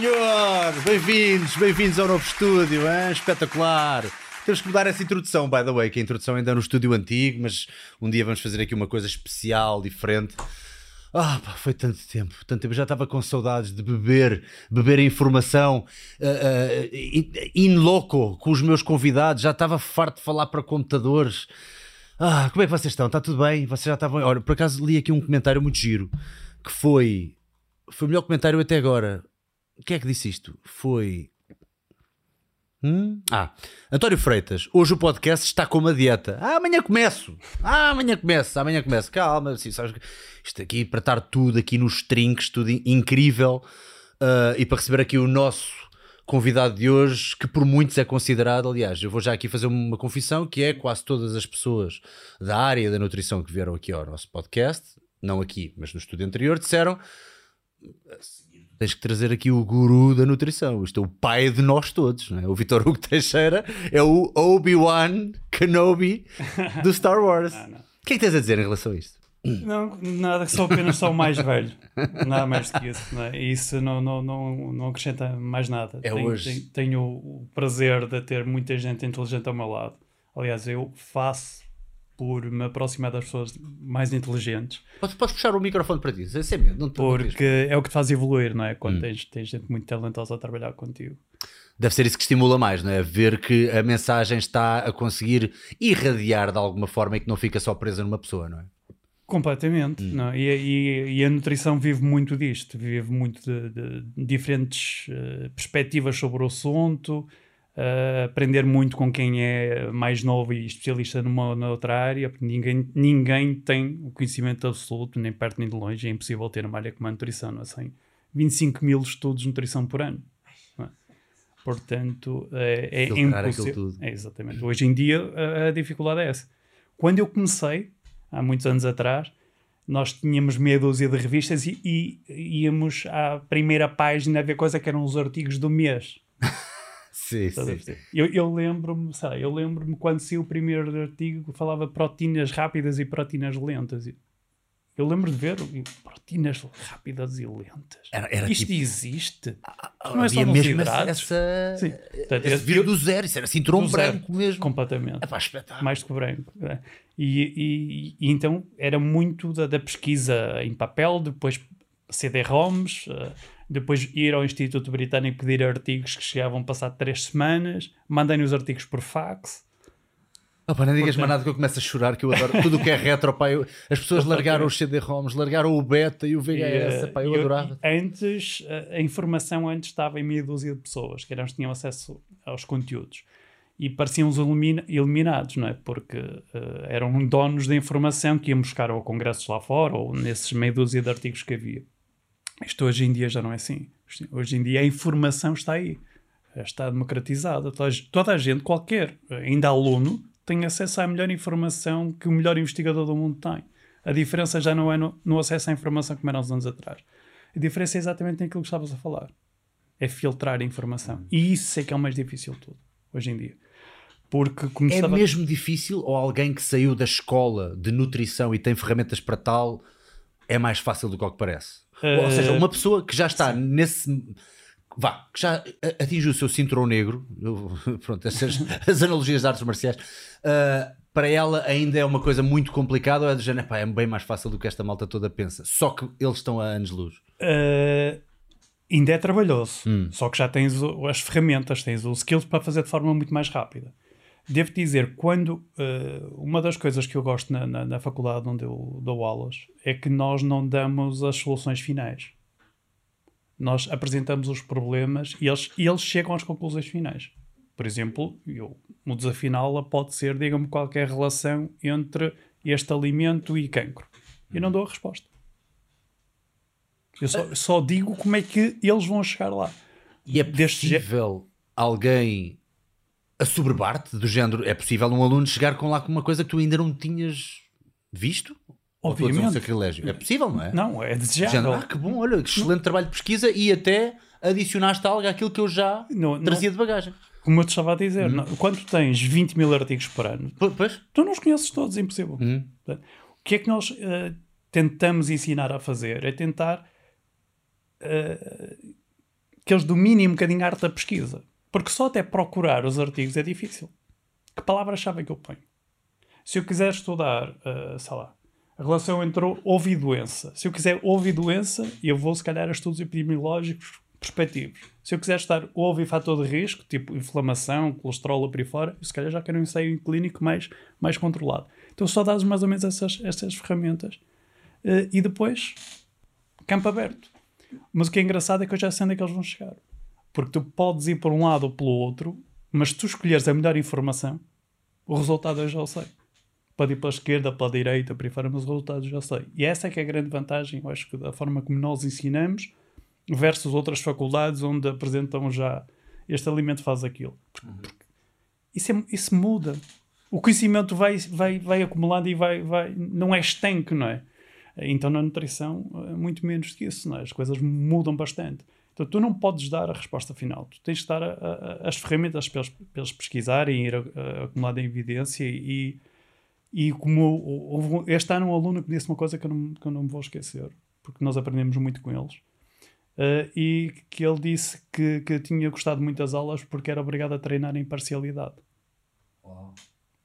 senhor! Bem-vindos, bem-vindos ao novo estúdio, hein? espetacular! Temos que mudar essa introdução, by the way, que a introdução ainda é no estúdio antigo, mas um dia vamos fazer aqui uma coisa especial, diferente. Ah, pá, foi tanto tempo, tanto tempo. Já estava com saudades de beber, beber informação uh, uh, in loco com os meus convidados. Já estava farto de falar para computadores. Ah, como é que vocês estão? Está tudo bem? Vocês já estavam. Olha, por acaso li aqui um comentário muito giro que foi. Foi o melhor comentário até agora. O que é que disse isto? Foi. Hum? Ah, António Freitas, hoje o podcast está com uma dieta. Ah, amanhã começo. Ah, amanhã começo, amanhã começo. Calma, assim, sabes, isto aqui para estar tudo aqui nos trinques, tudo incrível. Uh, e para receber aqui o nosso convidado de hoje, que por muitos é considerado, aliás, eu vou já aqui fazer uma confissão, que é quase todas as pessoas da área da nutrição que vieram aqui ao nosso podcast, não aqui, mas no estúdio anterior, disseram tens que trazer aqui o guru da nutrição. Isto é o pai de nós todos. É? O Vitor Hugo Teixeira é o Obi-Wan Kenobi do Star Wars. O que é que tens a dizer em relação a isto? Não, nada, sou apenas só o mais velho. Nada mais do que isso. Não é? Isso não, não, não, não acrescenta mais nada. É tenho, hoje. Tenho, tenho o prazer de ter muita gente inteligente ao meu lado. Aliás, eu faço por me aproximar das pessoas mais inteligentes. Podes, podes puxar o microfone para ti, sem medo. Não te Porque é o que te faz evoluir, não é? Quando hum. tens, tens gente muito talentosa a trabalhar contigo. Deve ser isso que estimula mais, não é? Ver que a mensagem está a conseguir irradiar de alguma forma e que não fica só presa numa pessoa, não é? Completamente. Hum. Não? E, e, e, a nutrição vive muito disto, vive muito de, de diferentes uh, perspectivas sobre o assunto, uh, aprender muito com quem é mais novo e especialista numa outra área, porque ninguém, ninguém tem o conhecimento absoluto, nem perto nem de longe, é impossível ter uma área como a nutrição, não é? Assim, 25 mil estudos de nutrição por ano. É? Portanto, é, é impossível. É, exatamente. Hoje em dia, a, a dificuldade é essa. Quando eu comecei, há muitos anos atrás, nós tínhamos meia dúzia de revistas e, e íamos à primeira página a ver coisa que eram os artigos do mês. Sim, sim. Eu, eu lembro-me, sei, eu lembro-me quando saiu o primeiro artigo que falava de proteínas rápidas e proteínas lentas. Eu lembro de ver proteínas rápidas e lentas. Era, era Isto tipo... existe. Ah, ah, não é só mesmo essa, Sim. Portanto, esse vir do zero, isso era cinturão branco zero, mesmo. Completamente. É para espetar. Mais do que branco. É. E, e, e, então era muito da, da, pesquisa em papel, depois CD-ROMs, uh, depois ir ao Instituto Britânico pedir artigos que chegavam passar três semanas, mandem os artigos por fax. Pá, não digas mais nada que eu começo a chorar, que eu adoro tudo o que é retro. Pá, eu, as pessoas largaram os CD-ROMs, largaram o beta e o VHS. E, pá, eu, eu adorava. Antes, a informação antes estava em meia dúzia de pessoas que eram, tinham acesso aos conteúdos e pareciam os eliminados, não é? Porque uh, eram donos da informação que iam buscar ou congressos lá fora ou nesses meia dúzia de artigos que havia. Isto hoje em dia já não é assim. Hoje em dia a informação está aí. Está democratizada. Toda a gente, qualquer, ainda aluno, tem acesso à melhor informação que o melhor investigador do mundo tem. A diferença já não é no, no acesso à informação como era uns anos atrás. A diferença é exatamente naquilo que estavas a falar. É filtrar a informação. E isso é que é o mais difícil de tudo, hoje em dia. Porque É mesmo difícil ou alguém que saiu da escola de nutrição e tem ferramentas para tal é mais fácil do que o que parece? Uh, Ou seja, uma pessoa que já está sim. nesse. Vá, que já atingiu o seu cinturão negro, pronto, essas as analogias de artes marciais, uh, para ela ainda é uma coisa muito complicada, ou é de género, pá, é bem mais fácil do que esta malta toda pensa. Só que eles estão a anos-luz. Uh, ainda é trabalhoso, hum. só que já tens as ferramentas, tens os skills para fazer de forma muito mais rápida. Devo dizer, quando uh, uma das coisas que eu gosto na, na, na, faculdade onde eu dou aulas é que nós não damos as soluções finais. Nós apresentamos os problemas e eles, e eles chegam às conclusões finais. Por exemplo, eu, o desafio final pode ser, diga-me qualquer relação entre este alimento e cancro. Eu não dou a resposta. Eu só, só digo como é que eles vão chegar lá. E é possível alguém a sobrebar-te do género. É possível um aluno chegar com lá com uma coisa que tu ainda não tinhas visto? Obviamente. Um sacrilégio? É possível, não é? Não, é desejável. Género, ah, que bom, olha, que excelente trabalho de pesquisa e até adicionaste algo àquilo que eu já não, trazia não, de bagagem. Como eu te estava a dizer, uhum. não, quando tens 20 mil artigos por ano, pois? tu não os conheces todos, é impossível. Uhum. O que é que nós uh, tentamos ensinar a fazer? É tentar uh, que eles dominem um bocadinho a arte da pesquisa. Porque só até procurar os artigos é difícil. Que palavra-chave é que eu ponho? Se eu quiser estudar, uh, sei lá, a relação entre ovo e doença. Se eu quiser ovo e doença, eu vou se calhar a estudos epidemiológicos perspectivos. Se eu quiser estar ovo e fator de risco, tipo inflamação, colesterol por aí fora, eu se calhar já quero um ensaio clínico mais, mais controlado. Então só dás mais ou menos essas, essas ferramentas. Uh, e depois, campo aberto. Mas o que é engraçado é que eu já sei onde é que eles vão chegar. Porque tu podes ir por um lado ou pelo outro, mas se tu escolheres a melhor informação, o resultado eu já o sei pode ir para a esquerda, para a direita, para aí fora, mas os resultados já sei. E essa é que é a grande vantagem, eu acho que da forma como nós ensinamos versus outras faculdades onde apresentam já este alimento faz aquilo. Porque, uhum. porque isso, é, isso muda. O conhecimento vai, vai, vai acumulando e vai, vai, não é estanque, não é? Então na nutrição, é muito menos que isso, não é? As coisas mudam bastante. Tu não podes dar a resposta final. Tu tens de dar a, a, as ferramentas para eles, para eles pesquisarem, ir acumulando evidência e, e como este ano um aluno que disse uma coisa que eu não, que eu não me vou esquecer, porque nós aprendemos muito com eles, uh, e que ele disse que, que tinha gostado muito das aulas porque era obrigado a treinar em parcialidade.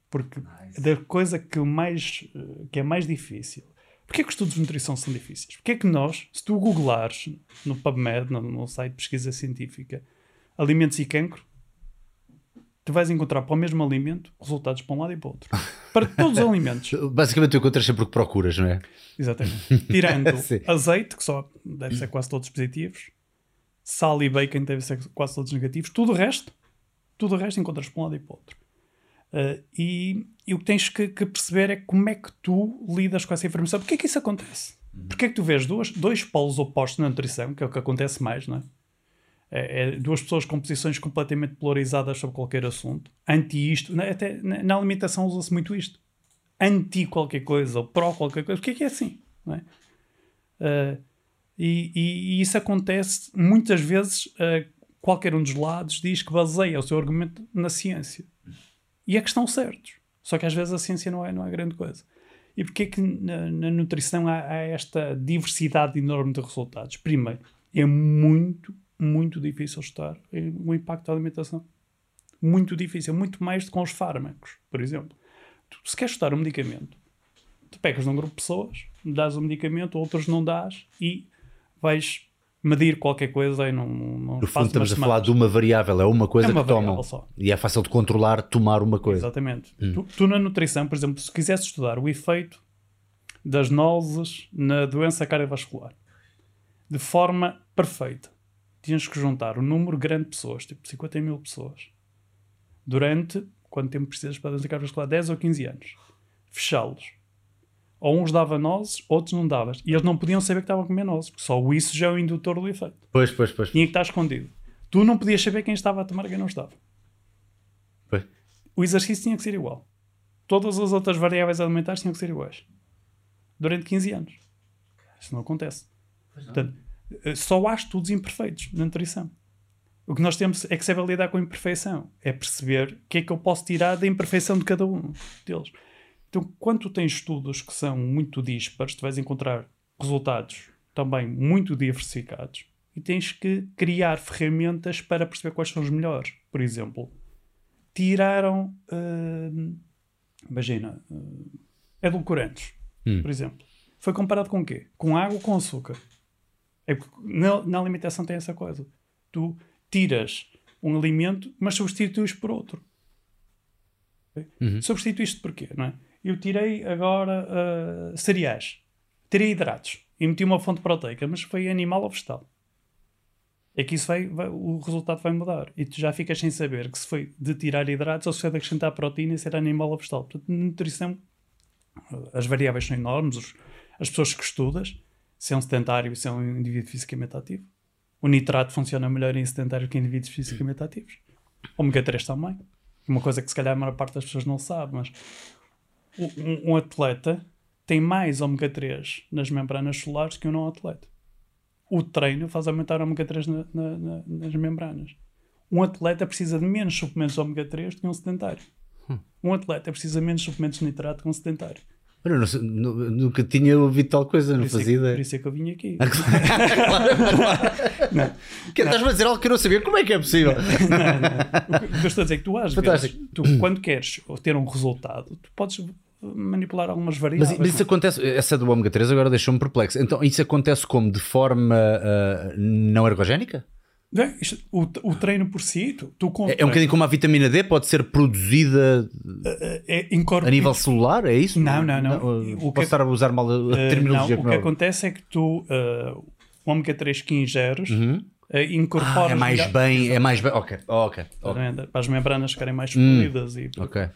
Porque nice. da coisa que, mais, eh, que é mais difícil. Porquê que os estudos de nutrição são difíceis? Porquê que nós, se tu googlares no PubMed, no, no site de pesquisa científica, alimentos e cancro, tu vais encontrar para o mesmo alimento resultados para um lado e para o outro. Para todos os alimentos. Basicamente tu encontras sempre o que procuras, não é? Exatamente. Tirando azeite, que só deve ser quase todos positivos, sal e bacon devem ser quase todos negativos, tudo o resto, tudo o resto encontras para um lado e para o outro. Uh, e, e, o que tens que, que, perceber é como é que tu lidas com essa informação. Porquê é que isso acontece? Porquê é que tu vês duas, dois polos opostos na nutrição, que é o que acontece mais, não é? É, é, duas pessoas com posições completamente polarizadas sobre qualquer assunto, anti isto, na, até na, na alimentação usa-se muito isto, anti qualquer coisa ou pró qualquer coisa, porque é que é assim? Não é? Uh, e, e, e, isso acontece muitas vezes, uh, qualquer um dos lados diz que baseia o seu argumento na ciência. E é que estão certos. Só que às vezes a ciência não é, não é grande coisa. E porquê é que na, na nutrição há, há, esta diversidade enorme de resultados? Primeiro, é muito, muito difícil estar o impacto da alimentação. Muito difícil, muito mais do que com os fármacos, por exemplo. Tu, se queres estudar um medicamento, tu pegas num grupo de pessoas, dás o um medicamento, outros não dás e vais medir qualquer coisa e não, não No fundo estamos a falar de uma variável, é uma coisa é uma que tomam. Só. E é fácil de controlar tomar uma coisa. Exatamente. Hum. Tu, tu, na nutrição, por exemplo, se quisesse estudar o efeito das nozes na doença cardiovascular de forma perfeita, tinhas que juntar um número grande de pessoas, tipo 50 mil pessoas, durante quanto tempo precisas para doença cardiovascular? 10 ou 15 anos. Fechá-los. Ou uns davam nozes, outros não davas. E eles não podiam saber que estavam a comer nozes, porque só isso já é o indutor do efeito. Pois, pois, pois. Tinha que estar escondido. Tu não podias saber quem estava a tomar e quem não estava. Pois. O exercício tinha que ser igual. Todas as outras variáveis alimentares tinham que ser iguais. Durante 15 anos. Isso não acontece. Pois não. Portanto, eh, só há estudos imperfeitos na nutrição. O que nós temos é que saber lidar com a imperfeição. É perceber o que é que eu posso tirar da imperfeição de cada um deles. Então, quando tu tens estudos que são muito dispares, tu vais encontrar resultados também muito diversificados e tens que criar ferramentas para perceber quais são os melhores. Por exemplo, tiraram, uh, imagina, uh, edulcorantes, hum. por exemplo. Foi comparado com o quê? Com água ou com açúcar? É na, na alimentação tem essa coisa. Tu tiras um alimento, mas substituis por outro. Uhum. Substituíste porquê, não é? Eu tirei agora uh, cereais, tirei hidratos e meti uma fonte proteica, mas foi animal ou vegetal. É que isso vai, vai, o resultado vai mudar. E tu já ficas sem saber que se foi de tirar hidratos ou se foi de acrescentar proteína e ser animal ou vegetal. Portanto, nutrição, as variáveis são enormes, os, as pessoas que estudas, se é um sedentário se é um indivíduo fisicamente ativo. O nitrato funciona melhor em sedentário que em indivíduos fisicamente ativos. Ômega 3 também. Uma coisa que se calhar a maior parte das pessoas não sabe, mas um, um atleta tem mais ômega 3 nas membranas solares que um não atleta. O treino faz aumentar ômega 3 na, na, na, nas membranas. Um atleta precisa de menos suplementos de ômega 3 do que um sedentário. Hum. Um atleta precisa de menos suplementos de nitrato que um sedentário. Olha, não nunca tinha ouvido tal coisa, não é, fazia que- por ideia. isso é que eu vim aqui. Que- Estás-me a dizer algo que eu não sabia. Como é que é possível? O que o que eu estou a dizer é que tu às Fantástico. vezes, tu, quando queres ter um resultado, tu podes manipular algumas Mas, variáveis. mas isso acontece, essa do ômega 3 agora deixou-me perplexo. Então, isso acontece como? De forma ah, não ergogénica? não é? Isto- o, o treino por si, tu, tu É, é um bocadinho como a vitamina D, pode ser produzida é, a nível celular, é isso? Não, não, não. uh, O que- posso estar a usar mal a, Eh, terminologia. não, o que é. acontece é que tu, eh, o ômega 3 que ingeres, Uhum. eh, incorporas Ah, é mais bem, é mais bem. Ok, ok, ok. Exatamente, para as membranas ficarem mais Hum. fluidas e ok.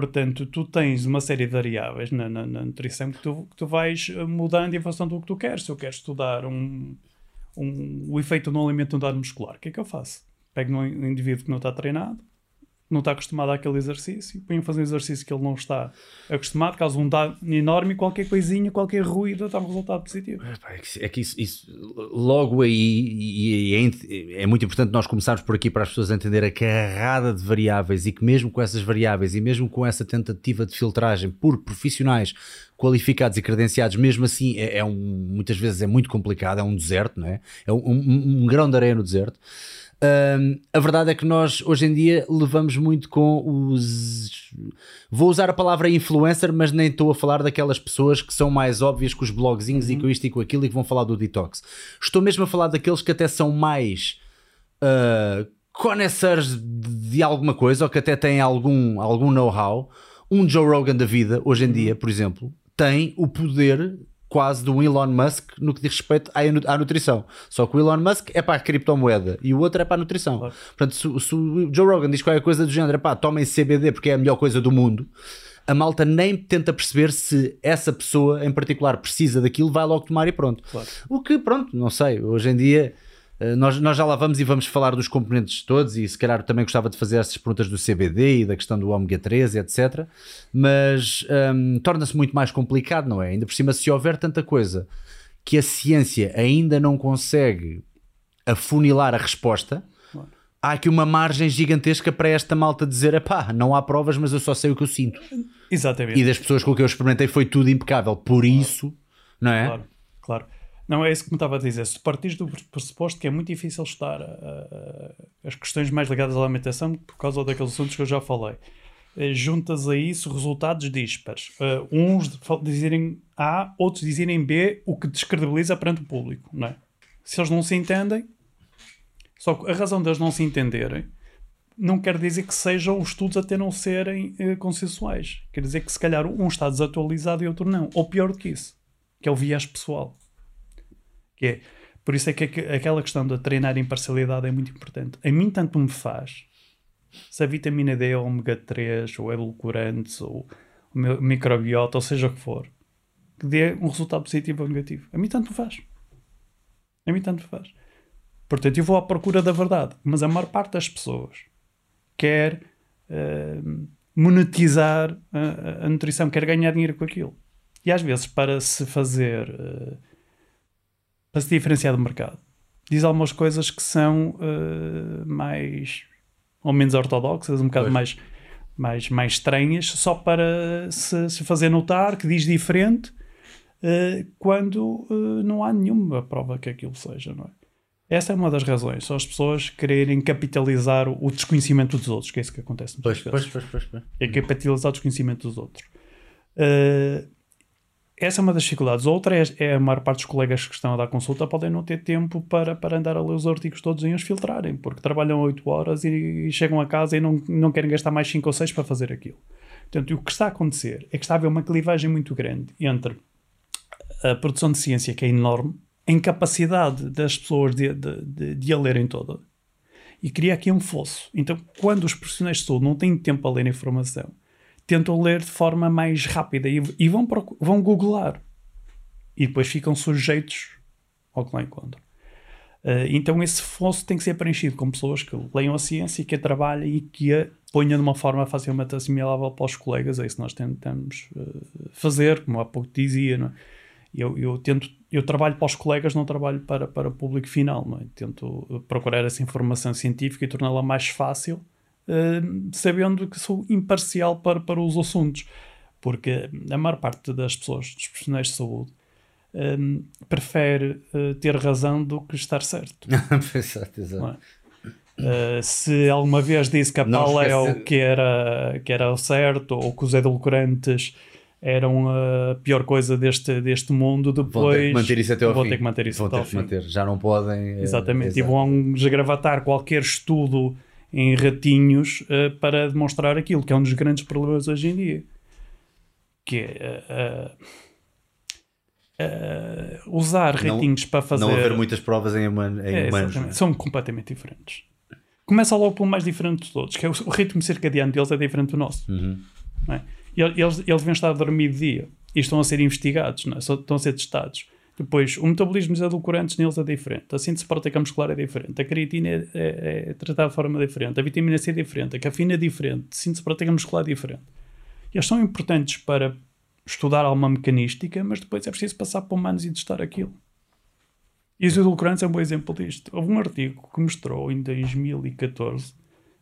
Portanto tu tens uma série de variáveis na, na- na nutrição que tu, que tu vais eh, mudando em função do que tu queres. Se eu quero estudar um, um- o efeito no alimento no dano muscular, o que é que eu faço? Pego num indivíduo que não está treinado, não está acostumado àquele exercício, ponho a fazer um exercício que ele não está acostumado, causa um dano enorme e qualquer coisinha, qualquer ruído dá um resultado positivo. É que, é que isso, isso- logo aí e- e é, é muito importante nós começarmos por aqui para as pessoas entenderem a carrada de variáveis e que mesmo com essas variáveis e mesmo com essa tentativa de filtragem por profissionais qualificados e credenciados, mesmo assim é, é um, muitas vezes é muito complicado, é um deserto, não é? É um, um- um grão de areia no deserto. Hum, a verdade é que nós hoje em dia levamos muito com os. Vou usar a palavra influencer, mas nem estou a falar daquelas pessoas que são mais óbvias com os blogzinhos e com isto e com aquilo e que vão falar do detox. Estou mesmo a falar daqueles que até são mais uh, conhecers de alguma coisa ou que até têm algum, algum know-how. Um Joe Rogan da vida, hoje em dia, por exemplo, tem o poder quase do Elon Musk no que diz respeito à, nu- à nutrição. Só que o Elon Musk é para a criptomoeda e o outro é para a nutrição. Claro. Portanto, se, se o Joe Rogan diz qualquer coisa do género, pá, tomem CBD porque é a melhor coisa do mundo, a malta nem tenta perceber se essa pessoa em particular precisa daquilo, vai logo tomar e pronto. Claro. O que, pronto, não sei, hoje em dia nós, nós já lá vamos e vamos falar dos componentes todos e se calhar também gostava de fazer essas perguntas do CBD e da questão do ômega 3 e etc. Mas hum, torna-se muito mais complicado, não é? Ainda por cima, se houver tanta coisa que a ciência ainda não consegue afunilar a resposta, Claro. há aqui uma margem gigantesca para esta malta dizer: epá, não há provas, mas eu só sei o que eu sinto. Exatamente. E das pessoas com que eu experimentei foi tudo impecável. Por isso, não é? Claro, claro. Não, é isso que me estava a dizer. Se partires do pressuposto que é muito difícil estudar ah, ah, as questões mais ligadas à alimentação por causa daqueles assuntos que eu já falei, eh, juntas a isso resultados dispares. Ah, uns dizerem A, outros dizerem B, o que descredibiliza perante o público, não é? Se eles não se entendem, só que a razão deles não se entenderem não quer dizer que sejam os estudos até não serem eh, consensuais. Quer dizer que se calhar um está desatualizado e outro não. Ou pior do que isso, que é o viés pessoal. Que é, por isso é que aqu- aquela questão de treinar imparcialidade é muito importante. A mim tanto me faz se a vitamina D ou ômega 3 ou edulcorantes ou microbiota ou seja o que for que dê um resultado positivo ou negativo. A mim tanto me faz. A mim tanto me faz. Portanto, eu vou à procura da verdade. Mas a maior parte das pessoas quer eh, monetizar a, a- nutrição, quer ganhar dinheiro com aquilo. E às vezes, para se fazer, eh, para se diferenciar do mercado, diz algumas coisas que são eh, mais ou menos ortodoxas, um bocado Pois. mais, mais, mais estranhas, só para se, se fazer notar que diz diferente eh, quando eh, não há nenhuma prova que aquilo seja, não é? Essa é uma das razões, são as pessoas quererem capitalizar o desconhecimento dos outros, que é isso que acontece Pois, pois, pois, pois, pois. é capitalizar o desconhecimento dos outros. Uh, essa é uma das dificuldades. Outra é, é a maior parte dos colegas que estão a dar consulta podem não ter tempo para, para andar a ler os artigos todos e os filtrarem, porque trabalham 8 horas e, e chegam a casa e não, não querem gastar mais 5 ou 6 para fazer aquilo. Portanto, o que está a acontecer é que está a haver uma clivagem muito grande entre a produção de ciência, que é enorme, a incapacidade das pessoas de, de, de, de a lerem toda, e cria aqui um fosso. Então, quando os profissionais de saúde não têm tempo a ler a informação, tentam ler de forma mais rápida e, e vão, vão googlar. E depois ficam sujeitos ao que lá encontram. Uh, então esse fosso tem que ser preenchido com pessoas que leiam a ciência que a trabalhem e que a ponham de uma forma facilmente assimilável para os colegas. É isso que nós tentamos uh, fazer, como há pouco dizia. Não é? eu, eu tento eu trabalho para os colegas, não trabalho para, para o público final. Não é? Tento procurar essa informação científica e torná-la mais fácil, uh, sabendo que sou imparcial para, para os assuntos. Porque a maior parte das pessoas, dos profissionais de saúde, um, prefere uh, ter razão do que estar certo. exato, exato. Uh, se alguma vez disse que a paleo que era, que era o certo ou que os edulcorantes eram a pior coisa deste, deste mundo, depois vão ter que manter isso até ao vão fim. ter que manter isso vão até ter ao que fim. manter. Já não podem. Exatamente. É, e vão desgravatar qualquer estudo em ratinhos uh, para demonstrar aquilo, que é um dos grandes problemas hoje em dia. Que é uh, usar ratinhos não, para fazer. Não haver muitas provas em, human, em é, humanos. Né? São completamente diferentes. Começa logo pelo mais diferente de todos, que é o, o ritmo circadiano deles é diferente do nosso. Uhum. É? Eles, eles vêm estar a dormir de dia e estão a ser investigados, é? estão a ser testados. Depois, o metabolismo dos edulcorantes neles é diferente, a síntese proteica muscular é diferente, a creatina é, é, é, tratada de forma diferente, a vitamina C é diferente, a cafeína é diferente, a síntese proteica muscular é diferente. Eles são importantes para estudar alguma mecanística, mas depois é preciso passar para humanos e testar aquilo. E os edulcorantes é um bom exemplo disto. Houve um artigo que mostrou em 2014,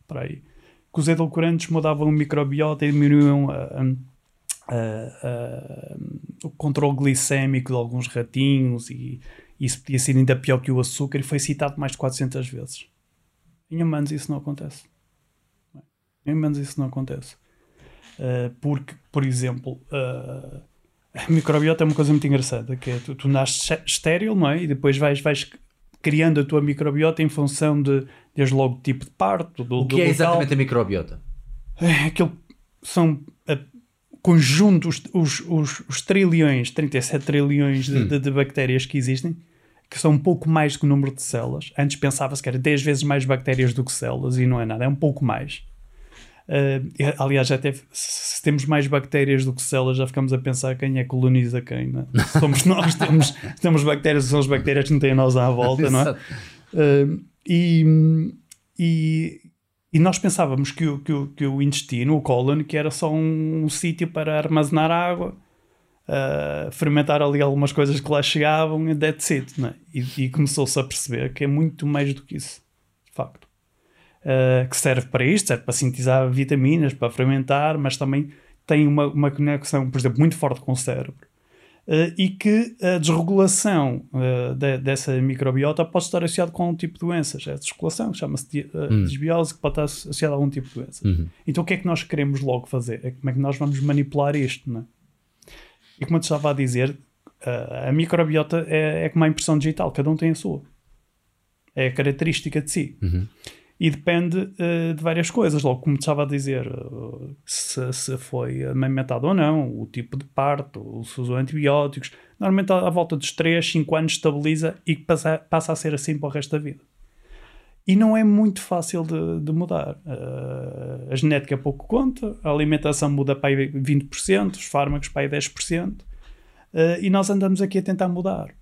para aí, que os edulcorantes mudavam o microbiota e diminuíam a, a, o controle glicémico de alguns ratinhos e isso podia ser ainda pior que o açúcar e foi citado mais de 400 vezes. Em humanos isso não acontece. Em humanos isso não acontece. Uh, porque, por exemplo, uh, a microbiota é uma coisa muito engraçada, que é tu, tu nasces estéril, não é? E depois vais, vais criando a tua microbiota em função de, desde logo, tipo de parto. Do, o que é exatamente a microbiota? É, aquilo são a, conjuntos, os, os, os, trilhões, 37 trilhões de, hum. de, de, bactérias que existem, que são um pouco mais do que o número de células. Antes pensava-se que era 10 vezes mais bactérias do que células e não é nada, é um pouco mais. Uh, aliás, até se temos mais bactérias do que células, já ficamos a pensar quem é que coloniza quem. Não é? Somos nós, temos, temos bactérias, são as bactérias que não têm nós à volta, não é? Uh, e, e, e, nós pensávamos que o, que, o, que o intestino, o cólon, que era só um, um sítio para armazenar água, uh, fermentar ali algumas coisas que lá chegavam e that's it, não é? E, e começou-se a perceber que é muito mais do que isso, de facto uh, que serve para isto, serve para sintetizar vitaminas, para fermentar, mas também tem uma, uma conexão, por exemplo, muito forte com o cérebro. Uh, e que a desregulação uh, de, dessa microbiota pode estar associada com algum tipo de doenças. É a desregulação, chama-se uh, hum. desbiose, que pode estar associada a algum tipo de doença. Uhum. Então o que é que nós queremos logo fazer? É como é que nós vamos manipular isto, não é? E como eu estava a dizer, a microbiota é, é como a impressão digital, cada um tem a sua. É a característica de si. Uhum e depende uh, de várias coisas. Logo, como estava a dizer, uh, se, se, foi amamentado ou não, o tipo de parto, se usou antibióticos. Normalmente, à, à, volta dos 3, 5 anos, estabiliza e passa, passa a ser assim para o resto da vida. E não é muito fácil de, de mudar. Uh, a genética pouco conta, a alimentação muda para aí 20%, os fármacos para aí 10%, e nós andamos aqui a tentar mudar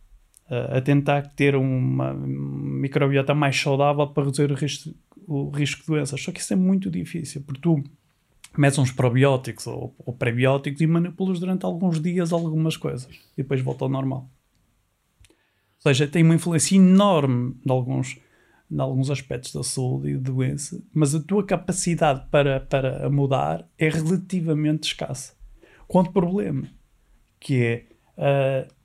a tentar ter uma microbiota mais saudável para reduzir o risco, o risco de doenças. Só que isso é muito difícil, porque tu metes uns probióticos ou, ou prebióticos e manipulas durante alguns dias algumas coisas e depois volta ao normal. Ou seja, tem uma influência enorme em alguns, em alguns aspectos da saúde e doença, mas a tua capacidade para, para mudar é relativamente escassa. Quanto problema? Que é. Uh,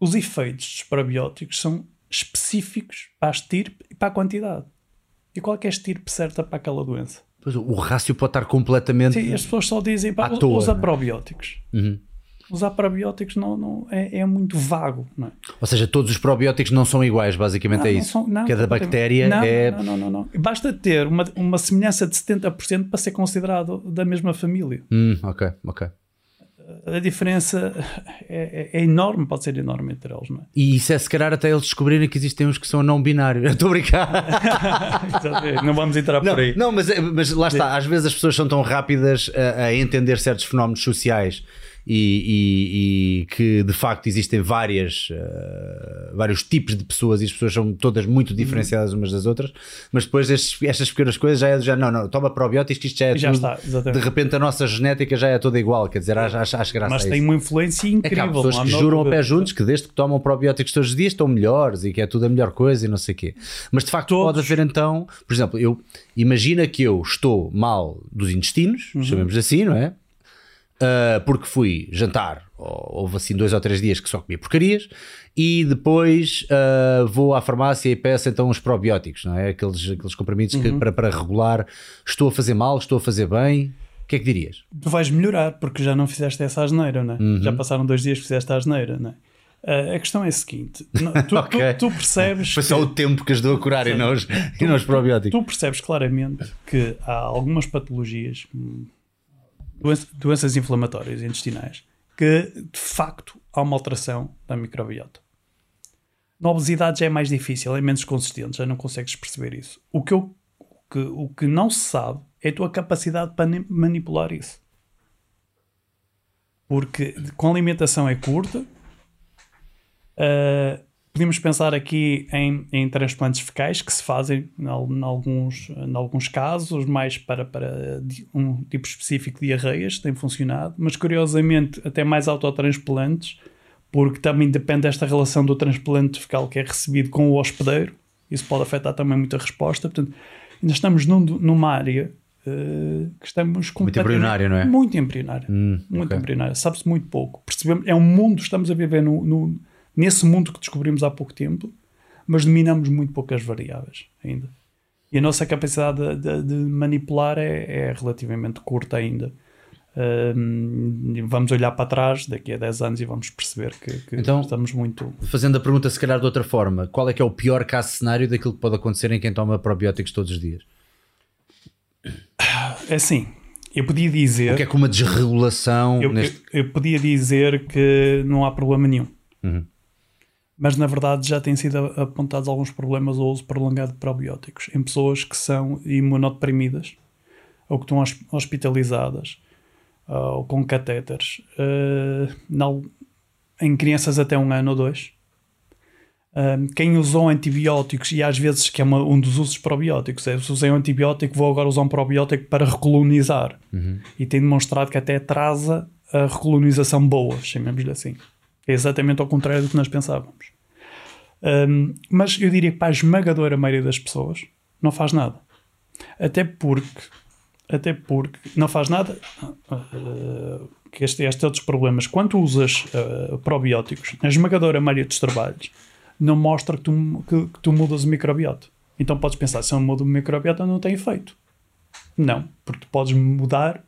os efeitos dos probióticos são específicos para a estirpe e para a quantidade. E qual é, é a estirpe certa para aquela doença? Pois, o rácio pode estar completamente. Sim, as pessoas só dizem para usar né? probióticos. Uhum. Usar probióticos não, não, é, é muito vago. Não é? Ou seja, todos os probióticos não são iguais, basicamente não, é isso. São, não, Cada bactéria não, é. Não, não, não, não. Basta ter uma, uma semelhança de 70% para ser considerado da mesma família. Hum, ok, ok a diferença é, é, enorme, pode ser enorme entre eles, não é? E isso é se calhar até eles descobrirem que existem uns que são não binários. Estou a brincar. não vamos entrar não, por aí. Não, mas, mas lá está, às vezes as pessoas são tão rápidas a, a entender certos fenómenos sociais e, e, e, que de facto existem várias, uh, vários tipos de pessoas e as pessoas são todas muito diferenciadas umas das outras, mas depois estes, estas pequenas coisas já é já não, não, toma probióticos, isto já é já tudo, está, de repente a nossa genética já é toda igual, quer dizer, acho, acho graça Mas tem uma influência incrível. É que há pessoas que juram a pé juntos que desde que tomam probióticos todos os dias estão melhores e que é tudo a melhor coisa e não sei o quê. Mas de facto Todos. pode haver então, por exemplo, eu imagina que eu estou mal dos intestinos, uhum. chamemos assim, não é? Uh, porque fui jantar, houve assim dois ou três dias que só comia porcarias, e depois uh, vou à farmácia e peço então uns probióticos, não é? Aqueles, aqueles comprimidos uhum. que, para, para regular, estou a fazer mal, estou a fazer bem. O que é que dirias? Tu vais melhorar, porque já não fizeste essa asneira, não é? Uhum. Já passaram dois dias que fizeste a asneira, não é? Uh, a questão é a seguinte: tu, okay. tu, tu percebes. Foi que... só o tempo que ajudou a curar e não, os, tu, e não os probióticos. Tu percebes claramente que há algumas patologias, hum, doenças inflamatórias intestinais, que de facto há uma alteração da microbiota. Na obesidade já é mais difícil, é menos consistente, já não consegues perceber isso. O que, eu, que, o que não se sabe é a tua capacidade para manipular isso. Porque com alimentação é curta, uh, podemos pensar aqui em, em, transplantes fecais que se fazem em, alguns, em alguns casos, mais para, para um tipo específico de diarreias, tem funcionado, mas curiosamente até mais autotransplantes, porque também depende desta relação do transplante fecal que é recebido com o hospedeiro, isso pode afetar também muito a resposta, portanto ainda estamos num, numa área uh, que estamos muito embrionário, não é? Muito embrionário, hum, muito okay. embrionário, sabe-se muito pouco, percebemos, é um mundo, estamos a viver no, no nesse mundo que descobrimos há pouco tempo, mas dominamos muito poucas variáveis ainda. E a nossa capacidade de, de, de manipular é, é, relativamente curta ainda. Vamos olhar para trás daqui a 10 anos e vamos perceber que, que então, estamos muito. Fazendo a pergunta, se calhar de outra forma, qual é que é o pior caso cenário daquilo que pode acontecer em quem toma probióticos todos os dias? É assim, eu podia dizer. O que é que uma desregulação. Eu, neste... eu, eu podia dizer que não há problema nenhum. Uhum mas na verdade já têm sido apontados alguns problemas ao uso prolongado de probióticos em pessoas que são imunodeprimidas ou que estão hospitalizadas ou com catéteres uh, em crianças até um ano ou dois. Uh, quem usou antibióticos, e às vezes que é uma, um dos usos probióticos, é se usei um antibiótico, vou agora usar um probiótico para recolonizar. Uhum. E tem demonstrado que até atrasa a recolonização boa, chamemos-lhe assim. É exatamente ao contrário do que nós pensávamos. Um, mas eu diria que para a esmagadora maioria das pessoas não faz nada. Até porque, até porque não faz nada. Uh, que este, este é outros problemas. Quando usas uh, probióticos, na esmagadora maioria dos trabalhos, não mostra que tu, que, que tu mudas o microbiota. Então podes pensar, se eu mudo o microbiota, não tem efeito. Não, porque tu podes mudar,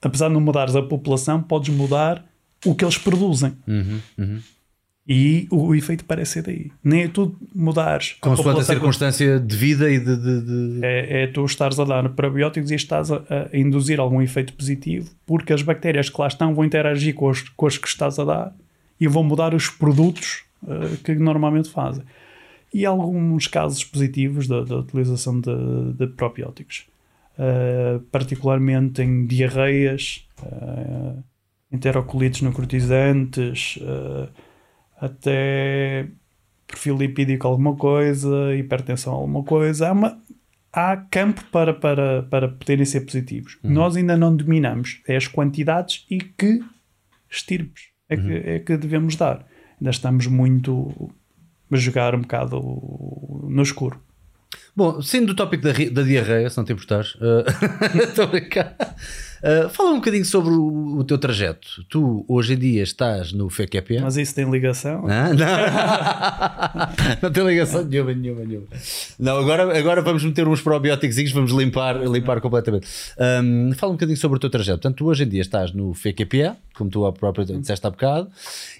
apesar de não mudares a população, podes mudar o que eles produzem. Uhum, uhum. E o, o, efeito parece ser daí. Nem é tu mudares. Consoante a, a circunstância de vida e de. de, de... É, é, tu estares a dar probióticos e estás a, a, induzir algum efeito positivo, porque as bactérias que lá estão vão interagir com as, com as que estás a dar e vão mudar os produtos uh, que normalmente fazem. E alguns casos positivos da, da utilização de, de probióticos, uh, particularmente em diarreias. Uh, enterocolites necrotizantes, uh, até perfil lipídico alguma coisa, hipertensão alguma coisa. Há, uma, há campo para, para, para poderem ser positivos. Uhum. Nós ainda não dominamos é as quantidades e que estirpes é, uhum. que, é que devemos dar. Ainda estamos muito a jogar um bocado no escuro. Bom, sendo do tópico da, da diarreia, se não te importares, uh, estou a brincar. Uh, fala um bocadinho sobre o, o, teu trajeto. Tu hoje em dia estás no FECAP. Mas isso tem ligação? Ah, não. não tem ligação nenhuma, nenhuma, nenhuma. Não, agora, agora vamos meter uns probióticos, vamos limpar, limpar completamente. Um, fala um bocadinho sobre o teu trajeto. Portanto, tu hoje em dia estás no FECAP, como tu próprio disseste há bocado,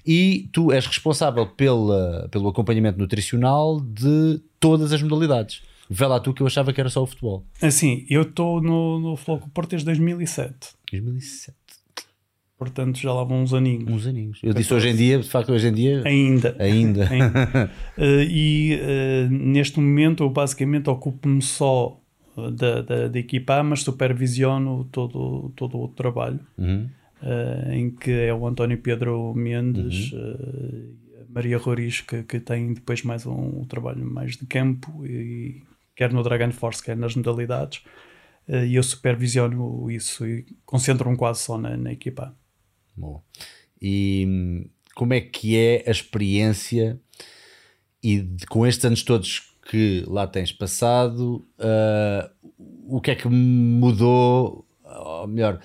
e tu és responsável pela, pelo acompanhamento nutricional de todas as modalidades. Vê lá tu que eu achava que era só o futebol. Assim, eu estou no, no Floco Porto desde 2007. 2007. Portanto, já lá vão uns aninhos. Uns aninhos. Eu disse hoje em dia, de facto, hoje em dia. Ainda. Ainda. Ainda. uh, e uh, neste momento eu basicamente ocupo-me só eh, da, da, da equipa, mas supervisiono todo, todo o trabalho. Uhum. Uh, em que é o António Pedro Mendes, uhum. Maria Roriz, que, que tem depois mais um, um trabalho mais de campo e quer no Dragon Force, quer nas modalidades, uh, e eu supervisiono isso e concentro-me quase só na, na equipa. Bom. E hum, como é que é a experiência e de, com estes anos todos que lá tens passado, uh, o que é que mudou, ou melhor,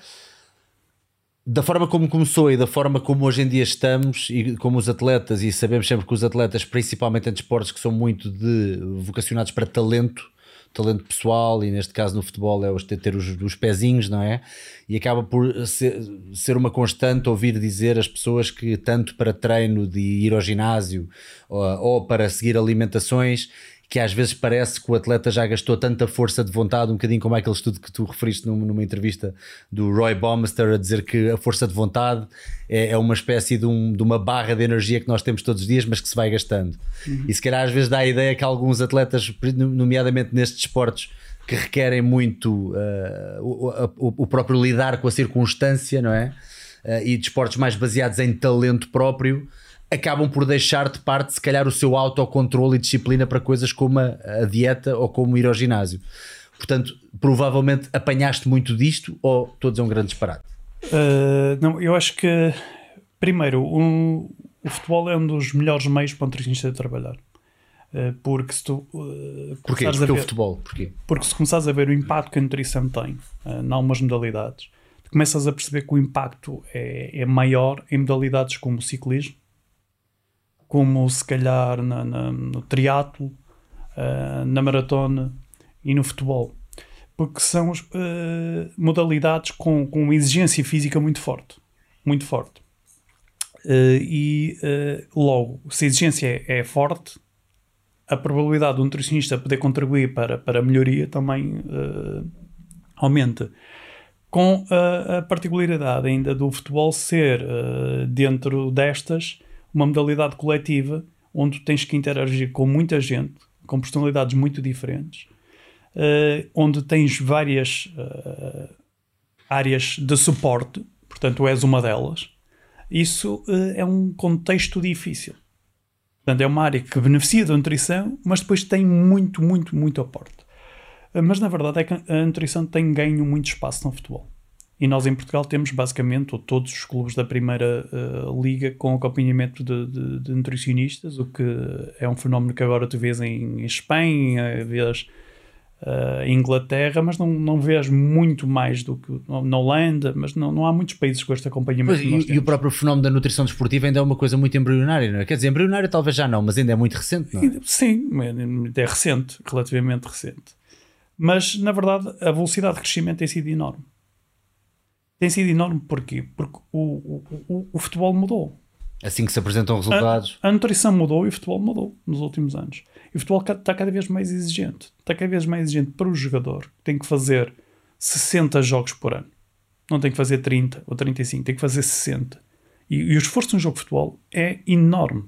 da forma como começou e da forma como hoje em dia estamos e como os atletas, e sabemos sempre que os atletas, principalmente em desportos que são muito de, vocacionados para talento, talento pessoal, e neste caso no futebol é ter, ter os, os pezinhos, não é? E acaba por ser, ser uma constante ouvir dizer as pessoas que tanto para treino de ir ao ginásio ou, ou para seguir alimentações que às vezes parece que o atleta já gastou tanta força de vontade, um bocadinho como aquele estudo que tu referiste numa, entrevista do Roy Baumeister a dizer que a força de vontade é, é uma espécie de, um, de, uma barra de energia que nós temos todos os dias, mas que se vai gastando. Uhum. E se calhar às vezes dá a ideia que alguns atletas, nomeadamente nestes esportes, que requerem muito uh, o, o, o, próprio lidar com a circunstância, não é? Uh, e desportos mais baseados em talento próprio, acabam por deixar de parte, se calhar, o seu autocontrole e disciplina para coisas como a, a dieta ou como ir ao ginásio. Portanto, provavelmente apanhaste muito disto ou todos é um grande disparate? Uh, não, eu acho que, primeiro, um, o futebol é um dos melhores meios para um nutricionista de trabalhar. Uh, porque se tu. Uh, Porquê? Porque ver, o futebol? Porquê? Porque se começares a ver o impacto que a nutrição tem uh, em algumas modalidades, começas a perceber que o impacto é, é maior em modalidades como o ciclismo, como se calhar na, na, no triatlo, uh, na maratona e no futebol. Porque são uh, modalidades com, com uma exigência física muito forte. Muito forte. Uh, e logo, se a exigência é, é, forte, a probabilidade do nutricionista poder contribuir para, para a melhoria também aumenta com a, a, particularidade ainda do futebol ser uh, dentro destas uma modalidade coletiva onde tens que interagir com muita gente, com personalidades muito diferentes, uh, onde tens várias uh, áreas de suporte, portanto, és uma delas. Isso uh, é um contexto difícil. Portanto, é uma área que beneficia da nutrição, mas depois tem muito, muito, muito aporte. Mas na verdade é que a nutrição tem ganho muito espaço no futebol. E nós em Portugal temos basicamente todos os clubes da primeira uh, liga com acompanhamento de, de, de, nutricionistas, o que é um fenómeno que agora tu vês em, em Espanha, vês uh, em Inglaterra, mas não, não vês muito mais do que na Holanda, mas não, não há muitos países com este acompanhamento. Pois, e, e, o próprio fenómeno da nutrição desportiva ainda é uma coisa muito embrionária, não é? Quer dizer, embrionária talvez já não, mas ainda é muito recente, não é? Sim, é recente, relativamente recente. Mas, na verdade, a velocidade de crescimento tem sido enorme tem sido enorme. Porquê? Porque o, o, o, futebol mudou. Assim que se apresentam resultados. A, a, nutrição mudou e o futebol mudou nos últimos anos. E o futebol está cada vez mais exigente. Está cada vez mais exigente para o jogador, que tem que fazer 60 jogos por ano. Não tem que fazer 30 ou 35, tem que fazer 60. E, e o esforço no jogo de futebol é enorme.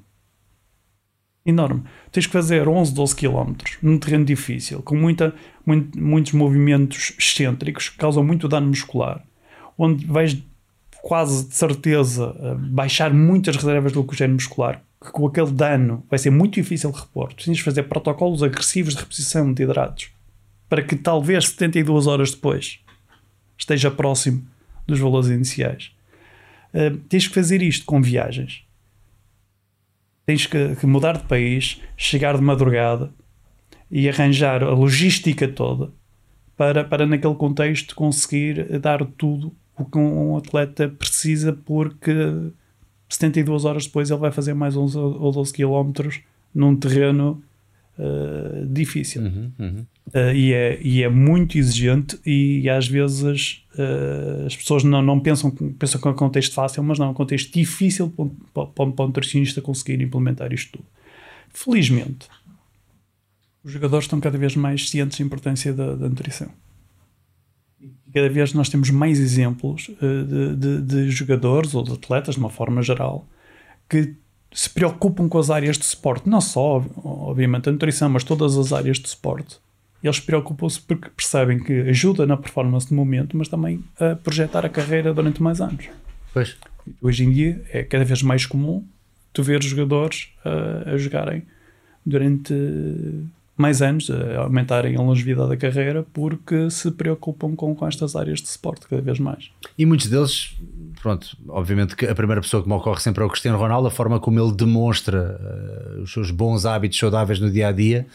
Enorme. Tens que fazer 11, 12 km num terreno difícil, com muita, muito, muitos movimentos excêntricos que causam muito dano muscular onde vais quase de certeza baixar muitas reservas do glicogênio muscular, que com aquele dano vai ser muito difícil de repor. Precisas fazer protocolos agressivos de reposição de hidratos para que talvez 72 horas depois esteja próximo dos valores iniciais. Uh, tens que fazer isto com viagens. Tens que, que mudar de país, chegar de madrugada e arranjar a logística toda para, para naquele contexto conseguir dar tudo o que um atleta precisa, porque 72 horas depois ele vai fazer mais 11 ou 12 km num terreno uh, difícil. Uhum, uhum. Uh, e, é, e é muito exigente e, às vezes uh, as pessoas não, não pensam, pensam que é um contexto fácil, mas não, é um contexto difícil para, para, para um nutricionista conseguir implementar isto tudo. Felizmente, os jogadores estão cada vez mais cientes da importância da, da nutrição cada vez nós temos mais exemplos uh, de, de, de, jogadores ou de atletas, de uma forma geral, que se preocupam com as áreas de suporte, não só, obviamente, a nutrição, mas todas as áreas de suporte. Eles preocupam-se porque percebem que ajuda na performance do momento, mas também a projetar a carreira durante mais anos. Pois. Hoje em dia é cada vez mais comum tu ver jogadores uh, a jogarem durante mais anos, aumentarem a longevidade da carreira, porque se preocupam com, com estas áreas de suporte cada vez mais. E muitos deles, pronto, obviamente que a primeira pessoa que me ocorre sempre é o Cristiano Ronaldo, a forma como ele demonstra uh, os seus bons hábitos saudáveis no dia a dia,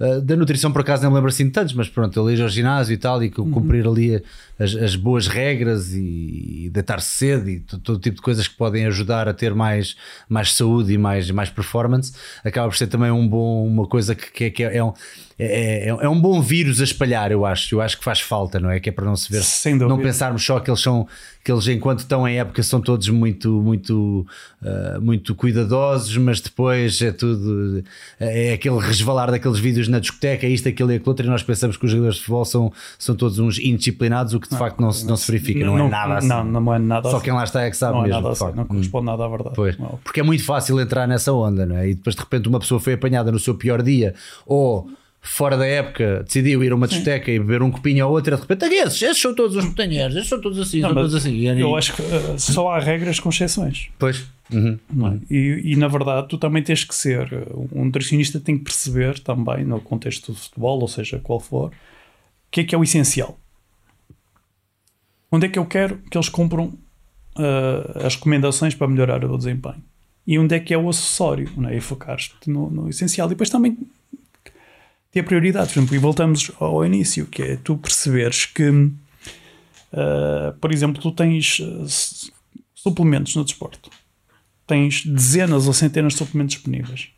Uh, da nutrição, por acaso, não me lembro assim de tantos, mas pronto, ir ao ginásio e tal, e Uhum. cumprir ali as, as boas regras e, e deitar-se cedo e to- todo tipo de coisas que podem ajudar a ter mais, mais saúde e mais, mais performance, acaba por ser também um bom, uma coisa que, que, é- que é, um, é, é, é um bom vírus a espalhar, eu acho. Eu acho que faz falta, não é? Que é para não se ver, Sem não pensarmos só que eles são, que eles enquanto estão em época são todos muito, muito, uh, muito cuidadosos, mas depois é tudo, é aquele resvalar daqueles vídeos na discoteca, isto, aquilo e aquilo outro, e nós pensamos que os jogadores de futebol são, são todos uns indisciplinados, o que de facto não, se, não se verifica, não, é nada assim. Não, não é nada Só assim. quem lá está é que sabe não é mesmo. de assim, não corresponde nada à verdade. Pois. Não. Porque é muito fácil entrar nessa onda, não é? E depois de repente uma pessoa foi apanhada no seu pior dia ou fora da época decidiu ir a uma discoteca e beber um copinho ou outra, de repente, "Ah, esses, esses são todos os montanheiros, esses são todos assim, Não, são todos assim. E, Eu acho que uh, só há regras com exceções. Pois. Uhum. é? E, e, na verdade tu também tens que ser uh, um nutricionista tem que perceber também no contexto do futebol, ou seja, qual for, o que é que é o essencial. Onde é que eu quero que eles cumpram uh, as recomendações para melhorar o desempenho? E onde é que é o acessório? Não é? E focar-te no, no essencial. E depois também ter prioridade. Por exemplo, e voltamos ao início, que é tu perceberes que, uh, por exemplo, tu tens s- suplementos no desporto tens dezenas ou centenas de suplementos disponíveis.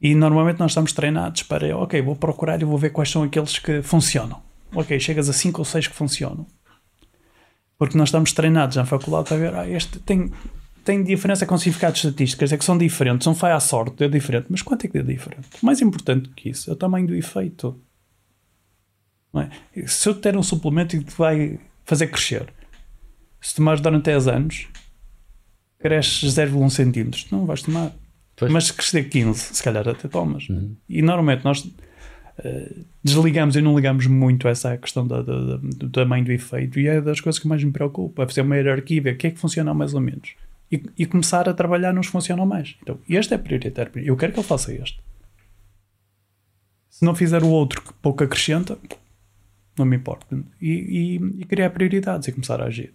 E normalmente nós estamos treinados para, ok, vou procurar e vou ver quais são aqueles que funcionam. Ok, chegas a 5 ou 6 que funcionam. Porque nós estamos treinados na faculdade para ver, ah, este tem, tem diferença com significados estatísticos, é que são diferentes, não foi à sorte, é diferente. Mas quanto é que é diferente? Mais importante que isso é o tamanho do efeito. É? Se eu te der um suplemento e te vai fazer crescer, se tomares durante 10 anos, cresces 0,1 centímetros, não vais tomar. Pois. Mas se crescer 15, se calhar até tomas. E normalmente nós eh, desligamos e não ligamos muito a essa questão da- da- da- do tamanho do efeito e é das coisas que mais me preocupa. É fazer uma hierarquia, ver o que é que funciona mais ou menos. E, e começar a trabalhar nos funcionam mais. Então, este é prioritário. Eu quero que ele faça este. Se não fizer o outro que pouco acrescenta, não me importa. E, e- e criar prioridades e começar a agir.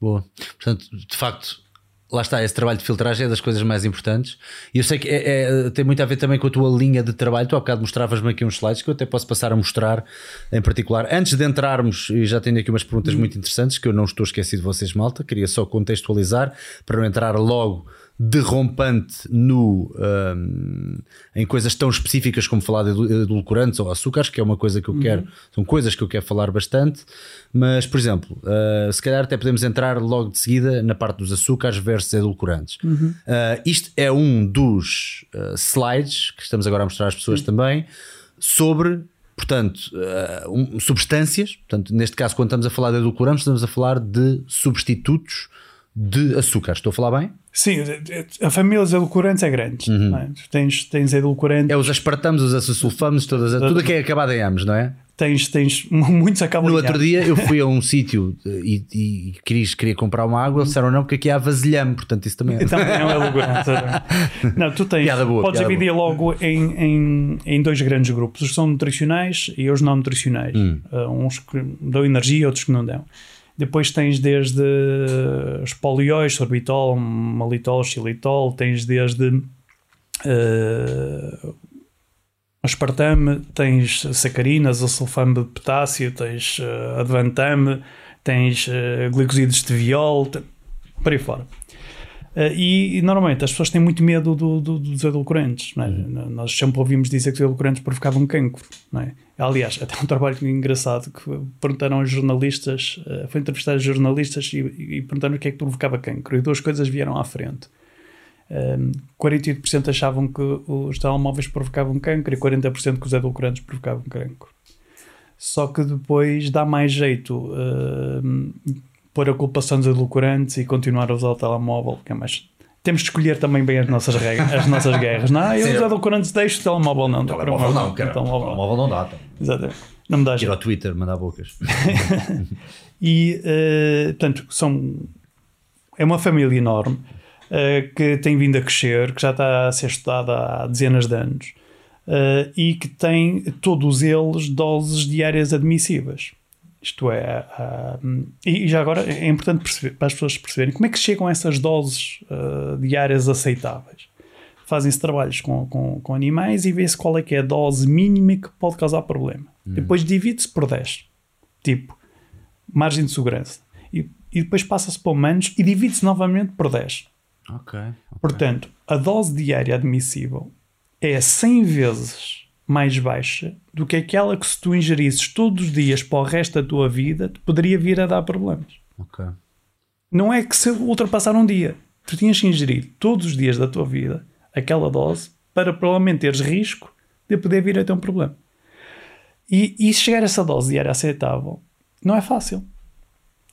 Boa. Portanto, de facto, lá está, esse trabalho de filtragem é das coisas mais importantes. E eu sei que é- é- tem muito a ver também com a tua linha de trabalho. Tu há bocado mostravas-me aqui uns slides que eu até posso passar a mostrar em particular. Antes de entrarmos, e já tenho aqui umas perguntas muito interessantes que eu não estou esquecido de vocês, malta. Queria só contextualizar para não entrar logo derrompante no, hum, em coisas tão específicas como falar de edu- edulcorantes ou açúcares, que é uma coisa que eu quero, são coisas que eu quero falar bastante. Mas, por exemplo, uh, se calhar até podemos entrar logo de seguida na parte dos açúcares versus edulcorantes. Uh, isto é um dos uh, slides que estamos agora a mostrar às pessoas também sobre. Portanto, uh, um- substâncias, portanto, neste caso, quando estamos a falar de edulcorantes, estamos a falar de substitutos de açúcares. Estou a falar bem? Sim, a família dos edulcorantes é grande. não é? Tens, tens edulcorantes, É os aspartamos, os acesulfames, todas, tudo que é acabado em amos, não é? tens, tens muitos acabam No em outro dia eu fui a um sítio eh, e, e queria, queria comprar uma água, disseram não, porque aqui há vasilhame, portanto isso também é. Também é um edulcorante. Não, tu tens, Piada boa, podes dividir logo em, em, em dois grandes grupos: os que são nutricionais e os não nutricionais. Hum. Uh, uns que dão energia, outros que não dão. Depois tens desde os polióis, sorbitol, malitol, xilitol, tens desde uh, aspartame, tens sacarinas, asulfame de potássio, tens uh, advantame, tens uh, glicosídeos de viol, por aí fora. Uh, e, e, normalmente as pessoas têm muito medo do- do- dos edulcorantes. É? Nós sempre ouvimos dizer que os edulcorantes provocavam cancro. É? Aliás, até um trabalho engraçado que perguntaram aos jornalistas, uh, foi entrevistar os jornalistas e, e perguntaram o que é que provocava cancro. E duas coisas vieram à frente. Um, 48% achavam que os telemóveis provocavam cancro e 40% que os edulcorantes provocavam cancro. Só que depois dá mais jeito um, pôr nos edulcorantes e continuar a usar o telemóvel, que é mais. Temos de escolher também bem as nossas regras, as nossas guerras. Não, eu Sim. os edulcorantes deixo o telemóvel não. Telemóvel não, cara. Telemóvel não. Telemóvel não dá. então. Exatamente. Não me dá Ir ao Twitter, mandar bocas. E, eh, portanto, são, é uma família enorme eh, que tem vindo a crescer, que já está a ser estudada há dezenas de anos eh, e que tem todos eles doses diárias admissíveis. Isto é, há- e já agora é importante perceber, para as pessoas perceberem como é que chegam a essas doses eh, diárias aceitáveis. fazem-se trabalhos com, com, com animais e vê-se qual é que é a dose mínima que pode causar problema. Depois divide-se por 10. Tipo, margem de segurança. E, e depois passa-se para humanos e divide-se novamente por 10. Ok. ok. Portanto, a dose diária admissível é 100 vezes mais baixa do que aquela que se tu ingerisses todos os dias para o resto da tua vida te poderia vir a dar problemas. Não é que se ultrapassar um dia. Tu tinhas que ingerir todos os dias da tua vida aquela dose para provavelmente teres risco de poder vir a ter um problema. E, e chegar a essa dose diária aceitável não é fácil.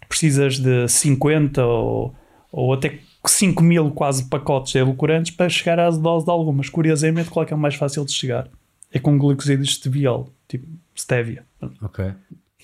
Precisas de 50 ou, ou até 5 mil quase pacotes de edulcorantes para chegar à dose de algumas. Curiosamente, qual é que é o mais fácil de chegar? É com glicosídeos de steviol, tipo stevia. Ok.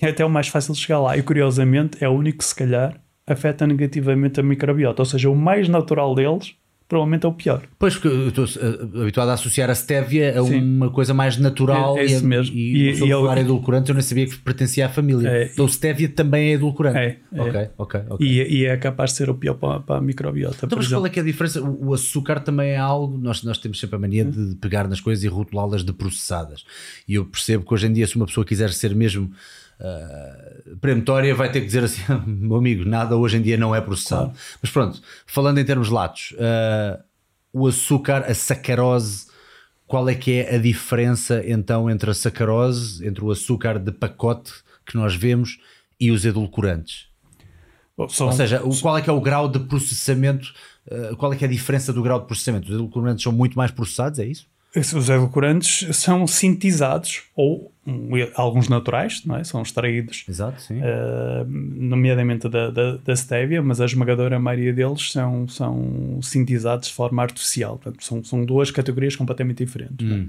É até o mais fácil de chegar lá. E curiosamente é o único que se calhar afeta negativamente a microbiota. Ou seja, o mais natural deles provavelmente é o pior. Pois, porque eu estou uh, habituado a associar a stevia a Sim. uma coisa mais natural É- é e, isso mesmo. e, E- e, eu e eu- falar edulcorante eu não sabia que pertencia à família. É, então stevia também é edulcorante. É, é. Ok, ok. E, e é capaz de ser o pior para, para a microbiota. Então, mas qual exemplo. é que é a diferença? O, o açúcar também é algo. Nós, nós temos sempre a mania de pegar nas coisas e rotulá-las de processadas. E eu percebo que hoje em dia, se uma pessoa quiser ser mesmo ah, peremptória, vai ter que dizer assim: meu amigo, nada hoje em dia não é processado. Mas pronto, falando em termos latos, ah, o açúcar, a sacarose. Qual é que é a diferença então entre a sacarose, entre o açúcar de pacote que nós vemos e os edulcorantes? Bom, são- Ou seja, o, qual é que é o grau de processamento? uh, qual é que é a diferença do grau de processamento? Os edulcorantes são muito mais processados, é isso? Os edulcorantes são sintetizados, ou um, alguns naturais, não é? são extraídos, Exato, sim. eh, nomeadamente da, da, da stevia, mas a esmagadora maioria deles são, são sintetizados de forma artificial. Portanto, são, são duas categorias completamente diferentes. é? Hum.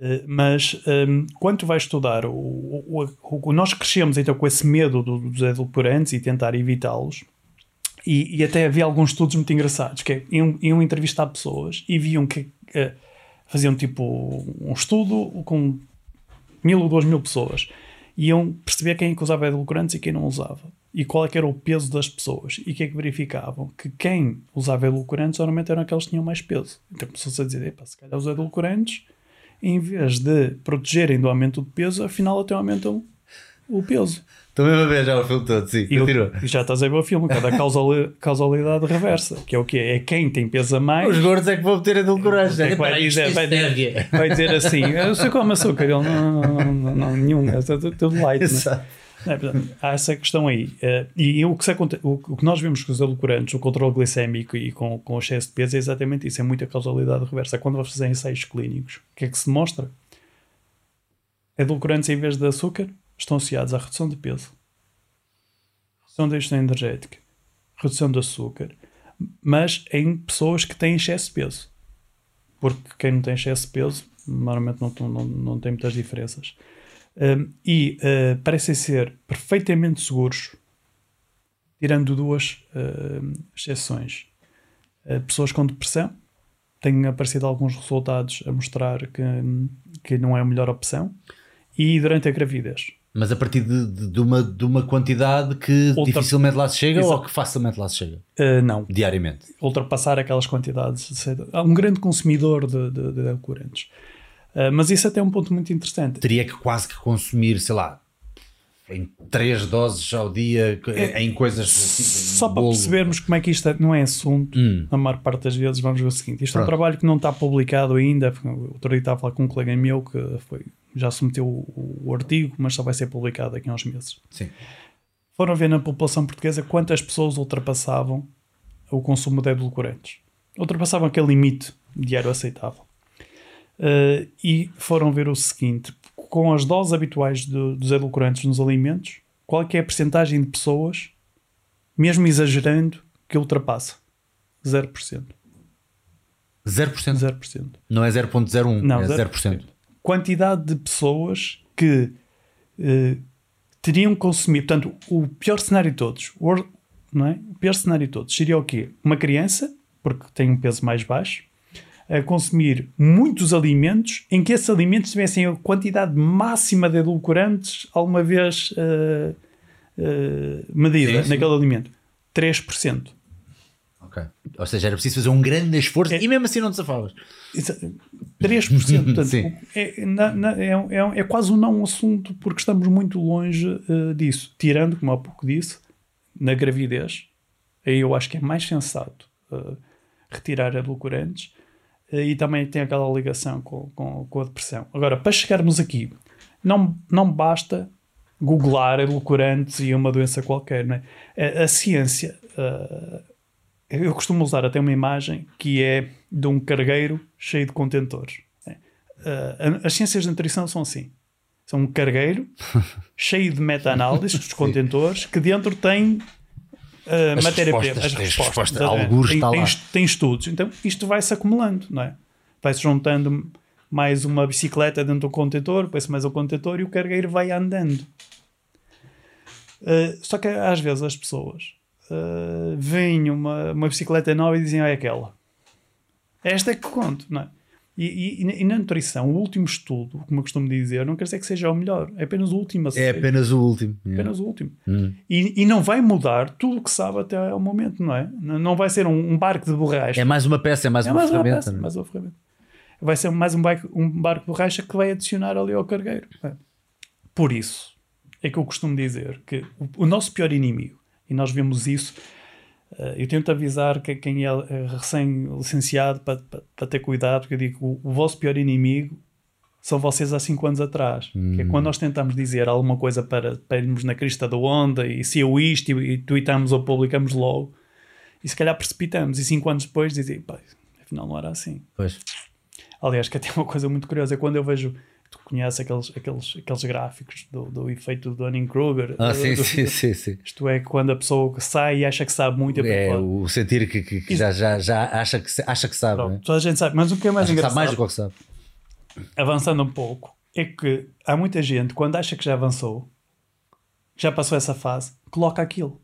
Uh, mas um, quando tu vais estudar, o, o, o- o- nós crescemos então com esse medo do- dos edulcorantes e tentar evitá-los. E, e até havia alguns estudos muito engraçados que é, iam, iam entrevistar pessoas e viam que uh, faziam tipo um estudo com mil ou duas mil pessoas. Iam perceber quem é que usava edulcorantes e quem não usava. E qual é que era o peso das pessoas. E o que é que verificavam? Que quem usava edulcorantes normalmente eram aqueles que tinham mais peso. Então começou-se a dizer, "Epá, se calhar os edulcorantes em vez de protegerem do aumento de peso afinal até aumentam o peso Estou mesmo a ver já o filme todo, sim. e, o- Continua. e já estás a ver o filme, cada causali- causalidade reversa que é o que É quem tem peso a mais Os gordos é que vão meter edulcorantes. é que vai, dizer, vai, dizer, vai dizer assim: Eu sei como açúcar. Ele, não, não, não, não, nenhum, é tudo, tudo light. né? Exato. É, portanto, há essa questão aí. Eh, e o que, se aconte- o, o que nós vemos com os edulcorantes, o controle glicémico e com, com o excesso de peso é exatamente isso: é muita causalidade reversa. Quando vais fazer ensaios clínicos, o que é que se demonstra? Edulcorantes, em vez de açúcar, estão associados à redução de peso, redução da ingestão energética, redução de açúcar, mas em pessoas que têm excesso de peso. Porque quem não tem excesso de peso, normalmente não, não, não tem muitas diferenças. Um, e uh, parecem ser perfeitamente seguros, tirando duas uh, exceções. Uh, pessoas com depressão têm aparecido alguns resultados a mostrar que, que não é a melhor opção. E durante a gravidez. Mas a partir de, de- de uma, de uma quantidade que Outra- dificilmente lá se chega Exato. ou que facilmente lá se chega? Uh, não, Diariamente. ultrapassar aquelas quantidades. Há um grande consumidor de, de, de edulcorantes. Uh, mas isso até é um ponto muito interessante. Teria que quase que consumir, sei lá, em três doses ao dia, em coisas assim, Só para percebermos como é que isto é- não é assunto, Hum. na maior parte das vezes vamos ver o seguinte: isto é um Pronto. trabalho que não está publicado ainda. Outro dia estava a falar com um colega meu que foi, já submeteu o, o artigo, mas só vai ser publicado daqui a uns meses. Sim. Foram ver na população portuguesa quantas pessoas ultrapassavam o consumo de edulcorantes. Ultrapassavam aquele limite diário aceitável. Uh, e foram ver o seguinte: com as doses habituais do- dos edulcorantes nos alimentos, qual é é a percentagem de pessoas, mesmo exagerando, que ultrapassa? 0%. 0%. 0%. Não é 0.01, Não, é 0%. 0%. Quantidade de pessoas que eh, teriam consumido. Portanto, o pior cenário de todos, o não é? O pior cenário de todos seria o quê? Uma criança, porque tem um peso mais baixo, a consumir muitos alimentos em que esses alimentos tivessem a quantidade máxima de edulcorantes alguma vez eh, eh, medida Sim, sim. naquele alimento. 3%. Ok. Ou seja, era preciso fazer um grande esforço É- e mesmo assim não te safavas. Exa- 3%. Portanto, é, na- na- é, é, é quase um não assunto porque estamos muito longe eh, disso. Tirando, como há pouco disse, na gravidez, aí eu acho que é mais sensato eh, retirar edulcorantes e também tem aquela ligação com, com, com a depressão. Agora, para chegarmos aqui, não, não basta googlar edulcorantes e uma doença qualquer. Não é? a, a ciência. eh, eu costumo usar até uma imagem que é de um cargueiro cheio de contentores. né? Uh, as ciências de nutrição são assim. São um cargueiro cheio de meta-análises dos contentores que dentro tem uh, As matéria-prima, as respostas. algures tem, está tem, tem estudos. Então isto vai-se acumulando, não é? Vai-se juntando mais uma bicicleta dentro do contentor, depois mais um contentor e o cargueiro vai andando. Uh, só que às vezes as pessoas uh, veem uma, uma bicicleta nova e dizem, ah, é aquela. Esta é que conto, não é? E, e- e na nutrição, o último estudo, como eu costumo dizer, não quer dizer que seja o melhor, é apenas o último É apenas o último. Apenas o último. Hum. E, e não vai mudar tudo o que sabe até ao momento, não é? Não vai ser um, um barco de borracha. É mais uma peça, é mais É uma mais uma ferramenta. peça, não é? mais uma ferramenta. Vai ser mais um barco, um barco de borracha que vai adicionar ali ao cargueiro. É. Por isso é que eu costumo dizer que o, o nosso pior inimigo, e nós vemos isso, eu tento avisar que quem é eh, recém-licenciado para, para, ter cuidado, porque eu digo o, o vosso pior inimigo são vocês há 5 anos atrás. Que é quando nós tentamos dizer alguma coisa para, para irmos na crista da onda e se eu isto e, e tweetamos ou publicamos logo, e se calhar precipitamos, e 5 anos depois dizem, afinal não era assim. Pois. Aliás, que até uma coisa muito curiosa é quando eu vejo, tu conheces aqueles, aqueles, aqueles gráficos do, do efeito do Dunning-Kruger. Ah, do- sim, do- sim, sim, sim. Isto é, quando a pessoa sai e acha que sabe muito. É o sentir que, que- que já, já, já acha, que, acha que sabe. "Pronto, né? Toda a gente sabe. Mas o que é mais Acha que sabe engraçado, mais do que o que sabe. avançando um pouco, é que há muita gente, quando acha que já avançou, já passou essa fase, coloca aquilo.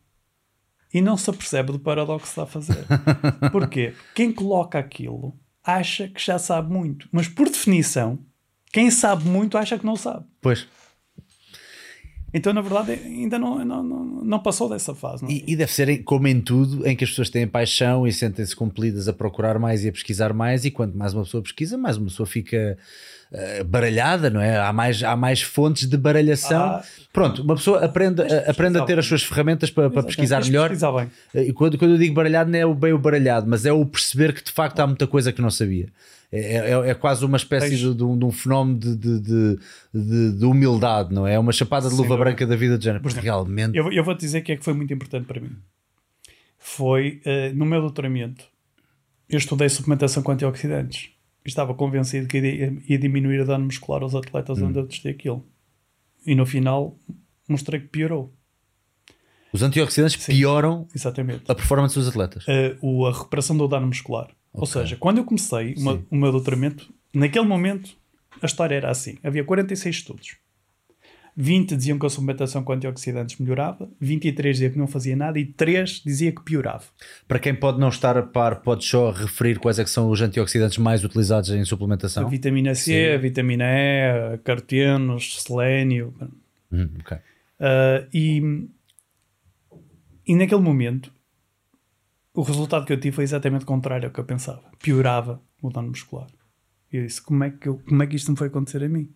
E não se apercebe do paradoxo que está a fazer. Porquê? Quem coloca aquilo acha que já sabe muito. Mas por definição, quem sabe muito acha que não sabe. Pois. Então, na verdade, ainda não, não, não, não passou dessa fase. Não? é? E, e deve ser, como em tudo, em que as pessoas têm paixão e sentem-se compelidas a procurar mais e a pesquisar mais, e quanto mais uma pessoa pesquisa, mais uma pessoa fica eh, baralhada, não é? Há mais, há mais fontes de baralhação. Ah. Pronto, uma pessoa aprende, a- aprende a ter as suas ferramentas para, para pesquisar melhor. pesquisar bem. E quando, quando eu digo baralhado, não é o bem o baralhado, mas é o perceber que de facto há muita coisa que não sabia. É, é, é quase uma espécie de, de um, de um fenómeno de, de, de, de- de humildade, não é? É uma chapada de luva dúvida. branca da vida de género. Porque realmente. Eu, eu vou-te dizer que é que foi muito importante para mim. Foi eh, no meu doutoramento, eu estudei suplementação com antioxidantes. Estava convencido que ia, ia diminuir a dano muscular aos atletas onde eu testei aquilo. E no final mostrei que piorou. Os antioxidantes pioram Exatamente. a performance dos atletas. Eh, o, a recuperação do dano muscular. Ou seja, quando eu comecei Sim. o meu doutoramento, naquele momento a história era assim: havia 46 estudos. 20 diziam que a suplementação com antioxidantes melhorava, 23 diziam que não fazia nada e 3 dizia que piorava. Para quem pode não estar a par, pode só referir quais é são os antioxidantes mais utilizados em A suplementação. vitamina C, a vitamina E, a carotenos, selênio. Hum, ok. Ah, e, e naquele momento, o resultado que eu tive foi exatamente contrário ao que eu pensava. Piorava o dano muscular. E eu disse: como é que, eu- como é que isto me foi acontecer a mim?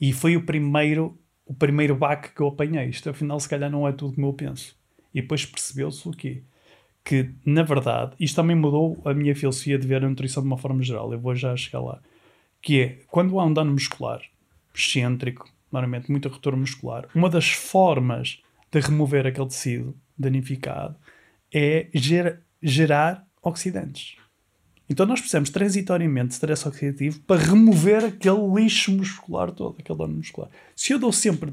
E foi o primeiro, o primeiro baque que eu apanhei. Isto, afinal, se calhar não é tudo como eu penso. E depois percebeu-se o quê? Que, na verdade, isto também mudou a minha filosofia de ver a nutrição de uma forma geral. Eu vou já chegar lá. Que é, quando há um dano muscular excêntrico, normalmente muita ruptura muscular, uma das formas de remover aquele tecido danificado é ger- gerar oxidantes. Então nós precisamos transitoriamente de stress oxidativo para remover aquele lixo muscular todo, aquele dano muscular. Se eu dou sempre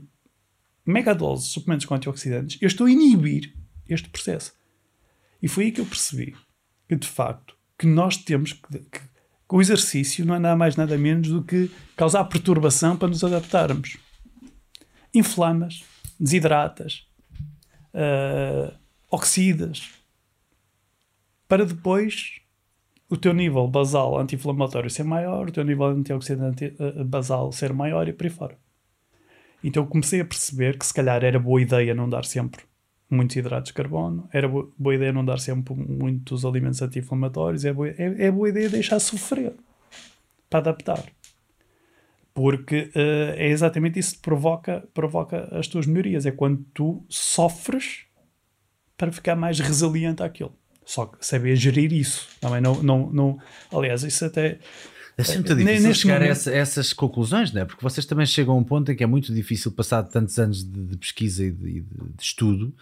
mega doses de suplementos com antioxidantes, eu estou a inibir este processo. E foi aí que eu percebi que, de facto, que nós temos que, que- que o exercício não é nada mais nada menos do que causar perturbação para nos adaptarmos. Inflamas, desidratas, ah, oxidas, para depois o teu nível basal anti-inflamatório ser maior, o teu nível antioxidante ah, basal ser maior e por aí fora. Então eu comecei a perceber que se calhar era boa ideia não dar sempre muitos hidratos de carbono, era boa ideia não dar sempre muitos alimentos anti-inflamatórios, é boa, é, é boa ideia deixar sofrer para adaptar. Porque uh, é exatamente isso que provoca, provoca as tuas melhorias. É quando tu sofres para ficar mais resiliente àquilo. Só que saber gerir isso. Também não, não, não aliás, isso até é muito difícil chegar momento... a, essa, essas conclusões, não é? Porque vocês também chegam a um ponto em que é muito difícil, passado tantos anos de, de pesquisa e de, de, estudo,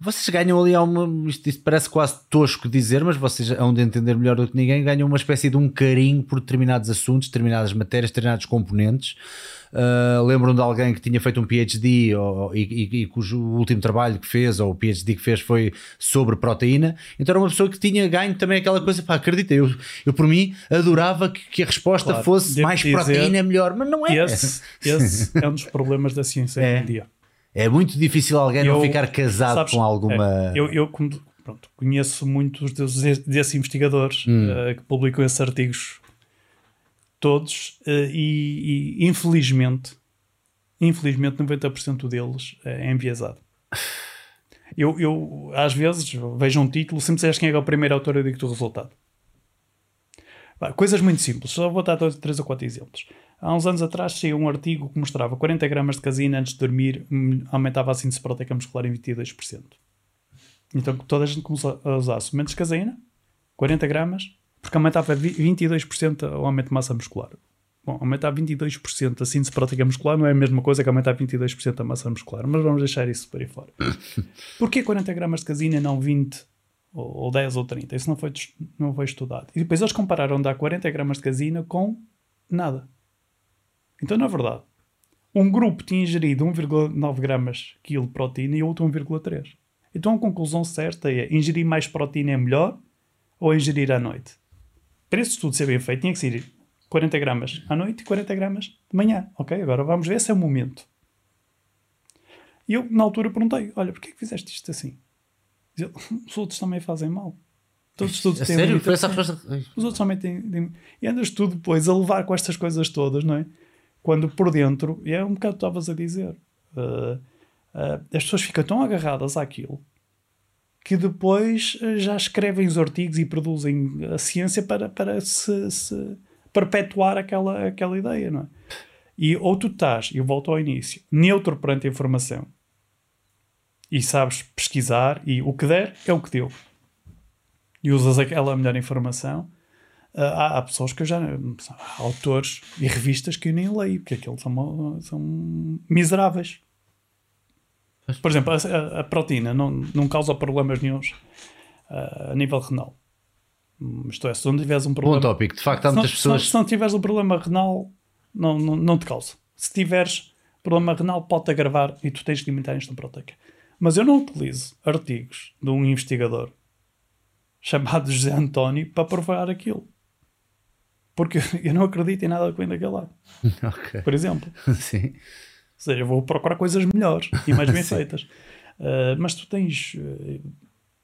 vocês ganham ali uma. Isto, isto, parece quase tosco dizer, mas vocês hão de entender melhor do que ninguém, ganham uma espécie de um carinho por determinados assuntos, determinadas matérias, determinados componentes Uh, lembram de alguém que tinha feito um PhD ou, e, e, e, cujo último trabalho que fez, ou o PhD que fez, foi sobre proteína. Então era uma pessoa que tinha ganho também aquela coisa, pá, acredita, eu, eu por mim adorava que, que a resposta claro, fosse mais proteína melhor, mas não é. Esse, esse é um dos problemas da ciência é. hoje em dia. É muito difícil alguém eu, não ficar casado sabes, com alguma. É, eu, eu pronto, conheço muitos desses, desses investigadores hum. uh, que publicam esses artigos todos, uh, e, e, infelizmente, infelizmente 90% deles é enviesado. Eu, eu, às vezes, vejo um título, se me disseres quem é, é o primeiro autor, eu digo-te o resultado. Coisas muito simples, só vou dar dois, três ou quatro exemplos. Há uns anos atrás saiu um artigo que mostrava 40 gramas de caseína antes de dormir hum, aumentava a síntese proteica muscular em 22%. Então toda a gente começou a usar suplementos de caseína, 40 gramas, porque aumentava 22% o aumento de massa muscular. Bom, aumentar 22% a síntese prótica muscular não é a mesma coisa que aumentar 22% a massa muscular, mas vamos deixar isso por aí fora. Porquê 40 gramas de caseína não 20 ou, 10 ou 30? Isso não foi, não foi estudado. E depois eles compararam dar 40 gramas de caseína com nada. Então, na verdade, um grupo tinha ingerido 1,9 gramas quilo de proteína e outro 1,3. Então a conclusão certa é ingerir mais proteína é melhor ou ingerir à noite? para esse estudo ser bem feito, tinha que ser 40 gramas à noite e 40 gramas de manhã. Ok, agora vamos ver se é o momento. E eu, na altura, perguntei: Olha, porquê é que fizeste isto assim? Ele, os outros também fazem mal. Todos os estudos têm. Sério? Foi essa resposta? Os outros também têm, têm. E andas tu depois a levar com estas coisas todas, não é? Quando por dentro, e é um bocado que estavas a dizer, uh, uh, as pessoas ficam tão agarradas àquilo que depois eh, já escrevem os artigos e produzem a ciência para, para se, se perpetuar aquela, aquela ideia, não é? E ou tu estás, eu volto ao início, neutro perante a informação e sabes pesquisar e o que der é o que deu. E usas aquela melhor informação. Uh, há, há, pessoas que eu já. Há autores e revistas que eu nem leio, porque aqueles são, são miseráveis. Por exemplo, a, a proteína não, não causa problemas nenhums uh, a nível renal. Isto é, se não tiveres um problema. Bom tópico, de facto, há muitas se não, pessoas. Se, se não tiveres um problema renal, não, não, não te causa. Se tiveres problema renal, pode-te agravar e tu tens de limitar a ingestão proteica. Mas eu não utilizo artigos de um investigador chamado José António para provar aquilo. Porque eu não acredito em nada que vem daquele lado. Okay. Por exemplo. Sim seja, vou procurar coisas melhores e mais bem feitas. Uh, mas tu tens uh,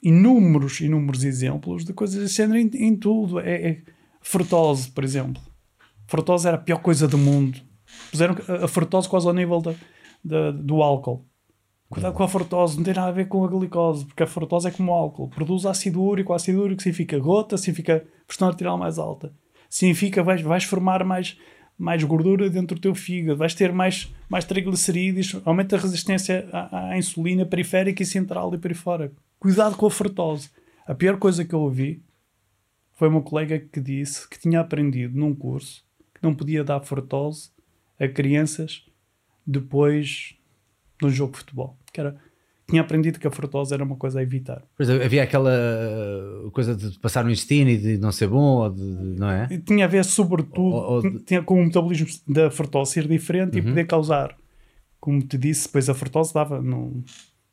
inúmeros, inúmeros exemplos de coisas desse género em, em tudo. É, é, frutose, por exemplo. Frutose era a pior coisa do mundo. Puseram a frutose quase ao nível da, da, do álcool. Cuidado com a frutose, não tem nada a ver com a glicose, porque a frutose é como o álcool. Produz ácido úrico, ácido úrico significa gota, significa pressão arterial mais alta. Significa vais, vais formar mais mais gordura dentro do teu fígado, vais ter mais, mais triglicerídeos, aumenta a resistência à, à, insulina periférica e central e periférica. Cuidado com a frutose. A pior coisa que eu ouvi foi uma colega que disse que tinha aprendido num curso que não podia dar frutose a crianças depois de um jogo de futebol. Que era tinha aprendido que a frutose era uma coisa a evitar. Pois havia aquela uh, coisa de passar no intestino e de não ser bom, ou de, não é? E tinha a ver, sobretudo, ou, ou de... tinha com o metabolismo da frutose ser diferente uhum. e poder causar, como te disse, depois a frutose dava, não,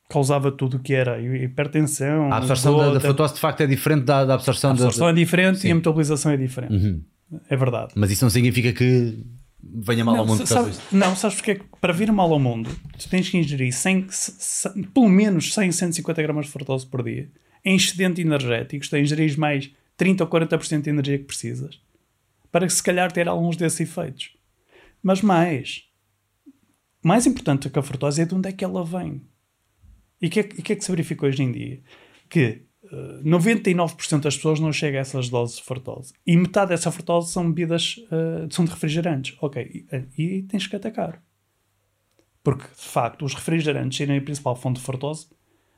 causava tudo o que era hipertensão. A absorção da, da, frutose de facto é diferente da, da absorção A absorção da, é diferente Sim. e a metabolização é diferente. Uhum. É verdade. Mas isso não significa que venha mal não, ao mundo sabe, Não, sabes porque é que para vir mal ao mundo tu tens que ingerir 100, 100, pelo menos 100, 150 gramas de frutose por dia em excedente energético, tu ingerir mais 30 ou 40% de energia que precisas para que se calhar ter alguns desses efeitos. Mas mais, mais importante que a frutose é de onde é que ela vem. E o que, é, que- é que se verifica hoje em dia? Que 99% das pessoas não chega a essas doses de fructose. E metade dessa fructose são bebidas, uh, são de refrigerantes. Ok, e, e tens que atacar. Porque, de facto, os refrigerantes serem a principal fonte de fructose,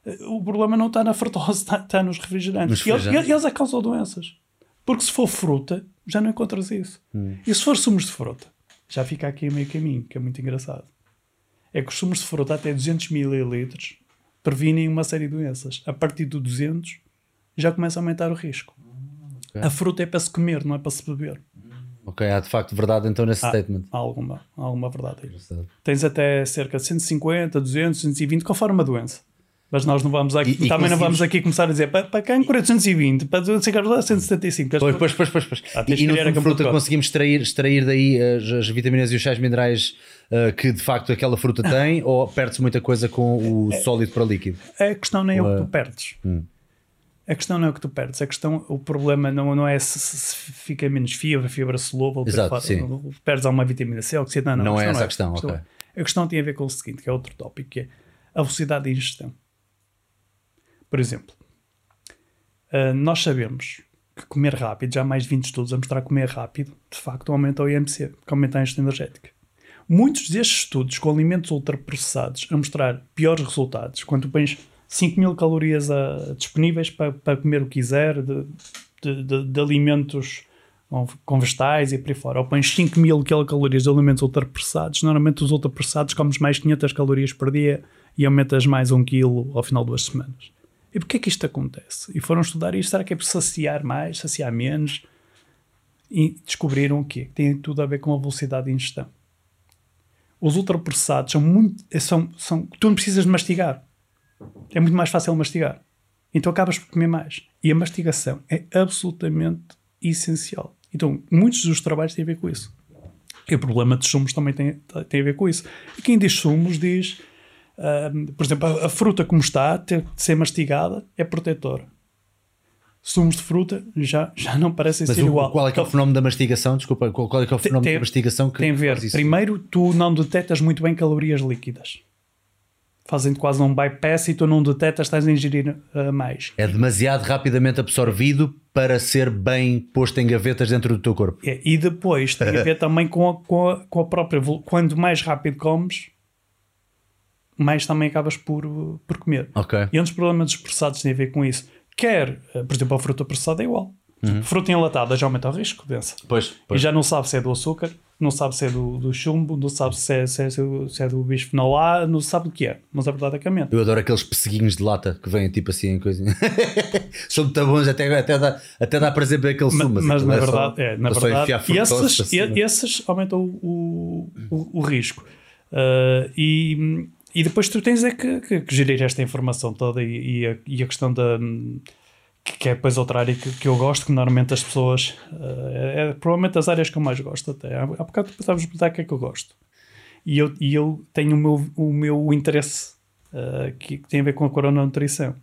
uh, o problema não está na fructose, está, está nos refrigerantes. Nos E eles- refrigerantes. E eles é que causam doenças. Porque se for fruta, já não encontras isso. E se for sumos de fruta, já fica aqui a meio caminho, que é muito engraçado. É que os sumos de fruta até 200 ml previnem uma série de doenças. A partir do 200 já começa a aumentar o risco. A fruta é para se comer, não é para se beber. Ok, há de facto verdade então nesse Há, statement. há alguma, há alguma verdade aí. Tens até cerca de 150, 200, 120, conforme a doença. Mas nós não vamos aqui, E- e também não vamos aqui começar a dizer para, para é 220, para doença cardiovascular 175. Pois, pois, pois, pois, pois. Ah, tens E, e no fundo, fruta conseguimos extrair, extrair daí as, as vitaminas e os sais minerais uh, que de facto aquela fruta tem ou perde-se muita coisa com o sólido para líquido? A questão nem é o que tu perdes. A questão não é o que tu perdes. A questão, o problema não, não é se, se- fica menos fibra, fibra solúvel, Exato, perdes alguma vitamina C, oxidante. Não, Não a é essa a é questão, ok. A questão tem a ver com o seguinte, que é outro tópico, que é a velocidade de ingestão. Por exemplo, ah, nós sabemos que comer rápido, já há mais de 20 estudos a mostrar que comer rápido, de facto, aumenta o IMC, que aumenta a ingestão energética. Muitos destes estudos com alimentos ultraprocessados a mostrar piores resultados, quando pões 5 mil calorias ah, disponíveis para, para comer o que quiser, de, de, de- de alimentos com, vegetais e por aí fora, ou pões 5 mil quilocalorias de alimentos ultraprocessados, normalmente os ultraprocessados comes mais 500 calorias por dia e aumentas mais 1 quilo ao final de duas semanas. E porquê que isto acontece? E foram estudar isto, será que é por saciar mais, saciar menos? E descobriram o quê? Que tem tudo a ver com a velocidade de ingestão. Os ultraprocessados são muito. São, são, tu não precisas de mastigar. É muito mais fácil mastigar. Então acabas por comer mais. E a mastigação é absolutamente essencial. Então, muitos dos trabalhos têm a ver com isso. E o problema dos sumos também tem, tem a ver com isso. E quem diz sumos diz, ah, por exemplo, a, a fruta como está, ter de ser mastigada, é protetora. Sumos de fruta já, já não parecem Mas ser o- igual. qual é que é o Então, fenómeno da mastigação? Desculpa, qual, qual é que é o fenómeno tem- da mastigação que tem a ver. Primeiro, tu não detectas muito bem calorias líquidas. Fazem-te quase um bypass e tu não detectas, estás a ingerir ah, mais. É demasiado rapidamente absorvido para ser bem posto em gavetas dentro do teu corpo. É, e depois tem a ver também com a, com, a, com a própria. Quanto mais rápido comes, mais também acabas por, uh, por comer. Ok. E um dos problemas dos processados tem a ver com isso. Quer, eh, por exemplo, a fruta processada é igual. Uhum. Fruta enlatada já aumenta o risco, pensa. Pois, E já não sabe se é do açúcar, não sabe se é do, do chumbo, não sabe se é, se, é, se, é, do- se é do bisfenol A, não sabe o que é. Mas a verdade é que aumenta. Eu adoro aqueles pesseguinhos de lata que vêm tipo assim em coisinha. São muito bons, até, até, dá, até dá prazer ver aquele sumo. mas aquilo na é só- verdade, é, na é só verdade esses, esses aumentam o, o, o risco. Ah, e, e depois tu tens é que, que- que gerir esta informação toda e, e a, e a questão da. Que, é depois outra área que, que eu gosto, que normalmente as pessoas. ah, é, é provavelmente das áreas que eu mais gosto até. Há, há bocado estávamos a perguntar o que é que eu gosto. E eu, e eu tenho o meu, o meu interesse ah, que, que tem a ver com a coronanutrição,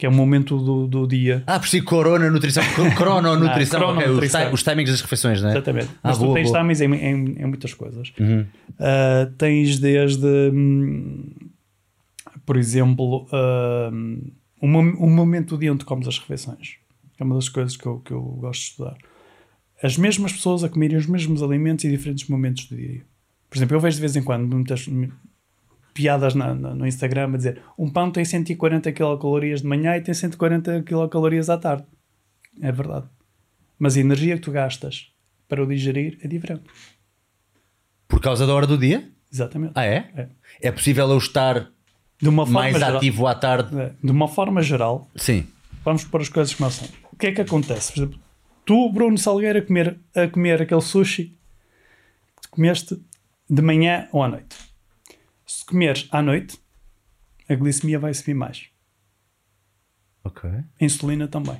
que é o momento do, do dia. Ah, por si, corona, nutrição. Corona, nutrição. Ah, ok, os, crononutrição. ti- os timings das refeições, não é? Exatamente. Ah, Mas tu boa, tens boa. timings em, em, em muitas coisas. Uh, tens desde, hum, por exemplo, o, mom- o momento do dia onde comes as refeições. É uma das coisas que eu, que eu gosto de estudar. As mesmas pessoas a comerem os mesmos alimentos em diferentes momentos do dia. Por exemplo, eu vejo de vez em quando muitas piadas na- na- no Instagram a dizer um pão tem 140 quilocalorias de manhã e tem 140 quilocalorias à tarde. É verdade. Mas a energia que tu gastas para o digerir é diferente. Por causa da hora do dia? Exatamente. Ah, é? É. É possível eu estar De uma forma mais geral, ativo à tarde? É, de uma forma geral, Sim. vamos pôr as coisas como são. O que é que acontece? Por exemplo, tu, Bruno Salgueiro, a comer, a comer aquele sushi que comeste de manhã ou à noite. Se comeres à noite, a glicemia vai subir mais. Ok. A insulina também.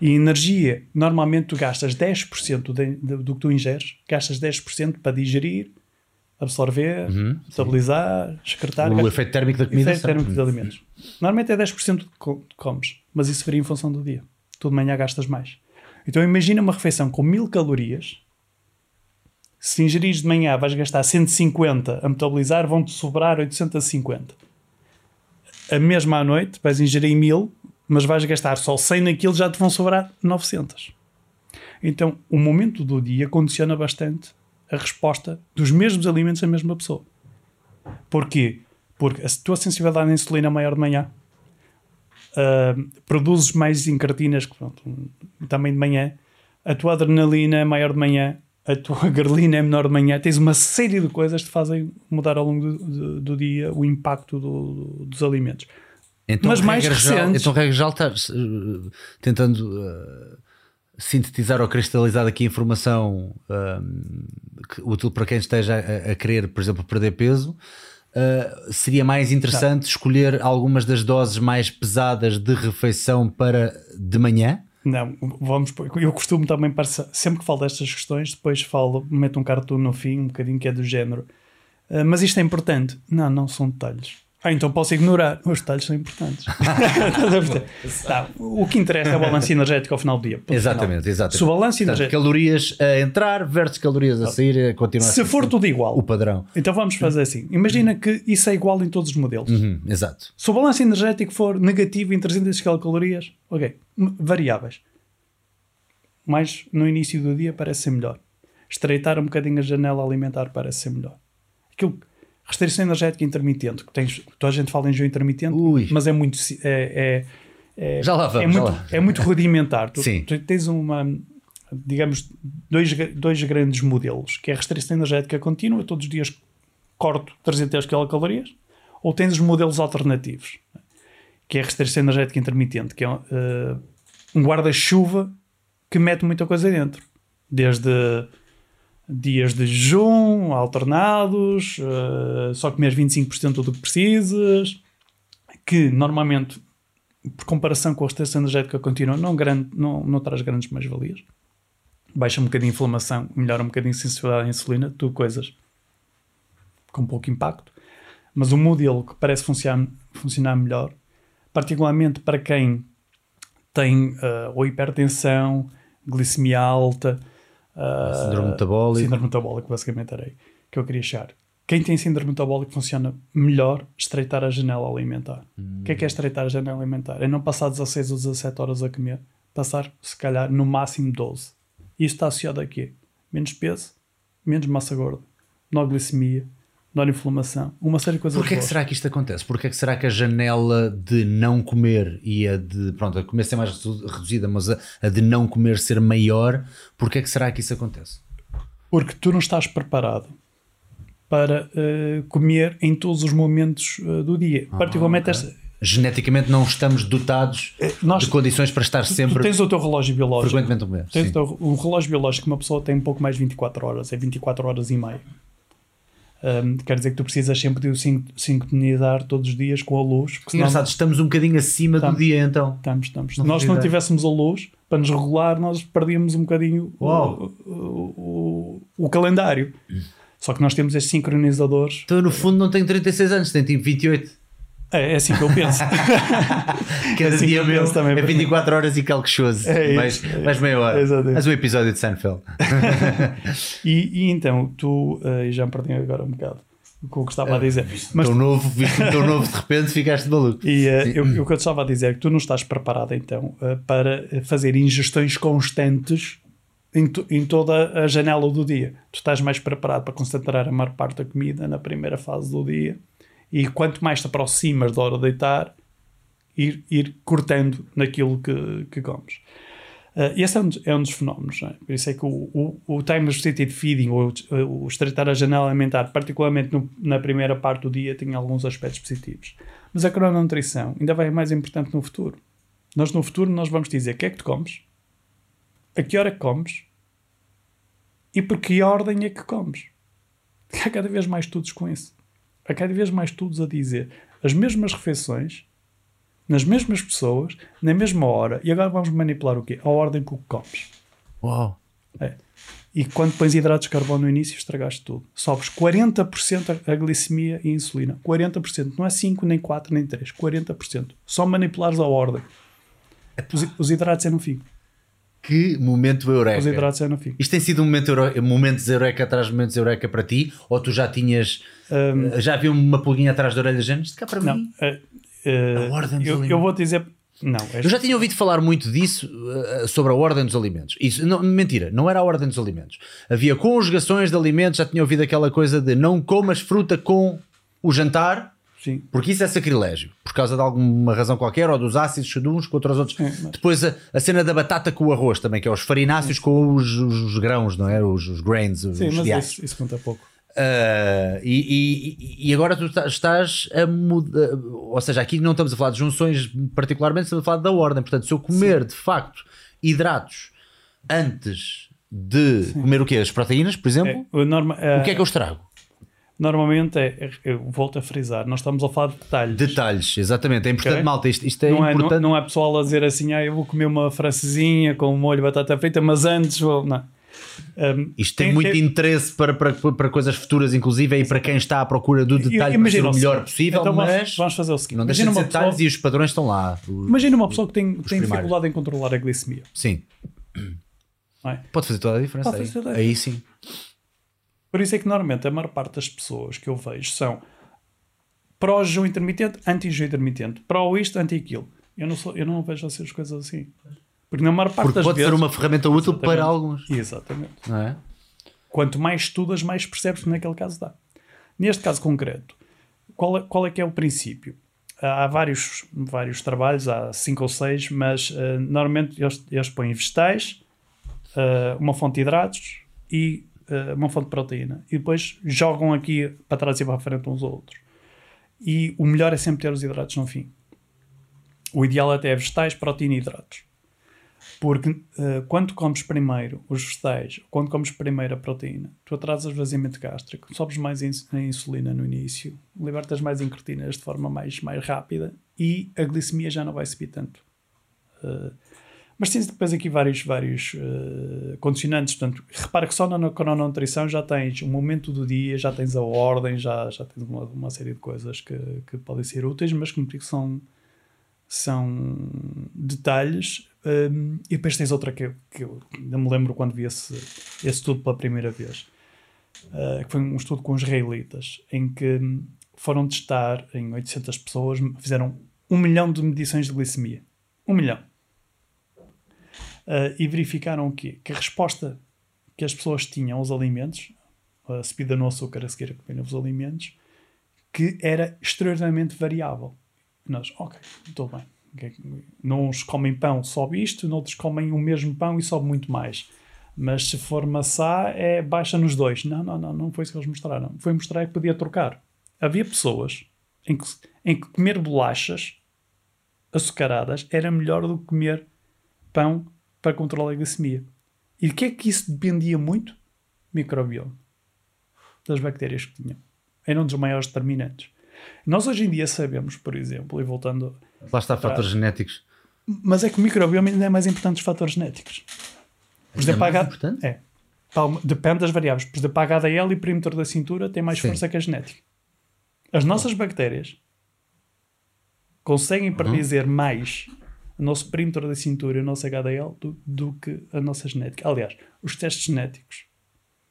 E energia, normalmente tu gastas 10% de, de- do que tu ingeres, gastas 10% para digerir, absorver, estabilizar, excretar. O efeito térmico da comida. Efeito sabe? térmico de alimentos. Normalmente é 10% que co- que comes, mas isso varia em função do dia. Tu de manhã gastas mais. Então imagina uma refeição com 1000 calorias. Se ingerires de manhã vais gastar 150 a metabolizar, vão-te sobrar 850. a mesma à noite, vais ingerir 1000, mas vais gastar só 100 naquilo, já te vão sobrar 900. Então, o momento do dia condiciona bastante a resposta dos mesmos alimentos à mesma pessoa. Porquê? Porque a tua sensibilidade à insulina é maior de manhã, uh, produzes mais incretinas pronto, também de manhã, a tua adrenalina é maior de manhã, a tua grelina é menor de manhã, tens uma série de coisas que te fazem mudar ao longo do, do, do dia o impacto do, dos alimentos. Então, Mas mais recentes- então, regra geral, estás uh, tentando uh, sintetizar ou cristalizar aqui informação um, que- útil para quem esteja a, a querer, por exemplo, perder peso. uh, seria mais interessante escolher algumas das doses mais pesadas de refeição para de manhã. Não, vamos. Eu costumo também, passar- sempre que falo destas questões, depois falo, meto um cartoon no fim, um bocadinho que é do género. "Ah, mas isto é importante. Não, não são detalhes. Ah, então posso ignorar. Os detalhes são importantes. Tá, o que interessa é o balanço energético ao final do dia. Exatamente, final. exatamente. Se o balanço energético. calorias a entrar versus calorias a sair, eh, continua Se for tudo igual, o padrão. então vamos fazer assim. Imagina que isso é igual em todos os modelos. Uhum, exato. Se o balanço energético for negativo em 300 calorias, ok, variáveis. Mas no início do dia parece ser melhor. Estreitar um bocadinho a janela alimentar parece ser melhor. Aquilo, restrição energética intermitente, que tens, toda a gente fala em jejum intermitente, Ui. mas é muito. É, é, é, Já lá é vamos, já muito, lá. é muito rudimentar. Tu, Sim. tu tens uma, digamos, dois, dois grandes modelos, que é a restrição energética contínua, todos os dias corto 300 quilocalorias, ou tens os modelos alternativos, que é a restrição energética intermitente, que é eh, um guarda-chuva que mete muita coisa dentro. Desde dias de jejum, alternados, eh, só comer 25% do que precisas, que normalmente, por comparação com a restrição energética contínua, não, grande, não, não traz grandes mais-valias. Baixa um bocadinho a inflamação, melhora um bocadinho a sensibilidade à insulina, tudo coisas com pouco impacto. Mas o modelo que parece funcionar, funcionar melhor, particularmente para quem tem ah, ou hipertensão, glicemia alta, ah, Síndrome metabólico. síndrome metabólico, basicamente era aí que eu queria chegar. Quem tem síndrome metabólico funciona melhor estreitar a janela alimentar. O que é que é estreitar a janela alimentar? É não passar 16 ou 17 horas a comer, passar, se calhar, no máximo 12. Isto está associado a quê? Menos peso, menos massa gorda, menor glicemia, menor inflamação, uma série de coisas Porquê é que será que isto acontece? Porquê é que será que a janela de não comer e a de, pronto, a comer ser mais redu- reduzida, mas a, a de não comer ser maior, porquê é que será que isso acontece? Porque tu não estás preparado para eh, comer em todos os momentos eh, do dia. Particularmente esta, Geneticamente não estamos dotados nós- de condições para estar tu sempre tens o teu relógio biológico. frequentemente a comer. Tens Sim. o teu- relógio biológico que uma pessoa tem um pouco mais de 24 horas, é 24 horas e meia. Hum, quer dizer que tu precisas sempre de o sin- sincronizar todos os dias com a luz. porque senão- Engraçado, estamos um bocadinho acima do Estamos. dia então. Estamos, estamos. Se nós não tivéssemos a luz para nos regular, nós perdíamos um bocadinho o, o, o- o calendário. Só que nós temos estes sincronizadores. Então, no fundo, não tenho 36 anos, tenho tipo 28. É, é assim que eu penso. Cada assim que dia eu meu penso também. é 24 horas e calcochoso. É mais, isso, é mais meia hora. Exatamente. Mais um episódio de Seinfeld. e, e então, tu eh, já me perdi agora um bocado com o que estava a dizer. Mas tão novo, tão novo de repente, ficaste maluco. E eh, eu- o que eu estava a dizer é que tu não estás preparado então eh, para fazer ingestões constantes em, to- em toda a janela do dia. Tu estás mais preparado para concentrar a maior parte da comida na primeira fase do dia e quanto mais te aproximas da hora de deitar, ir, ir cortando naquilo que, que comes. Eh, esse é um, é um dos fenómenos. é? Por isso é que o, o, o time restricted feeding, ou o, o estreitar a janela alimentar, particularmente no- na primeira parte do dia, tem alguns aspectos positivos. Mas a crononutrição ainda vai mais importante no futuro. Nós no futuro nós vamos dizer o que é que tu comes, a que hora é que comes e por que ordem é que comes. Há cada vez mais estudos com isso. Há cada vez mais estudos a dizer as mesmas refeições nas mesmas pessoas, na mesma hora, e agora vamos manipular o quê? A ordem com que comes. Uau. É. E quando pões hidratos de carbono no início, estragaste tudo. Sobes 40% a glicemia e a insulina. 40%. Não é 5, nem 4, nem 3. 40%. Só manipulares a ordem. Os hidratos é no fim. Que momento eureka. Os hidratos. Isto tem sido um momento euro... momentos eureka atrás de momentos eureka para ti? Ou tu já tinhas. Já havia uma pulguinha atrás da orelha, gente? Isto cá para Não. mim. eh, Uh, A ordem dos eu, eu alimentos. vou te dizer. Não, Eu já tinha ouvido falar muito disso uh, sobre a ordem dos alimentos. Isso, não, mentira, não era a ordem dos alimentos. Havia conjugações de alimentos, já tinha ouvido aquela coisa de não comas fruta com o jantar, Sim. porque isso é sacrilégio, por causa de alguma razão qualquer, ou dos ácidos de uns contra os outros. É, mas- Depois a, a cena da batata com o arroz também, que é os farináceos com os, os- os grãos, não é? Os, os grains, os Sim, mas isso, isso conta pouco. Uh, e, e- e agora tu tá- estás a mudar, ou seja, aqui não estamos a falar de junções particularmente, estamos a falar da ordem. Portanto, se eu comer de facto hidratos antes de comer o quê? As proteínas, por exemplo, É, o, norma, o que é que eu estrago? Normalmente é, é- eu volto a frisar, nós estamos a falar de detalhes. Detalhes, exatamente. É importante, Ok. malta. Isto, isto é não, é, não, importante. não é pessoal a dizer assim, ah, eu vou comer uma francesinha com molho de batata frita, mas antes vou. Não. Um, Isto tem, muito interesse para, para, para coisas futuras, inclusive, e para quem está à procura do detalhe para ser o melhor seguinte, possível, então mas vamos fazer o seguinte: não imagina de uma, pessoa, detalhes e os padrões estão lá. O- imagina uma pessoa que tem, tem dificuldade em controlar a glicemia. Sim, é? pode fazer toda a diferença. Aí, toda a aí sim. Por isso é que normalmente a maior parte das pessoas que eu vejo são pró-jejum intermitente, anti-jejum intermitente, pró isto, anti-aquilo. Eu não, sou, eu não vejo as coisas assim. Porque na maior parte Porque das pode vezes. ser uma ferramenta útil para alguns. Exatamente. Não é? Quanto mais estudas, mais percebes que naquele caso dá. Neste caso concreto, qual é, qual é que é o princípio? Há vários, vários trabalhos, há cinco ou seis, mas eh, normalmente eles, eles põem vegetais, eh, uma fonte de hidratos e eh, uma fonte de proteína. E depois jogam aqui para trás e para a frente uns ou outros. E o melhor é sempre ter os hidratos no fim. O ideal até é vegetais, proteína e hidratos. Porque eh, quando comes primeiro os vegetais, quando comes primeiro a proteína, tu atrasas o vazamento gástrico, sobes mais a insulina no início, libertas mais incretinas de forma mais, mais rápida e a glicemia já não vai subir tanto. Eh, mas tens depois aqui vários, vários eh, condicionantes. Portanto, repara que só na crononutrição já tens o momento do dia, já tens a ordem, já, já tens uma, uma série de coisas que, que podem ser úteis, mas como digo, são, são detalhes. hum, e depois tens outra que, que eu ainda me lembro quando vi esse, esse estudo pela primeira vez, uh, que foi um estudo com israelitas, em que foram testar em 800 pessoas, fizeram um milhão de medições de glicemia. Um milhão. Uh, e verificaram? Que a resposta que as pessoas tinham aos alimentos, a subida no açúcar a seguir a comer os alimentos, que era extremamente variável. Nós, ok, estou bem. Ok, Uns comem pão, sobe isto, noutros comem o mesmo pão e sobe muito mais. Mas se for maçã, é baixa nos dois. Não, não, não, não foi isso que eles mostraram. Foi mostrar que podia trocar. Havia pessoas em que, em que comer bolachas açucaradas era melhor do que comer pão para controlar a glicemia. E de que é que isso dependia muito? Microbioma. Das bactérias que tinham. Era um dos maiores determinantes. Nós hoje em dia sabemos, por exemplo, e voltando. Lá está, fatores genéticos. Mas é que o microbioma ainda é mais importante que os fatores genéticos. Por exemplo, mais a H- importante? É. Depende das variáveis. Por exemplo, a HDL e perímetro da cintura tem mais Sim. força que a genética. As nossas bactérias conseguem Uhum. predizer mais o nosso perímetro da cintura e o nosso HDL do, do que a nossa genética. Aliás, os testes genéticos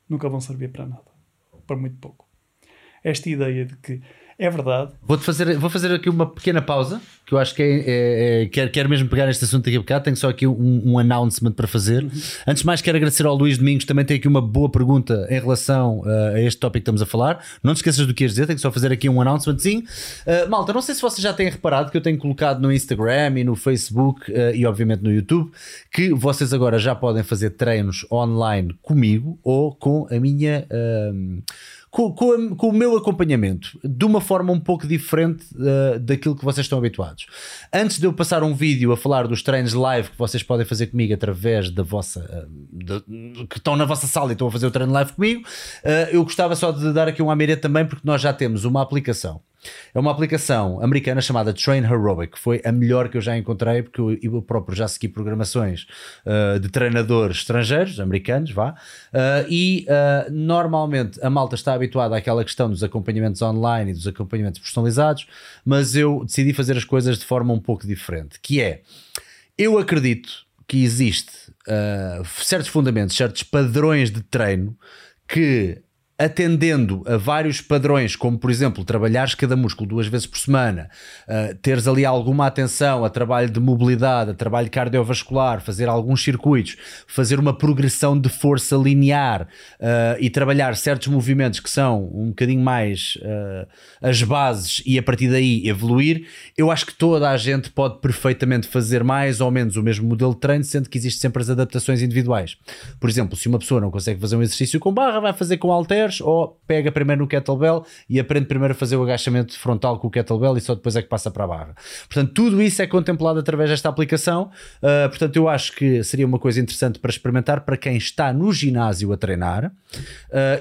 nunca vão servir para nada. Para muito pouco. Esta ideia de que é verdade, Vou, fazer, vou fazer aqui uma pequena pausa, que eu acho que é, é- é- quero, quero mesmo pegar este assunto aqui a bocado. Tenho só aqui um, um announcement para fazer. Antes de mais, quero agradecer ao Luís Domingos. Também tem aqui uma boa pergunta em relação uh, a este tópico que estamos a falar. Não te esqueças do que ias dizer, tenho só fazer aqui um announcementzinho. Uh, malta, não sei se vocês já têm reparado que eu tenho colocado no Instagram e no Facebook uh, e, obviamente, no YouTube que vocês agora já podem fazer treinos online comigo ou com a minha. Com, com com o meu acompanhamento de uma forma um pouco diferente uh, daquilo que vocês estão habituados. Antes de eu passar um vídeo a falar dos treinos live que vocês podem fazer comigo através da vossa uh, de- que estão na vossa sala e estão a fazer o treino live comigo, uh, eu gostava só de dar aqui um amirete também, porque nós já temos uma aplicação. É uma aplicação americana chamada Train Heroic, que foi a melhor que eu já encontrei, porque eu, próprio já segui programações uh, de treinadores estrangeiros, americanos, vá, uh, e uh, normalmente a malta está habituada àquela questão dos acompanhamentos online e dos acompanhamentos personalizados, mas eu decidi fazer as coisas de forma um pouco diferente, que é, eu acredito que existe certos fundamentos, certos padrões de treino que atendendo a vários padrões, como por exemplo, trabalhares cada músculo duas vezes por semana, uh, teres ali alguma atenção a trabalho de mobilidade, a trabalho cardiovascular, fazer alguns circuitos, fazer uma progressão de força linear uh, e trabalhar certos movimentos que são um bocadinho mais uh, as bases e a partir daí evoluir, eu acho que toda a gente pode perfeitamente fazer mais ou menos o mesmo modelo de treino, sendo que existem sempre as adaptações individuais. Por exemplo, se uma pessoa não consegue fazer um exercício com barra, vai fazer com halteres ou pega primeiro no kettlebell e aprende primeiro a fazer o agachamento frontal com o kettlebell e só depois é que passa para a barra. Portanto, tudo isso é contemplado através desta aplicação. Uh, portanto, eu acho que seria uma coisa interessante para experimentar para quem está no ginásio a treinar uh,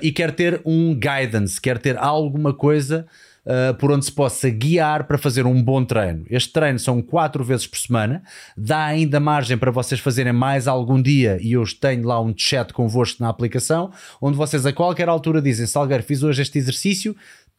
e quer ter um guidance, quer ter alguma coisa uh, por onde se possa guiar para fazer um bom treino. Este treino são quatro vezes por semana, dá ainda margem para vocês fazerem mais algum dia e eu tenho lá um chat convosco na aplicação, onde vocês a qualquer altura dizem: Salgueiro, fiz hoje este exercício.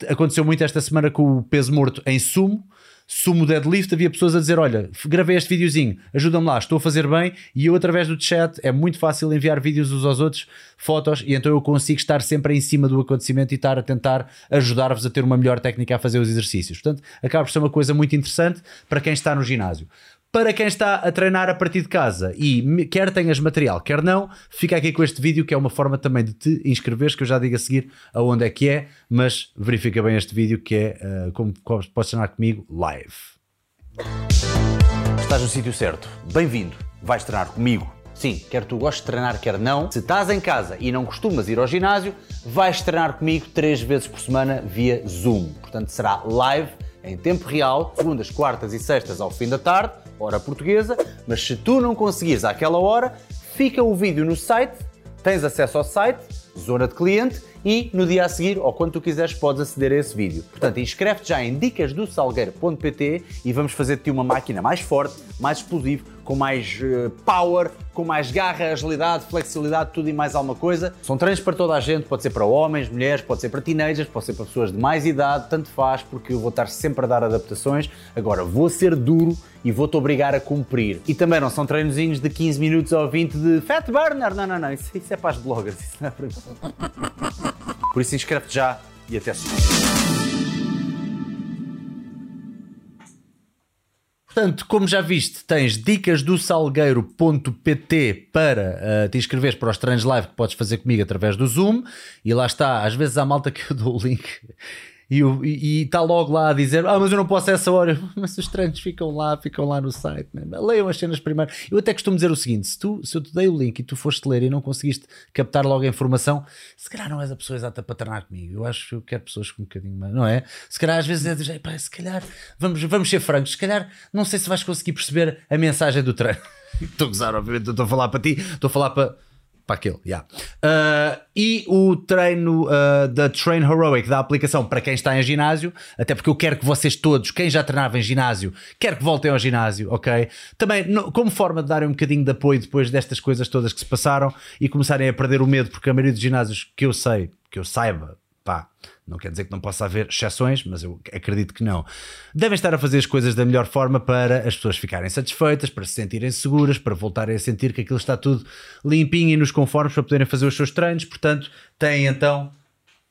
Aconteceu muito esta semana com o peso morto em sumo sumo deadlift, havia pessoas a dizer: Olha, gravei este videozinho, ajuda-me lá, estou a fazer bem. E eu, através do chat, é muito fácil enviar vídeos uns aos outros, fotos, e então eu consigo estar sempre em cima do acontecimento e estar a tentar ajudar-vos a ter uma melhor técnica a fazer os exercícios. Portanto, acaba por ser uma coisa muito interessante para quem está no ginásio. Para quem está a treinar a partir de casa e quer tenhas material, quer não, fica aqui com este vídeo que é uma forma também de te inscreveres, que eu já digo a seguir aonde é que é, mas verifica bem este vídeo que é, uh, como podes treinar comigo, live. Estás no sítio certo. Bem-vindo. Vais treinar comigo. Sim, quer tu gostes de treinar, quer não. Se estás em casa e não costumas ir ao ginásio, vais treinar comigo três vezes por semana via Zoom. Portanto, será live em tempo real, segundas, quartas e sextas ao fim da tarde hora portuguesa, mas se tu não conseguires àquela hora, fica o vídeo no site, tens acesso ao site, zona de cliente, e no dia a seguir, ou quando tu quiseres, podes aceder a esse vídeo. Portanto, inscreve-te já em dicasdosalgueiro.pt e vamos fazer de ti uma máquina mais forte, mais explosiva, com mais uh, power, com mais garra, agilidade, flexibilidade, tudo e mais alguma coisa. São treinos para toda a gente, pode ser para homens, mulheres, pode ser para teenagers, pode ser para pessoas de mais idade, tanto faz, porque eu vou estar sempre a dar adaptações. Agora, vou ser duro e vou-te obrigar a cumprir. E também não são treinozinhos de 15 minutos ou 20 de fat burner, não, não, não, isso, isso é para as bloggers, isso não é para mim. Por isso inscreve-te já e até segunda. Portanto, como já viste, tens dicas do salgueiro.pt para uh, te inscreveres para os treinos live que podes fazer comigo através do Zoom. E lá está, às vezes há malta que eu dou o link e está logo lá a dizer: Ah, mas eu não posso a essa hora. Mas os treinos ficam lá, ficam lá no site. Né? Leiam as cenas primeiro. Eu até costumo dizer o seguinte: se, tu, se eu te dei o link e tu foste ler e não conseguiste captar logo a informação, se calhar não és a pessoa exata para treinar comigo. Eu acho que eu quero pessoas com um bocadinho mais, não é? Se calhar às vezes é dizer: se calhar, vamos, vamos ser francos, se calhar não sei se vais conseguir perceber a mensagem do treino. estou a gozar, obviamente, estou a falar para ti, estou a falar para para aquele, yeah. Uh, e o treino uh, da Train Heroic, da aplicação para quem está em ginásio, até porque eu quero que vocês todos, quem já treinava em ginásio, quero que voltem ao ginásio, ok? Também, no, como forma de darem um bocadinho de apoio depois destas coisas todas que se passaram e começarem a perder o medo, porque a maioria dos ginásios que eu sei, que eu saiba, pá, não quer dizer que não possa haver exceções, mas eu acredito que não. Devem estar a fazer as coisas da melhor forma para as pessoas ficarem satisfeitas, para se sentirem seguras, para voltarem a sentir que aquilo está tudo limpinho e nos conformes para poderem fazer os seus treinos. Portanto, têm então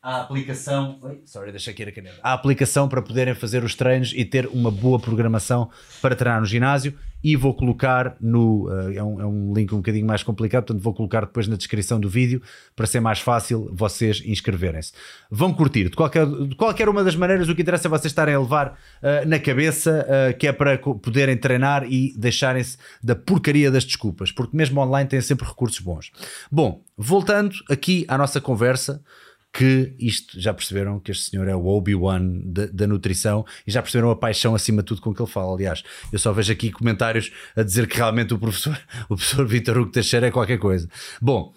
a aplicação. Oi, sorry, deixa aqui a caneta. A aplicação para poderem fazer os treinos e ter uma boa programação para treinar no ginásio. E vou colocar no. Uh, é, um, é, um, link um bocadinho mais complicado, portanto vou colocar depois na descrição do vídeo para ser mais fácil vocês inscreverem-se. Vão curtir. De qualquer, de qualquer uma das maneiras, o que interessa é vocês estarem a levar uh, na cabeça uh, que é para poderem treinar e deixarem-se da porcaria das desculpas, porque mesmo online têm sempre recursos bons. Bom, voltando aqui à nossa conversa que isto já perceberam que este senhor é o Obi-Wan da, nutrição e já perceberam a paixão acima de tudo com que ele fala. Aliás, eu só vejo aqui comentários a dizer que realmente o professor, o professor Vitor Hugo Teixeira é qualquer coisa. Bom,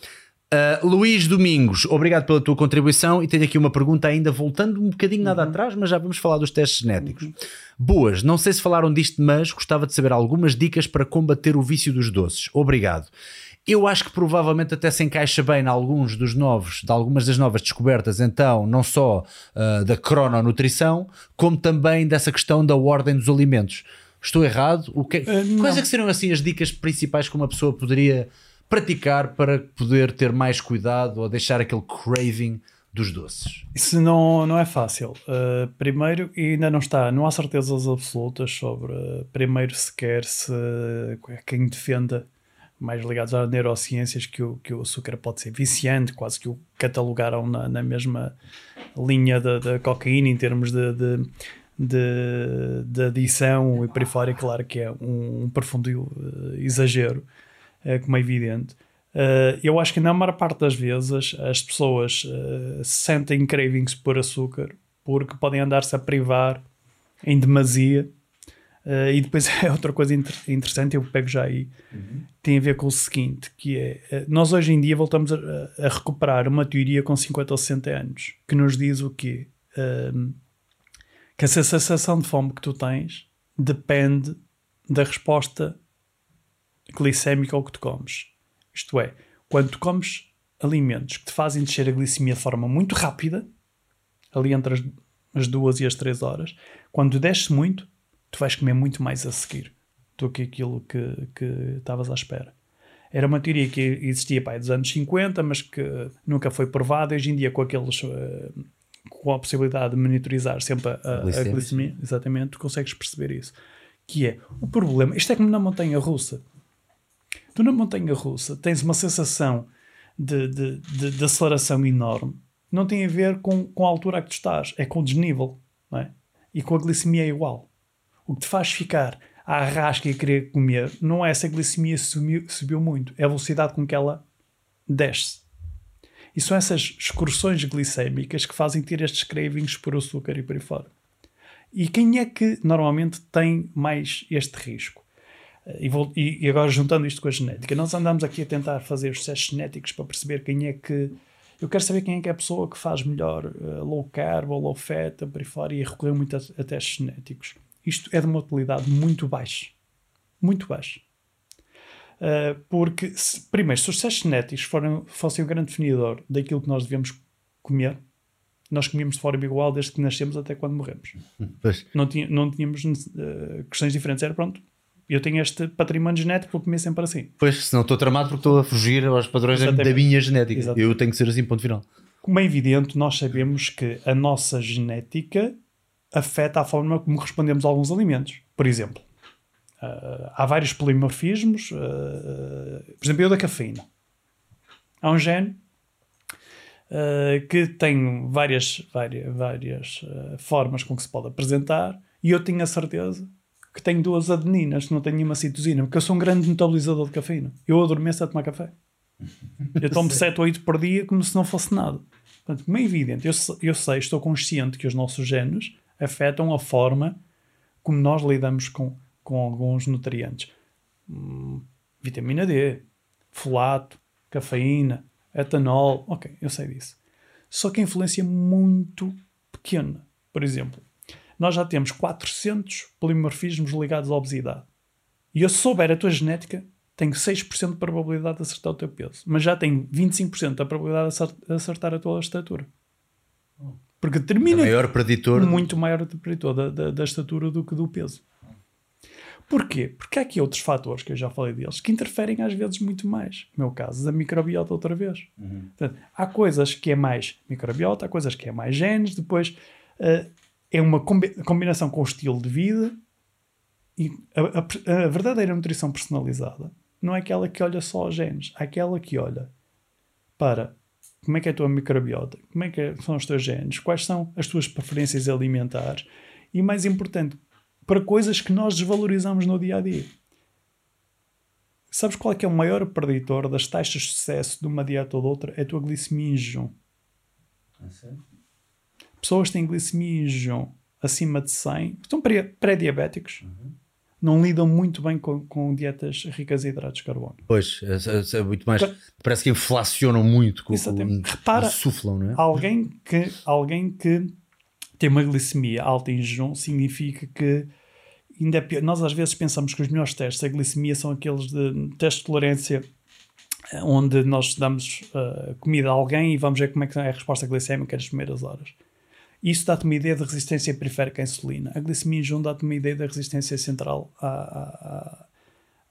uh, Luís Domingos, obrigado pela tua contribuição e tenho aqui uma pergunta ainda voltando um bocadinho nada uhum. atrás, mas já vamos falar dos testes genéticos. Uhum. Boas, não sei se falaram disto, mas gostava de saber algumas dicas para combater o vício dos doces. Obrigado. Eu acho que provavelmente até se encaixa bem em alguns dos novos, de algumas das novas descobertas, então, não só uh, da crononutrição, como também dessa questão da ordem dos alimentos. Estou errado? O que, uh, quais é que seriam assim as dicas principais que uma pessoa poderia praticar para poder ter mais cuidado ou deixar aquele craving dos doces? Isso não, não é fácil. Uh, primeiro, ainda não está, não há certezas absolutas sobre, uh, primeiro, sequer se quem defenda, mais ligados às neurociências, que o, que o açúcar pode ser viciante, quase que o catalogaram na, na mesma linha da, da cocaína em termos de, de, de, de adição e por aí fora, claro que é um, um profundo uh, exagero, como é evidente. Uh, eu acho que na maior parte das vezes as pessoas sentem cravings por açúcar porque podem andar-se a privar em demasia. Uh, e depois é outra coisa inter interessante, eu pego já aí, uhum. tem a ver com o seguinte, que é, nós hoje em dia voltamos a, a, recuperar uma teoria com 50 ou 60 anos, que nos diz o quê? Ehm, que essa sensação de fome que tu tens depende da resposta glicémica ao que tu comes. Isto é, quando tu comes alimentos que te fazem descer a glicemia de forma muito rápida, ali entre as, as duas e as três horas, quando desce muito, tu vais comer muito mais a seguir do que aquilo que, que estavas à espera. Era uma teoria que existia pai, dos anos 50, mas que nunca foi provada. Hoje em dia, com aqueles. Uh, com a possibilidade de monitorizar sempre a, a, a glicemia, exatamente, tu consegues perceber isso. Que é o problema. Isto é como na montanha russa. Tu na montanha russa tens uma sensação de, de, de, de, aceleração enorme. Não tem a ver com, com a altura a que tu estás, é com o desnível. Não é? E com a glicemia é igual. O que te faz ficar à rasca e querer comer não é se a glicemia subiu, subiu muito, é a velocidade com que ela desce. E são essas excursões glicémicas que fazem ter estes cravings por açúcar e por aí fora. E quem é que normalmente tem mais este risco? E, vou, e, agora juntando isto com a genética, nós andamos aqui a tentar fazer os testes genéticos para perceber quem é que. Eu quero saber quem é que é a pessoa que faz melhor uh, low carb ou low fat, por aí fora, e recorrer muito a, a, testes genéticos. Isto é de uma utilidade muito baixa. Muito baixa. Uh, porque, se, primeiro, se os testes genéticos forem, fossem o grande definidor daquilo que nós devemos comer, nós comíamos de forma igual desde que nascemos até quando morremos. Não, tinha, não tínhamos uh, questões diferentes. Era pronto, eu tenho este património genético, vou comer sempre assim. Pois, senão estou tramado porque estou a fugir aos padrões Exatamente. da minha genética. Exatamente. Eu tenho que ser assim, ponto final. Como é evidente, nós sabemos que a nossa genética afeta a forma como respondemos a alguns alimentos. Por exemplo, uh, há vários polimorfismos, uh, por exemplo, eu da cafeína. Há um gene uh, que tem várias, várias, várias formas com que se pode apresentar e eu tenho a certeza que tenho duas adeninas, não tenho nenhuma citosina, porque eu sou um grande metabolizador de cafeína. Eu adormeço a tomar café. Eu tomo 7 ou 8 por dia como se não fosse nada. Portanto, como é evidente, eu, eu sei, estou consciente que os nossos genes afetam a forma como nós lidamos com, com alguns nutrientes. Hum, vitamina D, folato, cafeína, etanol, ok, eu sei disso. Só que a influência é muito pequena. Por exemplo, nós já temos 400 polimorfismos ligados à obesidade. E eu, souber a tua genética, tenho 6% de probabilidade de acertar o teu peso. Mas já tenho 25% da probabilidade de acertar a tua estatura. Porque determina. É maior preditor. Muito maior preditor da, da, da estatura do que do peso. Porquê? Porque há aqui outros fatores que eu já falei deles que interferem às vezes muito mais. No meu caso, da microbiota outra vez. Uhum. Portanto, há coisas que é mais microbiota, há coisas que é mais genes, depois uh, é uma combinação com o estilo de vida e a, a, a, verdadeira nutrição personalizada não é aquela que olha só os genes, é aquela que olha para como é que é a tua microbiota, como é que é, são os teus genes, quais são as tuas preferências alimentares e, mais importante, para coisas que nós desvalorizamos no dia a dia. Sabes qual é que é o maior preditor das taxas de sucesso de uma dieta ou de outra? É a tua glicemia em jejum. É pessoas que têm glicemia em jejum acima de 100, estão pré-diabéticos, uhum. Não lidam muito bem com, com, dietas ricas em hidratos de carbono. Pois, é, é, é muito mais. parece que inflacionam muito com, o Repara, suflam, não é? Alguém que, alguém que tem uma glicemia alta em jejum significa que ainda é pior. Nós às vezes pensamos que os melhores testes da glicemia são aqueles de teste de tolerância onde nós damos uh, comida a alguém e vamos ver como é que é a resposta glicémica nas primeiras horas. Isso dá-te uma ideia da resistência periférica à insulina. A glicemia em jejum dá-te uma ideia da resistência central à,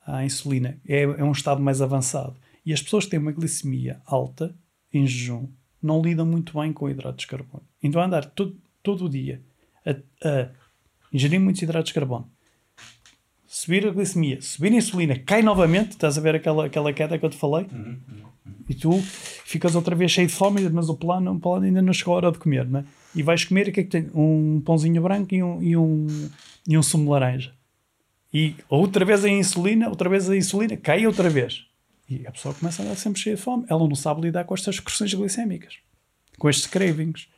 à, à insulina. É, é, um estado mais avançado. E as pessoas que têm uma glicemia alta em jejum não lidam muito bem com hidratos de carbono. Então andar todo, todo o dia a, a ingerir muitos hidratos de carbono, subir a glicemia, subir a insulina, cai novamente, estás a ver aquela, aquela queda que eu te falei? Uhum, uhum. E tu ficas outra vez cheio de fome, mas o plano, o plano ainda não chegou a hora de comer, não é? E vais comer, o que é que tem? Um pãozinho branco e um, e um, e um sumo de laranja. E outra vez a insulina, outra vez a insulina, cai outra vez. E a pessoa começa a andar sempre cheia de fome. Ela não sabe lidar com estas excursões glicémicas, com estes cravings.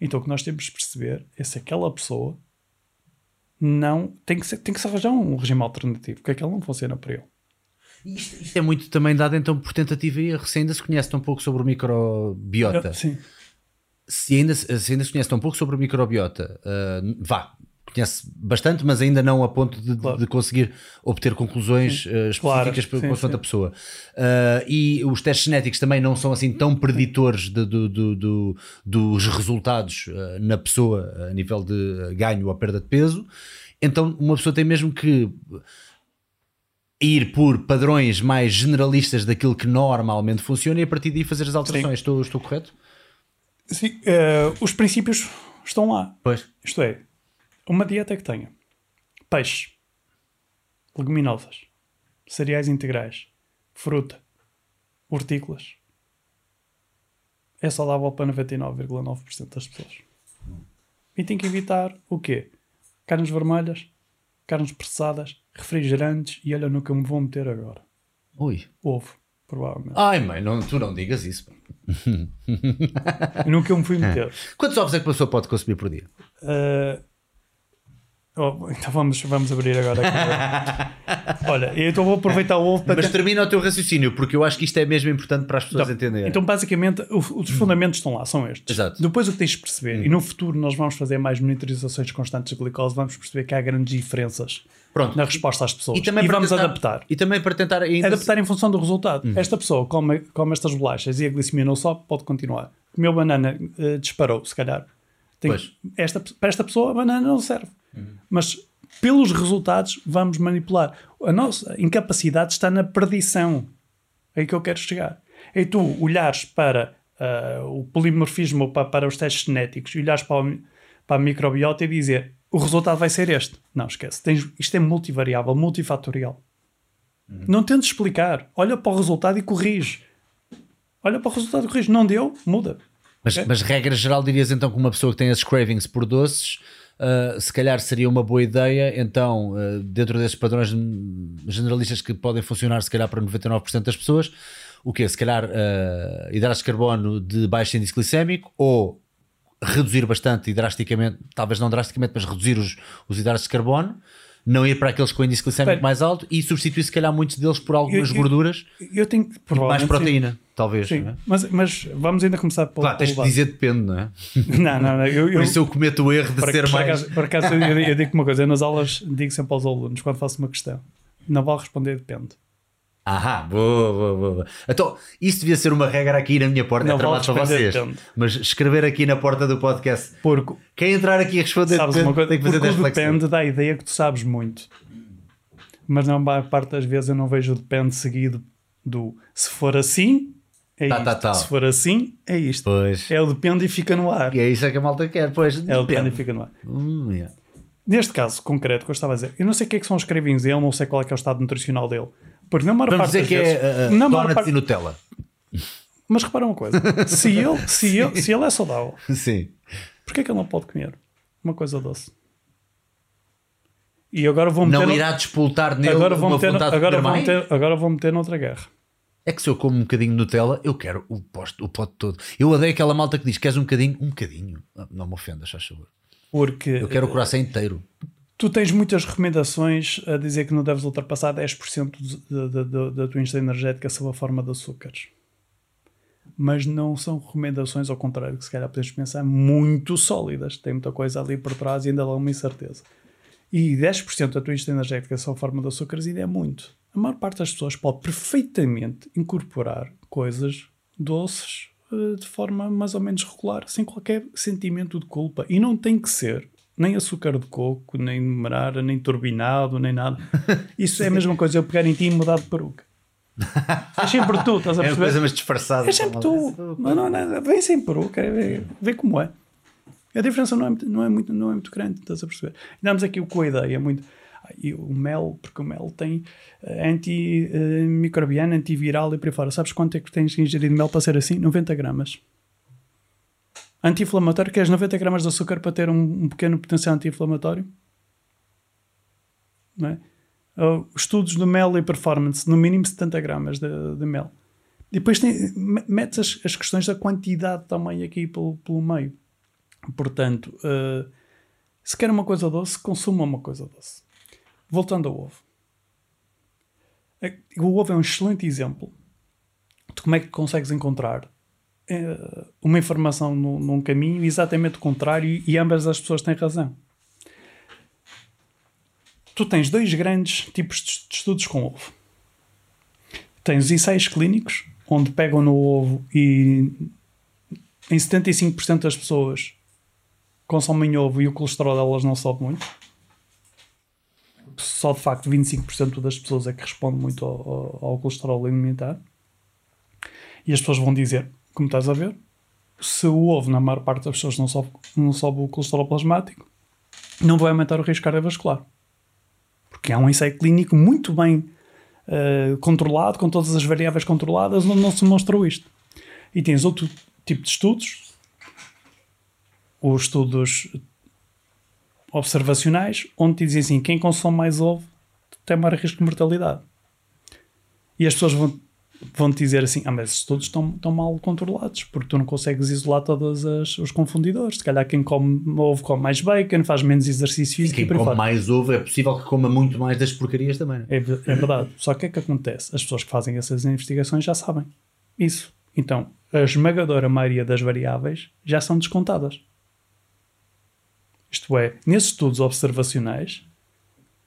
Então o que nós temos de perceber é se aquela pessoa não tem que, ser, tem que se arranjar um regime alternativo, porque aquele não funciona para ele. Isto, isto, é muito também dado então por tentativa e erro. Se ainda se conhece tão pouco sobre o microbiota, sim. Se, ainda, se ainda se conhece tão pouco sobre o microbiota, uh, vá, conhece bastante, mas ainda não a ponto de, claro. de conseguir obter conclusões uh, específicas claro. com a pessoa. Uh, e os testes genéticos também não são assim tão preditores de, de, de, dos resultados uh, na pessoa a nível de ganho ou perda de peso. Então, uma pessoa tem mesmo que ir por padrões mais generalistas daquilo que normalmente funciona e a partir daí fazer as alterações. Estou, estou correto? Sim, uh, os princípios estão lá. Pois. Isto é, uma dieta que tenha peixe, leguminosas, cereais integrais, fruta, hortícolas, é saudável para 99,9% das pessoas. E tem que evitar o quê? Carnes vermelhas, carnes processadas, refrigerantes e olha no que eu me vou meter agora. Ui. Ovo, provavelmente. Ai, mãe, não, tu não digas isso. que eu me fui meter. Quantos ovos é que a pessoa pode consumir por dia? Uh, Oh, então vamos, vamos abrir agora. Olha, então vou aproveitar o ovo para. Mas termina o teu raciocínio, porque eu acho que isto é mesmo importante para as pessoas então, entenderem. Então, basicamente, os fundamentos estão lá, são estes. Exato. Depois o que tens de perceber, hum. e no futuro nós vamos fazer mais monitorizações constantes de glicose, vamos perceber que há grandes diferenças Pronto. na resposta às pessoas. E, também e vamos tentar, adaptar. E também para tentar ainda... adaptar em função do resultado. Hum. Esta pessoa come, come estas bolachas e a glicemia não sobe, pode continuar. Comeu banana, uh, disparou, se calhar. Tem, esta, para esta pessoa, a banana não serve. Hum. Mas pelos resultados vamos manipular. A nossa incapacidade está na perdição. É aí que eu quero chegar. É tu olhares para uh, o polimorfismo, para, para os testes genéticos, e olhares para, o, para a microbiota e dizer o resultado vai ser este. Não, esquece. Tens, isto é multivariável, multifatorial. Uhum. Não tentes explicar. Olha para o resultado e corrige. Olha para o resultado e corrige. Não deu, muda. Mas, okay? mas regra geral, dirias então que uma pessoa que tem esses cravings por doces Uh, se calhar seria uma boa ideia, então, uh, dentro desses padrões generalistas que podem funcionar, se calhar, para 99% das pessoas, o que Se calhar uh, hidratos de carbono de baixo índice glicémico ou reduzir bastante e drasticamente, talvez não drasticamente, mas reduzir os, os hidratos de carbono não ir para aqueles com índice glicémico mais alto e substituir se calhar muitos deles por algumas eu, gorduras eu tenho, mais proteína, sim. talvez. Sim, é? mas, mas vamos ainda começar pelo Claro, tens de dizer depende, não é? Não, não, não. Eu, por isso eu cometo o erro de por, ser por mais. Acaso, por acaso eu, eu digo uma coisa, eu nas aulas digo sempre aos alunos, quando faço uma questão, não vale responder depende. Ahá, boa, boa, boa. Então, isso devia ser uma regra aqui na minha porta, não é trabalho para vocês. Mas escrever aqui na porta do podcast. Porque quem entrar aqui a responder sabes depende, uma coisa, tem que fazer depende dá a ideia que tu sabes muito mas na maior parte das vezes eu não vejo o depende seguido do se for assim, é tá, isto. Tá, tá. Se for assim, é isto. Pois. É o depende e fica no ar. E é isso que a malta quer, pois. É o depende e fica no ar. Hum, yeah. Neste caso concreto que eu estava a dizer, eu não sei o que é que são os cravings dele, não sei qual é que é o estado nutricional dele. Porque na maior Vamos parte dizer que vezes, é uh, donuts parte... e Nutella. Mas repara uma coisa, se ele, se, ele, se ele é saudável, Sim. porquê é que ele não pode comer uma coisa doce? E agora vou meter. Não irá despoltar nele agora vou uma meter, vontade agora de vou meter, Agora vou meter noutra guerra. É que se eu como um bocadinho de Nutella, eu quero o posto, o pote todo. Eu odeio aquela malta que diz: Queres um bocadinho? Um bocadinho. Não me ofendas, faz favor. Porque. Eu quero o coração inteiro. Tu tens muitas recomendações a dizer que não deves ultrapassar 10% da tua ingestão energética sob a forma de açúcares. Mas não são recomendações, ao contrário, que se calhar podemos pensar, muito sólidas. Tem muita coisa ali por trás e ainda dá uma incerteza. E 10% da tua ingestão energética só forma de açúcares ainda é muito. A maior parte das pessoas pode perfeitamente incorporar coisas doces eh, de forma mais ou menos regular, sem qualquer sentimento de culpa. E não tem que ser nem açúcar de coco, nem numerara, nem turbinado, nem nada. Isso é a mesma coisa eu pegar em ti e mudar de peruca. É sempre tu, estás a É perceber? coisa mais disfarçada. É sempre tu. Mas não, não, vem sempre eu quero ver, ver como é. A diferença não é, muito- não, é muito, não é muito grande, estás a perceber? Damos aqui com a ideia muito. e o mel, porque o mel tem eh, antimicrobiano, antiviral e por aí fora. Sabes quanto é que tens que ingerir de mel para ser assim? 90 gramas. Anti-inflamatório, queres 90 gramas de açúcar para ter um, um pequeno potencial anti-inflamatório? É? Uh, estudos do mel e performance, no mínimo 70 gramas de, de mel. E depois tem, me- metes as, as questões da quantidade também aqui pelo, pelo meio. Portanto, uh, se quer uma coisa doce, consuma uma coisa doce. Voltando ao ovo. É- O ovo é um excelente exemplo de como é que consegues encontrar uma informação num, num caminho exatamente contrário e ambas as pessoas têm razão. Tu tens dois grandes tipos de de estudos com ovo. Tens os ensaios clínicos, onde pegam no ovo e em 75% das pessoas consomem ovo e o colesterol delas não sobe muito. Só de facto 25% das pessoas é que responde muito ao, ao- ao colesterol alimentar. E as pessoas vão dizer, como estás a ver, se o ovo, na maior parte das pessoas, não sobe, não sobe o colesterol plasmático, não vai aumentar o risco cardiovascular. Porque há um ensaio clínico muito bem eh, controlado, com todas as variáveis controladas, onde não se mostrou isto. E tens outro tipo de estudos, os estudos observacionais, onde te dizem assim: quem consome mais ovo tem maior risco de mortalidade. E as pessoas vão, vão te dizer assim: ah, mas esses estudos estão, estão mal controlados, porque tu não consegues isolar todos as- os confundidores. Se calhar quem come ovo come mais bacon, faz menos exercício físico Quem e por aí come fora. mais ovo é possível que coma muito mais das porcarias também. é? É, é verdade. Só que o que é que acontece? As pessoas que fazem essas investigações já sabem isso. Então, a esmagadora maioria das variáveis já são descontadas. Isto é, nesses estudos observacionais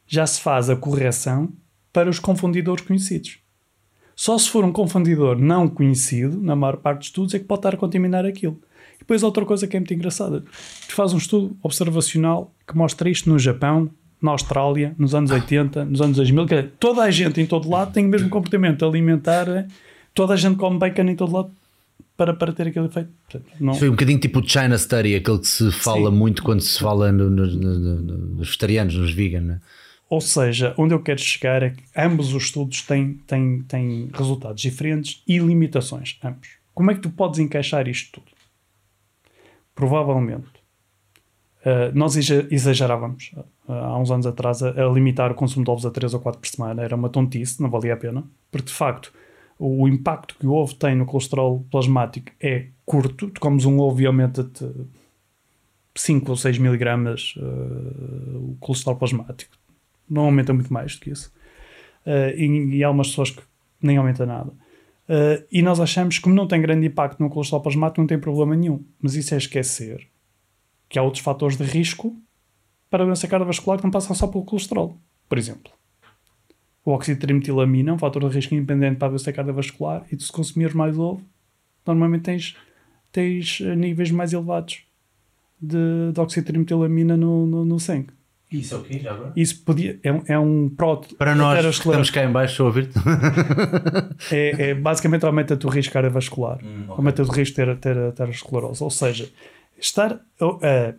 já se faz a correção para os confundidores conhecidos. Só se for um confundidor não conhecido, na maior parte dos estudos, é que pode estar a contaminar aquilo. E depois outra coisa que é muito engraçada. Tu fazes um estudo observacional que mostra isto no Japão, na Austrália, nos anos 80, nos anos 2000. Quer dizer, toda a gente em todo lado tem o mesmo comportamento alimentar. eh, Toda a gente come bacon em todo lado para, para ter aquele efeito. Não, foi um bocadinho tipo o China Study, aquele que se fala Sim. muito quando se fala no- no- no- no- nos vegetarianos, nos vegan. né? Ou seja, onde eu quero chegar é que ambos os estudos têm, têm, têm resultados diferentes e limitações, ambos. Como é que tu podes encaixar isto tudo? Provavelmente, eh, nós exa- exagerávamos eh, há uns anos atrás a, a limitar o consumo de ovos a 3 ou 4 por semana. Era uma tontice, não valia a pena. Porque, de facto, o, o impacto que o ovo tem no colesterol plasmático é curto. Tu comes um ovo e aumenta-te 5 ou 6 miligramas eh, o colesterol plasmático não aumenta muito mais do que isso. Uh, e, e há umas pessoas que nem aumenta nada. Uh, e nós achamos que, como não tem grande impacto no colesterol plasmático, não tem problema nenhum. Mas isso é esquecer que há outros fatores de risco para a doença cardiovascular que não passam só pelo colesterol. Por exemplo, o óxido de trimetilamina é um fator de risco independente para a doença cardiovascular e se consumires mais ovo, normalmente tens, tens uh, níveis mais elevados de, de óxido de trimetilamina no, no, no sangue. Isso é o quê? Já agora? Isso podia, é, um- é um prótese Para nós que estamos cá em baixo a ouvir-te. é, é basicamente aumenta o risco cardiovascular, Hum, ok. aumenta o risco de ter, ter aterosclerose. Ou seja, estar a, a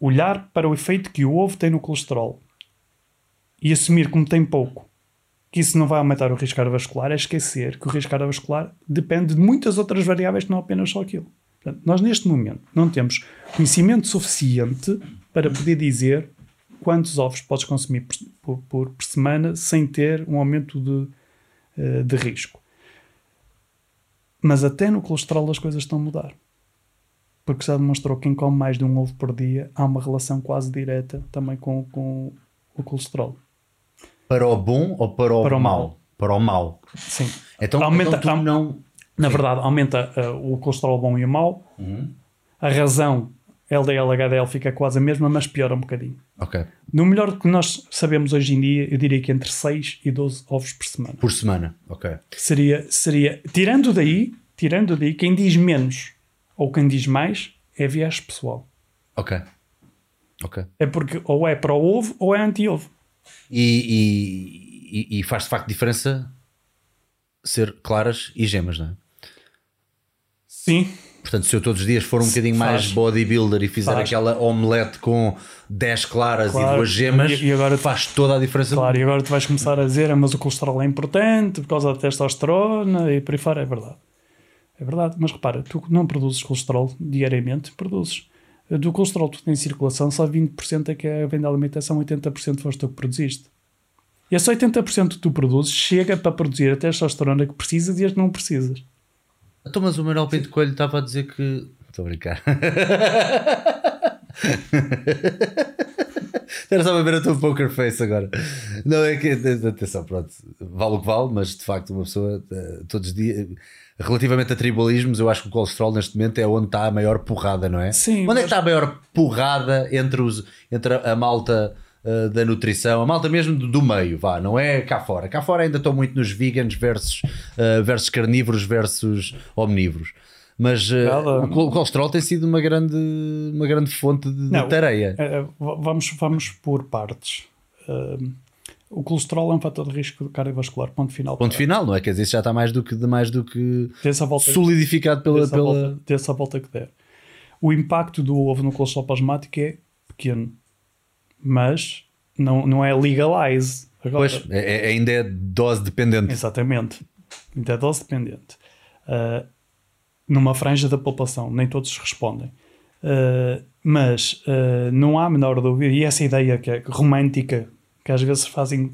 olhar para o efeito que o ovo tem no colesterol e assumir como tem pouco que isso não vai aumentar o risco cardiovascular é esquecer que o risco cardiovascular depende de muitas outras variáveis que não apenas só aquilo. Portanto, nós neste momento não temos conhecimento suficiente para poder dizer quantos ovos podes consumir por, por- por- por semana sem ter um aumento de, eh, de risco. Mas até no colesterol as coisas estão a mudar. Porque já demonstrou que quem come mais de um ovo por dia há uma relação quase direta também com, com o colesterol. Para o bom ou para o, Para o mau? mau. Para o mau. Sim. Então, Aumenta- então não. Na verdade, aumenta eh, o colesterol bom e o mau. A razão LDL HDL fica quase a mesma, mas piora um bocadinho. Ok. No melhor que nós sabemos hoje em dia, eu diria que entre 6 e 12 ovos por semana. Por semana. Ok. Seria, seria tirando daí, tirando daí, quem diz menos ou quem diz mais é viés pessoal. Ok. Ok. É porque ou é para o ovo ou é anti-ovo. E, e, e- faz de facto diferença ser claras e gemas, não é? Sim. Portanto, se eu todos os dias for um bocadinho Faz. mais bodybuilder e fizer Faz. aquela omelete com 10 claras e Claro. duas gemas, E- e agora- faz toda a diferença. Claro, e agora tu vais começar a dizer, "Ah, mas o colesterol é importante por causa da testosterona e por aí fora. É verdade. É verdade. Mas repara, tu não produzes colesterol diariamente, produzes. Do colesterol que tu tens em circulação, só 20% é que é- vem da alimentação, 80% foste tu que produziste. E esse 80% que tu produzes chega para produzir a testosterona que precisas e as que não precisas. Então, mas o Manuel Pinto Coelho estava a dizer que. Estou a brincar. Era só para ver a tua poker face agora. Não, é que. Atenção, pronto. Vale o que vale, mas de facto, uma pessoa, eh, todos os dias. Relativamente a tribalismos, eu acho que o colesterol neste momento é onde está a maior porrada, não é? Sim, Onde é mas- que está a maior porrada entre, os, entre a malta eh, da nutrição, a malta mesmo do, do meio, vá, não é cá fora. Cá fora ainda estou muito nos vegans versus, eh, versus carnívoros versus omnívoros. Mas Nada. o col- colesterol tem sido uma grande, uma grande fonte de, de Não, tareia. Eh, v- vamos, vamos por partes. O colesterol é um fator de risco cardiovascular, ponto final. Ponto final, não é? Quer dizer, isso já está mais do que, mais do que solidificado pela. dê-se a pela... volta, volta que der. O impacto do ovo no colesterol plasmático é pequeno, mas não, não é legalize. Agora, Pois, é- é- ainda é dose dependente. Exatamente. Então é dose dependente. Uh, numa franja da população, nem todos respondem. Uh, mas uh, não há a menor dúvida, e essa ideia que é romântica, que às vezes fazem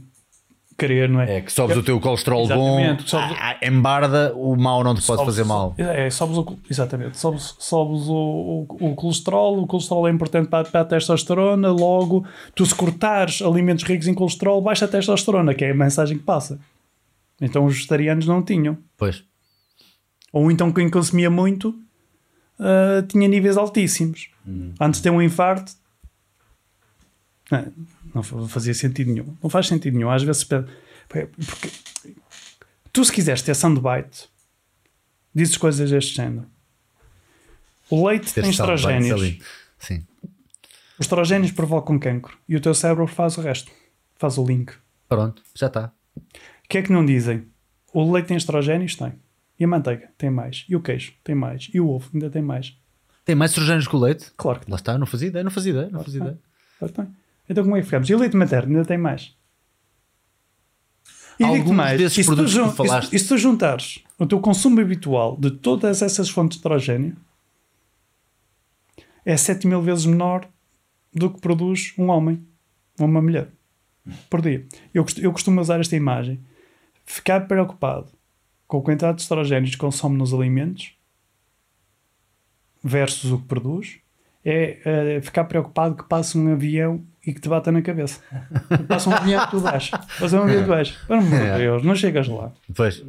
querer, não é? É que sobes o teu colesterol bom, Exatamente, sobes- ah, embarda, o mal não te pode Sobes- fazer mal. É, sobes o, exatamente. Sobes, sobes o, o, o colesterol, o colesterol é importante para, para a testosterona, logo, tu se cortares alimentos ricos em colesterol, baixa a testosterona, que é a mensagem que passa. Então os vegetarianos não tinham. Pois. Ou então quem consumia muito ah, tinha níveis altíssimos. Antes de ter um infarto, não, não fa- fazia sentido nenhum. Não faz sentido nenhum. Às vezes, porque tu, se quiseres ter soundbite, dizes coisas deste género. O leite Ter tem estrogénios. Sim. Os estrogénios provocam cancro e o teu cérebro faz o resto. Faz o link. Pronto, já está. O que é que não dizem? O leite tem estrogénios? Tem. E a manteiga? Tem mais. E o queijo? Tem mais. E o ovo? Ainda tem mais. Tem mais estrogénios que o leite? Claro que Lá está, não fazia ideia, não fazia ideia, não fazia ideia. Claro que tem. Então como é que ficamos? E o leite materno ainda tem mais. E Alguns digo mais, desses e se, tu, jun- falaste- e se- tu juntares o teu consumo habitual de todas essas fontes de estrogênio, é 7 mil vezes menor do que produz um homem ou uma mulher por dia. Eu, eu costumo usar esta imagem. Ficar preocupado com a quantidade de estrogénios que consome nos alimentos versus o que produz é, eh, ficar preocupado que passe um avião e que te bata na cabeça. Passa um avião e tu baixa. Passa um avião e tu baixa. Pelo amor de Deus, não chegas lá. Pois.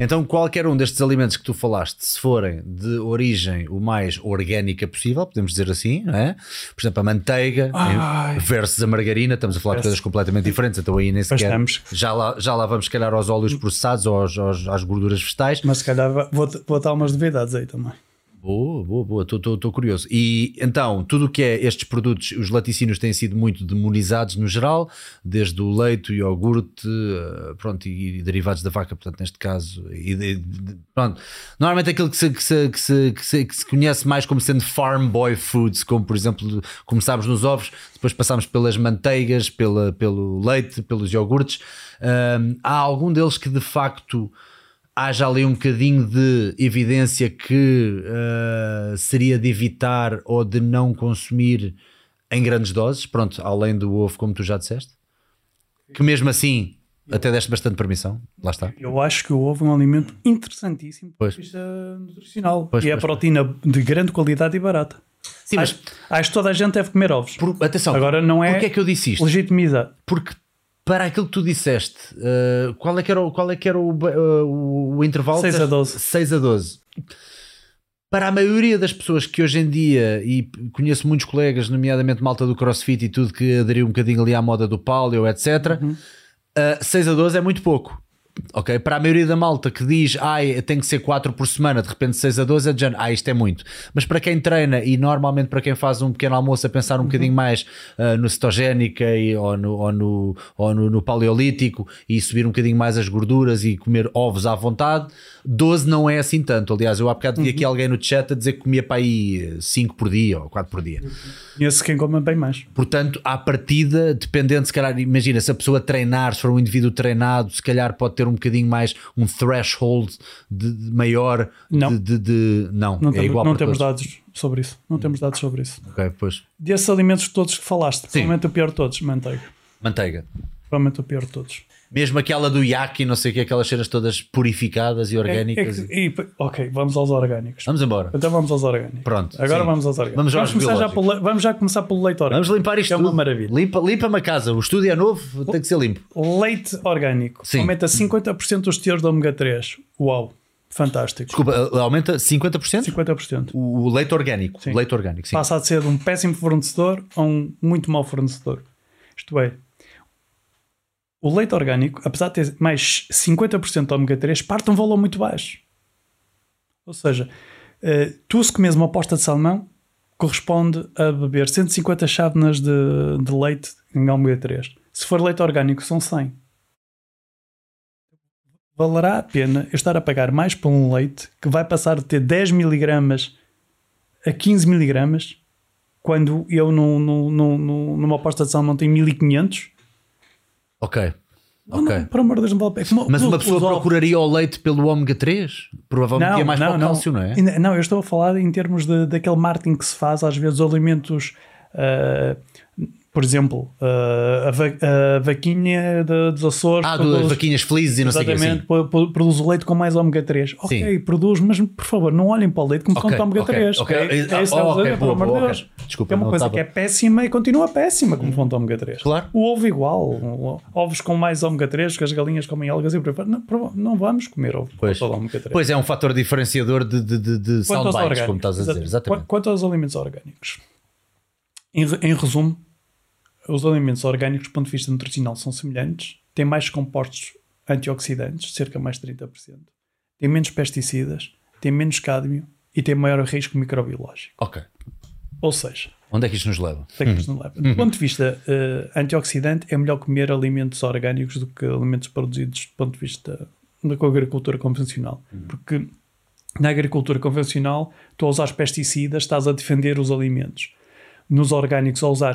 Então, qualquer um destes alimentos que tu falaste, se forem de origem o mais orgânica possível, podemos dizer assim, não é? Por exemplo, a manteiga Ai. versus a margarina, estamos a falar de coisas completamente diferentes, então aí nem sequer. estamos. Já lá, já lá vamos, se calhar, aos óleos processados ou aos, aos- às gorduras vegetais. Mas se calhar vou, vou dar umas novidades aí também. Boa, boa, boa, estou curioso. E então, tudo o que é estes produtos, os laticínios têm sido muito demonizados no geral, desde o leite, o iogurte, eh, pronto, e, e derivados da vaca, portanto, neste caso, e de- pronto. Normalmente aquilo que se, que, se, que, se, que, se, que se conhece mais como sendo farm boy foods, como por exemplo, começámos nos ovos, depois passámos pelas manteigas, pela, pelo leite, pelos iogurtes. Ahm, há algum deles que de facto haja ali um bocadinho de evidência que uh, seria de evitar ou de não consumir em grandes doses, pronto, além do ovo, como tu já disseste, que mesmo assim até deste bastante permissão, lá está. Eu acho que o ovo é um alimento interessantíssimo do Pois. ponto de vista nutricional. Pois, e é pois, proteína de grande qualidade e barata. Sim, mas acho, acho que toda a gente deve comer ovos. por- atenção, Agora não é porque é que eu disse isto? legitimizar. Porque para aquilo que tu disseste, uh, qual é que era o, qual é que era o, uh, o, intervalo? Seis a 12. 6 a 12. Para a maioria das pessoas que hoje em dia, e conheço muitos colegas, nomeadamente malta do crossfit e tudo, que aderiu um bocadinho ali à moda do paleo, etc., Uhum. uh, 6 a 12 é muito pouco. Ok? Para a maioria da malta que diz, ai, tem que ser 4 por semana, de repente 6 a 12, é de género, ah, isto é muito. Mas para quem treina e normalmente para quem faz um pequeno almoço a pensar um bocadinho mais uh, no cetogénica e, ou, no, ou, no, ou no, no paleolítico e subir um bocadinho mais as gorduras e comer ovos à vontade, 12 não é assim tanto. Aliás, eu há bocado vi aqui alguém no chat a dizer que comia para aí 5 por dia ou 4 por dia. Conheço quem come bem mais. Portanto, à partida, dependendo, se calhar, imagina, se a pessoa treinar, se for um indivíduo treinado, se calhar pode ter um bocadinho mais um threshold de, de maior Não. de, de, não, Não, é temos, igual não temos todos. dados sobre isso. Não temos dados sobre isso. Ok, pois. Desses alimentos todos que falaste, provavelmente o pior de todos, manteiga. Manteiga. Provavelmente o pior de todos. Mesmo aquela do yaki, não sei o que, aquelas cenas todas purificadas e É- é orgânicas. que- e- ok, vamos aos orgânicos. Vamos embora. Então vamos aos orgânicos. Pronto, Agora sim. vamos aos orgânicos. Vamos aos começar já pelo, vamos já começar pelo leite orgânico. Vamos limpar isto que é uma maravilha. Limpa, limpa-me a casa. O estúdio é novo, tem que ser limpo. Leite orgânico. Sim. Aumenta 50% os teores de ômega 3. Uau, fantástico. Desculpa, aumenta 50%? 50%. O o leite orgânico. Sim. Leite orgânico, sim. Passa a ser de um péssimo fornecedor a um muito mau fornecedor. Isto é, o leite orgânico, apesar de ter mais 50% de ômega 3, parte de um valor muito baixo. Ou seja, eh, tu se comes uma posta de salmão, corresponde a beber 150 chávenas de, de leite em ômega 3. Se for leite orgânico, são 100. Valerá a pena eu estar a pagar mais por um leite que vai passar de ter 10 miligramas a 15 miligramas quando eu num, num, num, num- numa aposta de salmão tenho 1500 Ok. não, Ok. não, por amor de Deus não vale pena Como- Mas uma pessoa procuraria o leite pelo ômega 3? Provavelmente ia mais para o cálcio, não é? Não, eu estou a falar em termos de, daquele marketing que se faz, às vezes, os alimentos, ah, por exemplo, ah, a, va- a vaquinha de- dos Açores. Ah, produz- vaquinhas felizes e não sei o que assim. pro- pro- produz o leite com mais ômega 3. Ok, produz, mas por favor, não olhem para o leite como Ok, fonte de ômega ok, 3. ok. É, Ah, é isso oh, ok, dizer, pelo amor de Deus. ok. Desculpa, é uma coisa estava- que é péssima e continua péssima como fonte de ômega 3. Claro. O ovo igual. Ovos com mais ômega 3, que as galinhas comem algas e por aí não, não vamos comer ovo Pois. com ômega 3. Pois é, um fator diferenciador de, de, de, de soundbites, como estás a dizer. Exatamente. Qu- Quanto aos alimentos orgânicos, em, em resumo, os alimentos orgânicos, do ponto de vista nutricional, são semelhantes, têm mais compostos antioxidantes, cerca de mais de 30%, têm menos pesticidas, têm menos cádmio e têm maior risco microbiológico. Ok. Ou seja, Onde é que isto nos leva? tem que nos não leva. Do ponto de vista eh, antioxidante, é melhor comer alimentos orgânicos do que alimentos produzidos do ponto de vista da agricultura convencional. Porque na agricultura convencional, tu a usar pesticidas, estás a defender os alimentos. Nos orgânicos, ao usar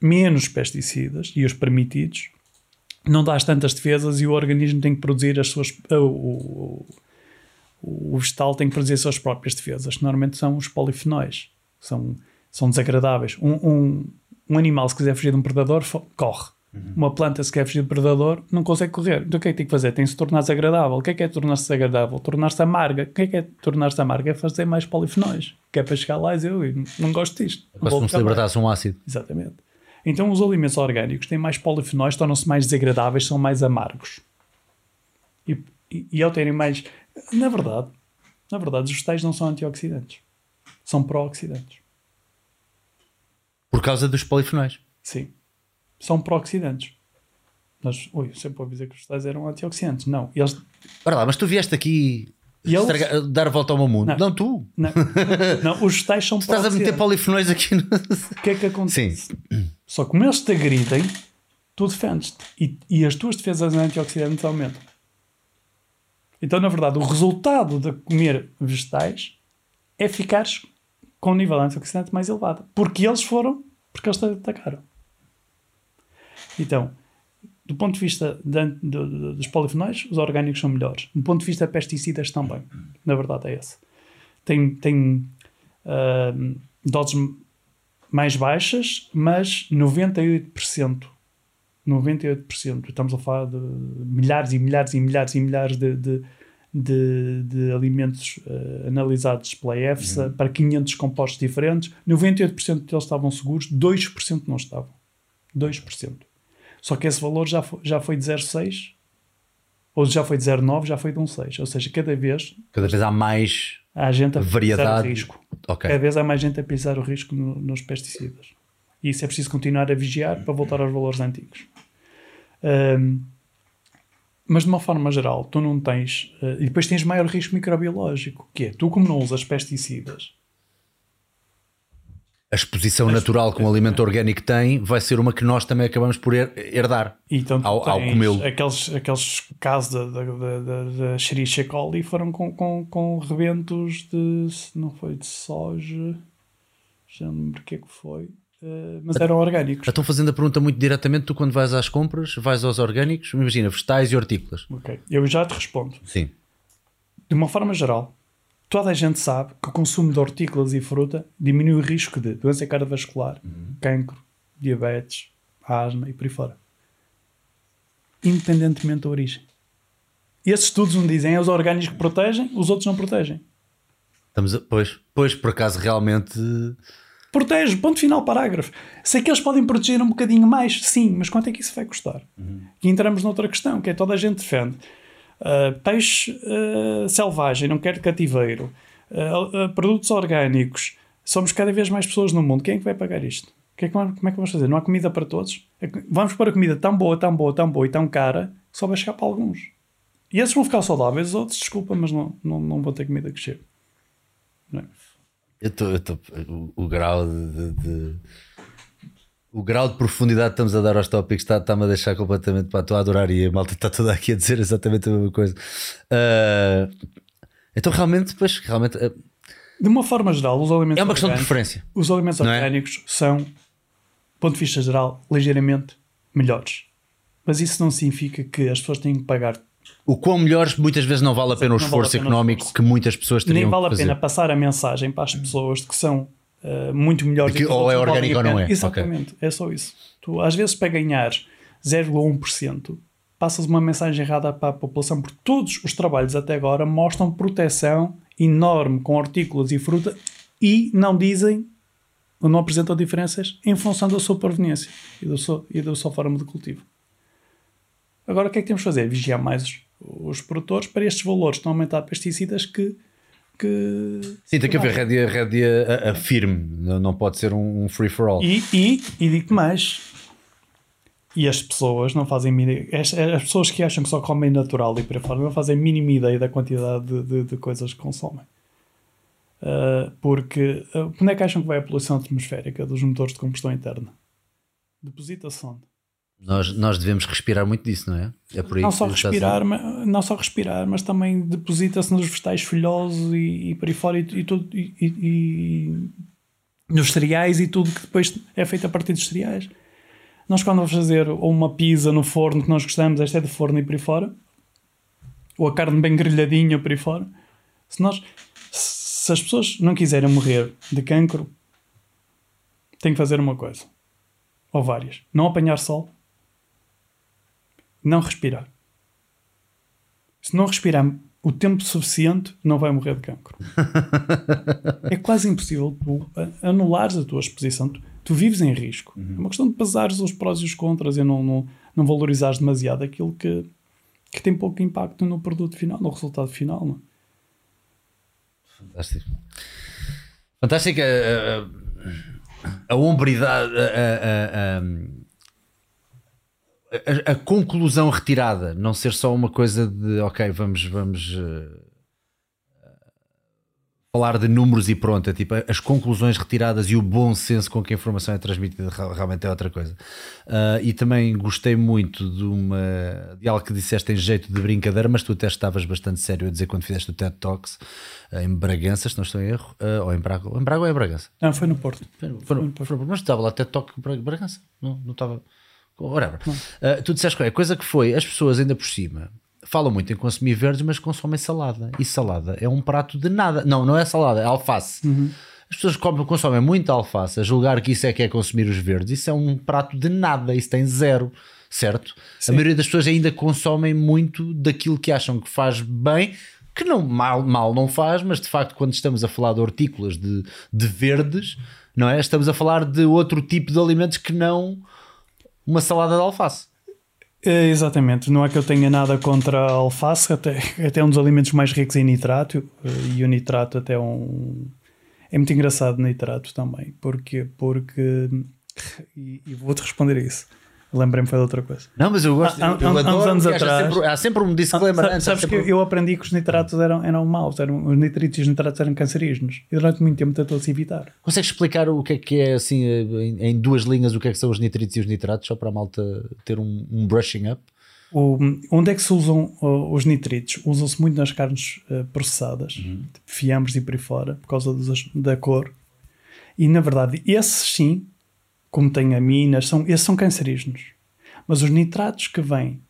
menos pesticidas e os permitidos, não dás tantas defesas e o organismo tem que produzir as suas. o- o, o, vegetal tem que produzir as suas próprias defesas, que normalmente são os polifenóis. São, são desagradáveis. Um, um, um animal, se quiser fugir de um predador, corre. Uma planta, se quer fugir de predador, não consegue correr. Então o que é que tem que fazer? Tem que se tornar desagradável. O que é que é tornar-se desagradável? Tornar-se amarga. O que é que é tornar-se amarga? É fazer mais polifenóis. Que é para chegar lá e dizer, "Ui, não gosto disto. Não vou como se ficar bem." libertasse um ácido. Exatamente. Então os alimentos orgânicos têm mais polifenóis, tornam-se mais desagradáveis, são mais amargos. E, e, e ao terem mais... Na verdade, na verdade, os vegetais não são antioxidantes. São pró-oxidantes. Por causa dos polifenóis. Sim. São pró-oxidantes. Mas, ui, sempre ouvi dizer que os vegetais eram antioxidantes. Não. Eles... Ora lá, mas tu vieste aqui E eles- estragar- dar a volta ao meu mundo. Não. Não, tu. Não, não, os vegetais são Estás a meter polifenóis aqui no... O que é que acontece? Sim. Só que como eles te agridem, tu defendes-te. E, e as tuas defesas antioxidantes aumentam. Então, na verdade, o resultado de comer vegetais é ficares com um nível antioxidante mais elevado. Porque eles foram, porque eles te atacaram. Então, do ponto de vista de- de- de- dos polifenóis, os orgânicos são melhores. Do ponto de vista de pesticidas também. Na verdade é esse. Tem, tem ah, doses mais baixas, mas 98%. 98%. Estamos a falar de milhares e milhares e milhares e milhares de, de, de, de alimentos eh, analisados pela EFSA para 500 compostos diferentes. 98% deles estavam seguros, 2% não estavam. 2%. Só que esse valor já foi, já foi de 0,6 ou já foi de 0,9, já foi de 1,6. Ou seja, cada vez Cada vez há mais há gente a variedade. risco. Ok. Cada vez há mais gente a pisar o risco no- nos pesticidas. E isso é preciso continuar a vigiar para voltar aos valores antigos. Ahm, Mas de uma forma geral, tu não tens. Uh, e depois tens maior risco microbiológico, que é tu, como não usas pesticidas, exposição natural que um alimento orgânico tem vai ser uma que nós também acabamos por herdar então, ao, ao comê-lo. Aqueles, aqueles casos da, da, da, da Xerixa coli foram com, com, com rebentos de. não foi de soja, já não lembro o que é que foi. Uh, mas eram orgânicos. Estou fazendo a pergunta muito diretamente. Tu, quando vais às compras, vais aos orgânicos, imagina, vegetais e hortícolas. Ok, eu já te respondo. Sim. De uma forma geral, Toda a gente sabe que o consumo de hortícolas e fruta diminui o risco de doença cardiovascular, uhum. cancro, diabetes, asma e por aí fora. Independentemente da origem. E esses estudos não dizem é os orgânicos que protegem, os outros não protegem. Estamos a, pois, pois, por acaso realmente. Protege, ponto final, parágrafo. Sei que eles podem proteger um bocadinho mais, sim, mas quanto é que isso vai custar? Uhum. E entramos noutra questão, que é toda a gente defende Uh, peixe uh, selvagem, não quero cativeiro, uh, produtos orgânicos. Somos cada vez mais pessoas no mundo. Quem é que vai pagar isto? Que é que, como é que vamos fazer? Não há comida para todos? É vamos para a comida tão boa, tão boa, tão boa e tão cara que só vai chegar para alguns. E esses vão ficar saudáveis, os outros, desculpa, mas não, não, não vão ter comida que chegue. É? Eu estou. O, o grau de, de o grau de profundidade que estamos a dar aos tópicos está-me está a deixar completamente. Pá, estou a adorar e a malta está toda aqui a dizer exatamente a mesma coisa. Uh, então, realmente, pois, realmente. Uh, de uma forma geral, os alimentos. É uma questão de preferência. Os alimentos é? orgânicos é? são, do ponto de vista geral, ligeiramente melhores. Mas isso não significa que as pessoas têm que pagar. O quão melhores muitas vezes não vale a pena o esforço vale pena económico esforço. que muitas pessoas teriam Nem vale a pena passar a mensagem para as pessoas de que são uh, muito melhores. Que, ou é orgânico ou não é. Exatamente, okay. é só isso. Tu, às vezes, para ganhar 0,1%, passas uma mensagem errada para a população, porque todos os trabalhos até agora mostram proteção enorme com hortícolas e fruta e não dizem ou não apresentam diferenças em função da sua proveniência e, do seu, e da sua forma de cultivo. Agora, o que é que temos de fazer? Vigiar mais os, os produtores para estes valores estão a aumentar pesticidas que que. Sim, tem que haver rédea, rédea a, a firme, não pode ser um free for all. E, e, e digo mais. E as pessoas não fazem as, as pessoas que acham que só comem natural e para fora não fazem a mínima ideia da quantidade de, de, de coisas que consomem. Uh, porque uh, onde é que acham que vai a poluição atmosférica dos motores de combustão interna? Deposita-se onde? Nós, nós devemos respirar muito disso, não é? É por aí não só respirar, mas, não só respirar, mas também deposita-se nos vegetais folhosos e, e por aí fora e, e, tudo, e, e, nos cereais e tudo que depois é feito a partir dos cereais. Nós quando vamos fazer uma pizza no forno que nós gostamos, esta é de forno e por aí fora, ou a carne bem grelhadinha por aí fora, se nós se as pessoas não quiserem morrer de cancro, têm que fazer uma coisa. Ou várias. Não apanhar sol, não respirar. Se não respirar o tempo suficiente, não vai morrer de cancro. é quase impossível tu anulares a tua exposição. Tu, tu vives em risco. Uhum. É uma questão de pesares os prós e os contras e não, não, não valorizares demasiado aquilo que, que tem pouco impacto no produto final, no resultado final. Não? É? Fantástico. Fantástico a, a, a hombridade, a, a, a, a, conclusão retirada, não ser só uma coisa de ok, vamos, vamos uh, falar de números e pronto, é tipo as conclusões retiradas e o bom senso com que a informação é transmitida realmente é outra coisa. Uh, e também gostei muito de, uma, de algo que disseste em jeito de brincadeira, mas tu até estavas bastante sério a dizer quando fizeste o TED Talks uh, em Bragança, se não estou em erro, uh, ou em Braga, em Braga ou em Bragança? Não, foi no Porto. Foi no, foi no, foi no Porto. Mas estava lá TED Talk em Bragança, não, não estava. Whatever. Uh, tu disseste qual é? Coisa que foi, as pessoas ainda por cima falam muito em consumir verdes, mas consomem salada. E salada é um prato de nada. Não, não é salada, é alface. Uhum. As pessoas consomem muita alface, a julgar que isso é que é consumir os verdes. Isso é um prato de nada, isso tem zero, certo? Sim. A maioria das pessoas ainda consomem muito daquilo que acham que faz bem, que não mal, mal não faz, mas de facto, quando estamos a falar de hortícolas, de, de verdes, não é? Estamos a falar de outro tipo de alimentos que não uma salada de alface. É, exatamente, não é que eu tenha nada contra a alface, até, até é um dos alimentos mais ricos em nitrato, eh, e o nitrato até é um. É muito engraçado nitrato também, porque. porque e, e vou-te responder a isso. Lembrei-me foi de outra coisa. Não, mas eu gosto. Há- eu há- há uns adoro anos atrás- sempre- há sempre um disclaimer antes. há Sabes que sempre- eu aprendi que os nitratos eram, eram maus, eram, os nitritos e os nitratos eram cancerígenos. E durante muito tempo tentou-se evitar. Consegues explicar o que é que é, assim, em, em duas linhas, o que é que são os nitritos e os nitratos, só para a malta ter um, um brushing up? O- onde é que se usam uh, os nitritos? Usam-se muito nas carnes uh, processadas, tipo fiambres e por aí fora, por causa dos- da cor. E na verdade, esses sim, como têm aminas, são, esses são cancerígenos. Mas os nitratos que vêm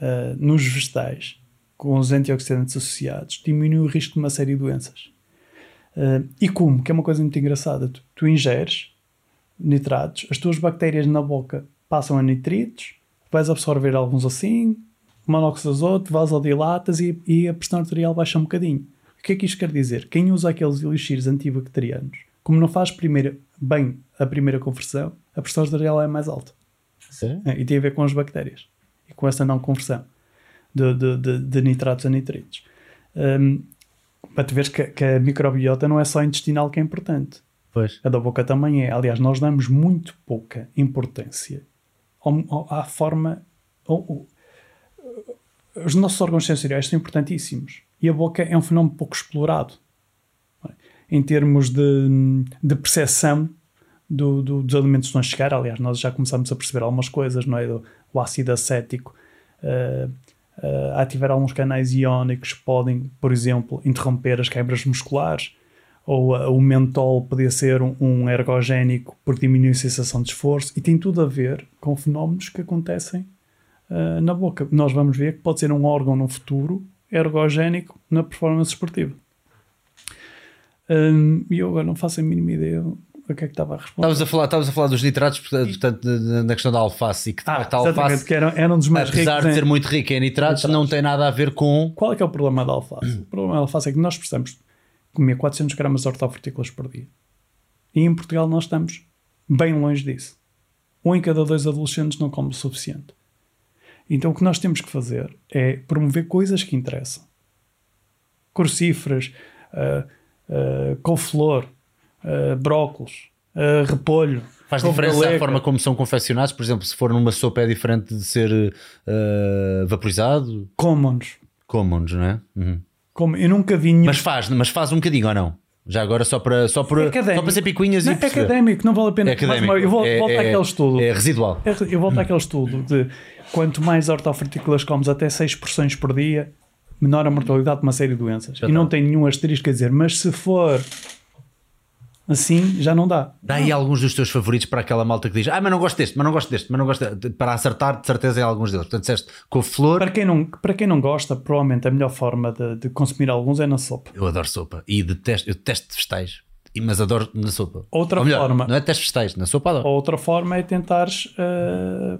uh, nos vegetais, com os antioxidantes associados, diminuem o risco de uma série de doenças. Uh, e como? Que é uma coisa muito engraçada. Tu, tu ingeres nitratos, as tuas bactérias na boca passam a nitritos, vais absorver alguns assim, monóxido de azoto, vasodilatas e, e a pressão arterial baixa um bocadinho. O que é que isto quer dizer? Quem usa aqueles elixires antibacterianos, como não faz primeira, bem a primeira conversão, a pressão arterial é mais alta. Sério? É, e tem a ver com as bactérias e com essa não conversão de, de, de- de nitratos a nitritos. Hum, para tu veres que, que a microbiota não é só intestinal que é importante. Pois. A da boca também é. Aliás, nós damos muito pouca importância ao- ao- à forma. ao- os nossos órgãos sensoriais são importantíssimos. E a boca é um fenómeno pouco explorado. Em termos de, de percepção do, do- dos alimentos que a chegar. Aliás, nós já começamos a perceber algumas coisas, não é? Do, o ácido acético. eh, eh, a ativar alguns canais iónicos podem, por exemplo, interromper as quebras musculares ou uh, o mentol podia ser um, um ergogénico porque diminui a sensação de esforço e tem tudo a ver com fenómenos que acontecem uh, na boca. Nós vamos ver que pode ser um órgão no futuro ergogénico na performance esportiva. Um, E eu agora não faço a mínima ideia do que é que estava a responder. Estavas a falar, estavas a falar dos nitratos, portanto, na questão da alface e que Ah, a alface, que era, era um dos mais apesar de em- ser muito rica em nitratos, Nitratos. não tem nada a ver com. Qual é que é o problema da alface? O problema da alface é que nós precisamos comer 400 gramas de hortofrutícolas por dia. E em Portugal nós estamos bem longe disso. Um em cada dois adolescentes não come o suficiente. Então o que nós temos que fazer é promover coisas que interessam. Crucíferas, uh, uh, couve-flor, uh, brócolos, uh, repolho. Faz diferença a forma como são confeccionados, por exemplo, se for numa sopa é diferente de ser eh, vaporizado, Comam-nos. comam-nos, não é? Uhum. Como, eu nunca vi nenhum Mas faz, mas faz um bocadinho ou não? Já agora só para, só para, Académico. só para ser picuinhas Não, e é perceber. académico, não vale a pena. É académico. Mais eu vou, é, volto é- àquele estudo. É residual. É, Eu volto àquele estudo de quanto mais hortofrutícolas comes até 6 porções por dia, menor a mortalidade de uma série de doenças. Já e não tá. tem nenhum asterisco a dizer, mas se for assim, já não dá. Dá aí alguns dos teus favoritos para aquela malta que diz: Ah, mas não gosto deste, mas não gosto deste, mas não gosto deste. Para acertar, de certeza, em alguns deles. Portanto, disseste com flor. Para quem não, para quem não gosta, provavelmente a melhor forma de, de consumir alguns é na sopa. Eu adoro sopa e detesto, eu detesto vegetais, mas adoro na sopa. Outra Ou melhor, forma. Não é detesto vegetais, na sopa adoro. Outra forma é tentares eh,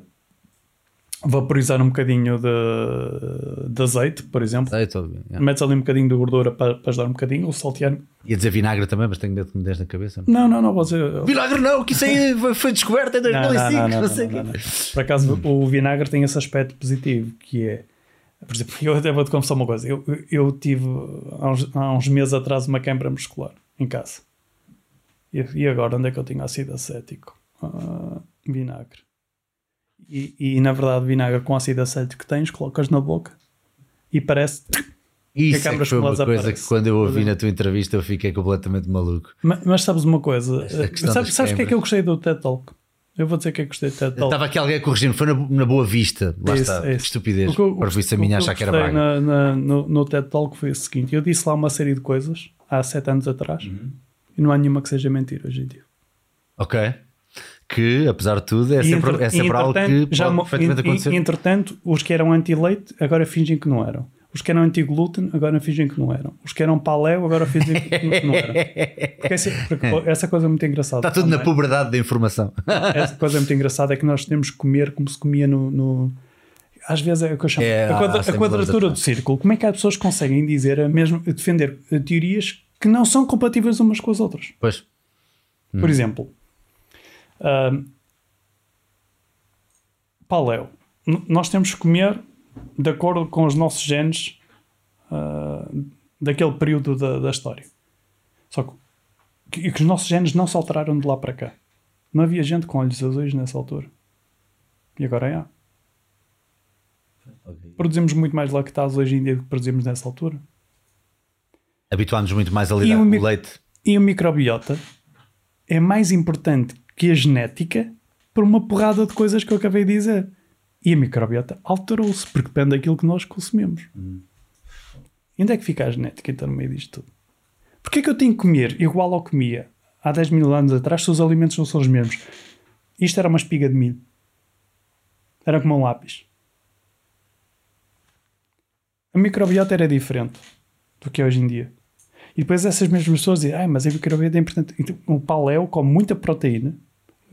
vaporizar um bocadinho de, de azeite, por exemplo. Bem, é. Metes ali um bocadinho de gordura para, para ajudar um bocadinho, ou saltear. Ia dizer vinagre também, mas tenho medo que me des na cabeça. Não, não, não, vou dizer. Vinagre não, que isso aí foi, descoberto em 2005. Não, Não, não, não, não, sei não, não, não. Por acaso o vinagre tem esse aspecto positivo que é, por exemplo, eu até vou-te confessar uma coisa. Eu, eu tive há uns, há uns meses atrás uma queimbra muscular em casa. E, e agora onde é que eu tinha ácido acético? Ah, vinagre. E, e na verdade, vinagre com ácido acético que tens, colocas na boca e parece. Isso é que foi uma coisa que quando eu ouvi é. na tua entrevista eu fiquei completamente maluco. Mas, mas sabes uma coisa? Questão Sabes, sabes o que é que eu gostei do TED Talk? Eu vou dizer que é que gostei do TED Talk. Estava aqui alguém a corrigir-me, foi na, na boa vista. Lá Isso, está, isso. estupidez. O que eu- Para isso a minha achar que era braga. na- na- no, no TED Talk foi o seguinte: eu disse lá uma série de coisas há sete anos atrás Uhum. e não há nenhuma que seja mentira hoje em dia. Ok. Que, apesar de tudo, é sempre, entre- é sempre algo que pode já mo- perfeitamente acontecer. Entretanto, os que eram anti-leite agora fingem que não eram. Os que eram anti-glúten agora fingem que não eram. Os que eram paleo agora fingem que não eram. Porque essa, porque essa coisa é muito engraçada. Está tudo na também. puberdade da informação. Essa coisa é muito engraçada é que nós temos que comer como se comia no. no- Às vezes é o que eu chamo É, a, há- quadra- a quadratura do círculo. Como é que as pessoas conseguem dizer a mesma, defender teorias que não são compatíveis umas com as outras? Pois. Por exemplo, ahm, paleo. Nós temos que comer de acordo com os nossos genes ah, daquele período da, da história. Só que, que, que os nossos genes não se alteraram de lá para cá. Não havia gente com olhos azuis nessa altura. E agora é A. Okay. Produzimos muito mais lactase hoje em dia do que produzimos nessa altura. Habituámos muito mais a lidar com o leite. E o microbiota é mais importante que a genética por uma porrada de coisas que eu acabei de dizer. E a microbiota alterou-se, porque depende daquilo que nós consumimos. Hum. E onde é que fica a genética então no meio disto tudo? Porquê é que eu tenho que comer igual ao que comia há 10 mil anos atrás se os alimentos não são os mesmos? Isto era uma espiga de milho. Era como um lápis. A microbiota era diferente do que é hoje em dia. E depois essas mesmas pessoas dizem, ah, mas a microbiota é importante. Então, o paleo come muita proteína.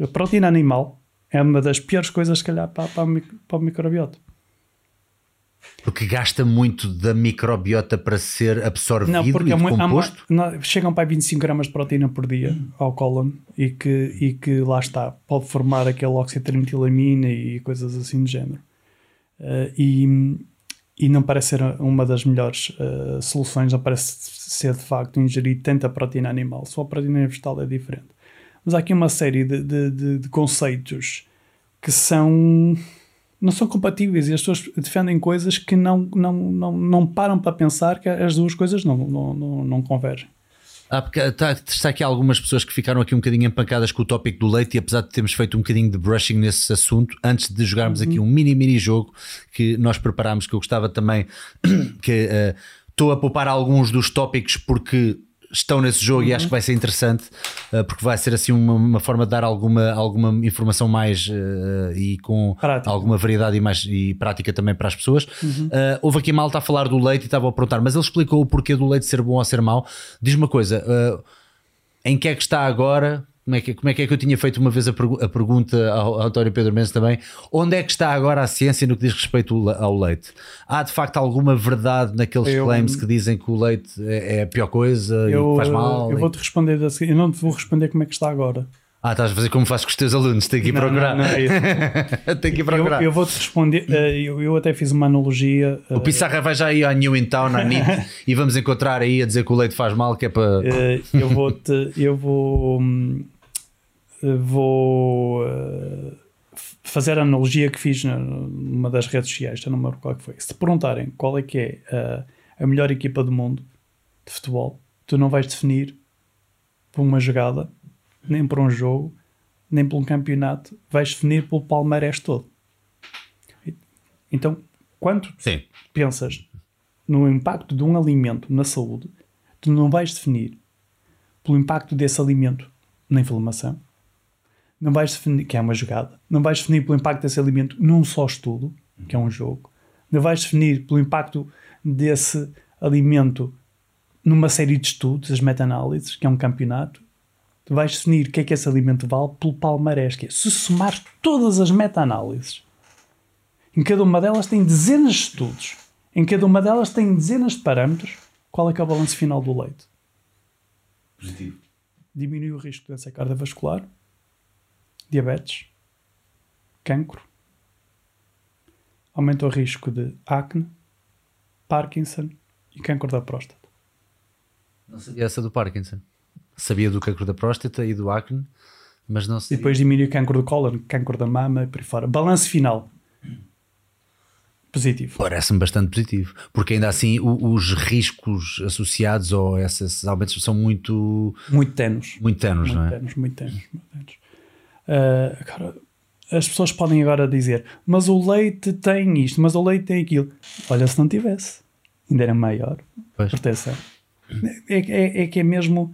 A proteína animal é uma das piores coisas, se calhar, para, para, para o microbiota. Porque gasta muito da microbiota para ser absorvido não, porque e decomposto? não, chegam para 25 gramas de proteína por dia ao cólon e que, e que lá está, pode formar aquele oxitrometilamina e coisas assim do género. Uh, e, e não parece ser uma das melhores uh, soluções, não parece ser de facto ingerir tanta proteína animal, só a proteína vegetal é diferente. Mas há aqui uma série de, de, de, de conceitos que são não são compatíveis e as pessoas defendem coisas que não, não, não, não param para pensar que as duas coisas não, não, não, não convergem. Ah, porque está, está aqui algumas pessoas que ficaram aqui um bocadinho empancadas com o tópico do leite e apesar de termos feito um bocadinho de brushing nesse assunto, antes de jogarmos uhum. aqui um mini mini jogo que nós preparámos, que eu gostava também que uh, estou a poupar alguns dos tópicos porque estão nesse jogo uhum. e acho que vai ser interessante uh, porque vai ser assim uma, uma, forma de dar alguma, alguma informação mais uh, e com prática. alguma variedade e, mais, e prática também para as pessoas. Uhum. Uh, houve aqui malta a falar do leite e estava a perguntar, mas ele explicou o porquê do leite ser bom ou ser mau. Diz uma coisa, em que é que está agora? Como é, que, como é que é que eu tinha feito uma vez a, a pergunta ao, ao António Pedro Mendes também? Onde é que está agora a ciência no que diz respeito ao leite? Há de facto alguma verdade naqueles eu, claims que dizem que o leite é, é a pior coisa eu, e faz mal? Eu vou-te responder eu não te vou responder como é que está agora. Ah, estás a fazer como fazes com os teus alunos, tem que ir não, procurar. Não, não é isso. tem que ir procurar. Eu, eu vou-te responder, eh, eu, eu, até fiz uma analogia. O uh, Pissarra vai já ir à New in Town, à NIT, e vamos encontrar aí a dizer que o leite faz mal, que é para. Uh, eu vou-te. Eu vou. Hum, vou uh, fazer a analogia que fiz numa das redes sociais, já não me lembro qual que foi. Se te perguntarem qual é que é a, a melhor equipa do mundo de futebol, tu não vais definir por uma jogada, nem por um jogo, nem por um campeonato, vais definir pelo palmarés todo. Então, quando Sim. pensas no impacto de um alimento na saúde, tu não vais definir pelo impacto desse alimento na inflamação, não vais definir, que é uma jogada, não vais definir pelo impacto desse alimento num só estudo, que é um jogo, não vais definir pelo impacto desse alimento numa série de estudos, as meta-análises, que é um campeonato, tu vais definir o que é que esse alimento vale pelo palmarés, que é, se somar todas as meta-análises, em cada uma delas tem dezenas de estudos, em cada uma delas tem dezenas de parâmetros, qual é que é o balanço final do leite? Positivo. Diminui o risco de doença cardiovascular, diabetes, cancro, aumenta o risco de acne, Parkinson e cancro da próstata. Não sabia essa do Parkinson. Sabia do cancro da próstata e do acne, mas não sabia. E depois diminui o cancro do cólon, cancro da mama e por aí fora. Balanço final. Positivo. Parece-me bastante positivo, porque ainda assim o, os riscos associados a esses aumentos são muito. Muito tenos. Muito tenos, muito não é? Tenos, muito tenos, muito tenos. Uh, agora, as pessoas podem agora dizer, mas o leite tem isto, mas o leite tem aquilo. Olha, se não tivesse, ainda era maior pois. proteção. É, é, é, que é mesmo.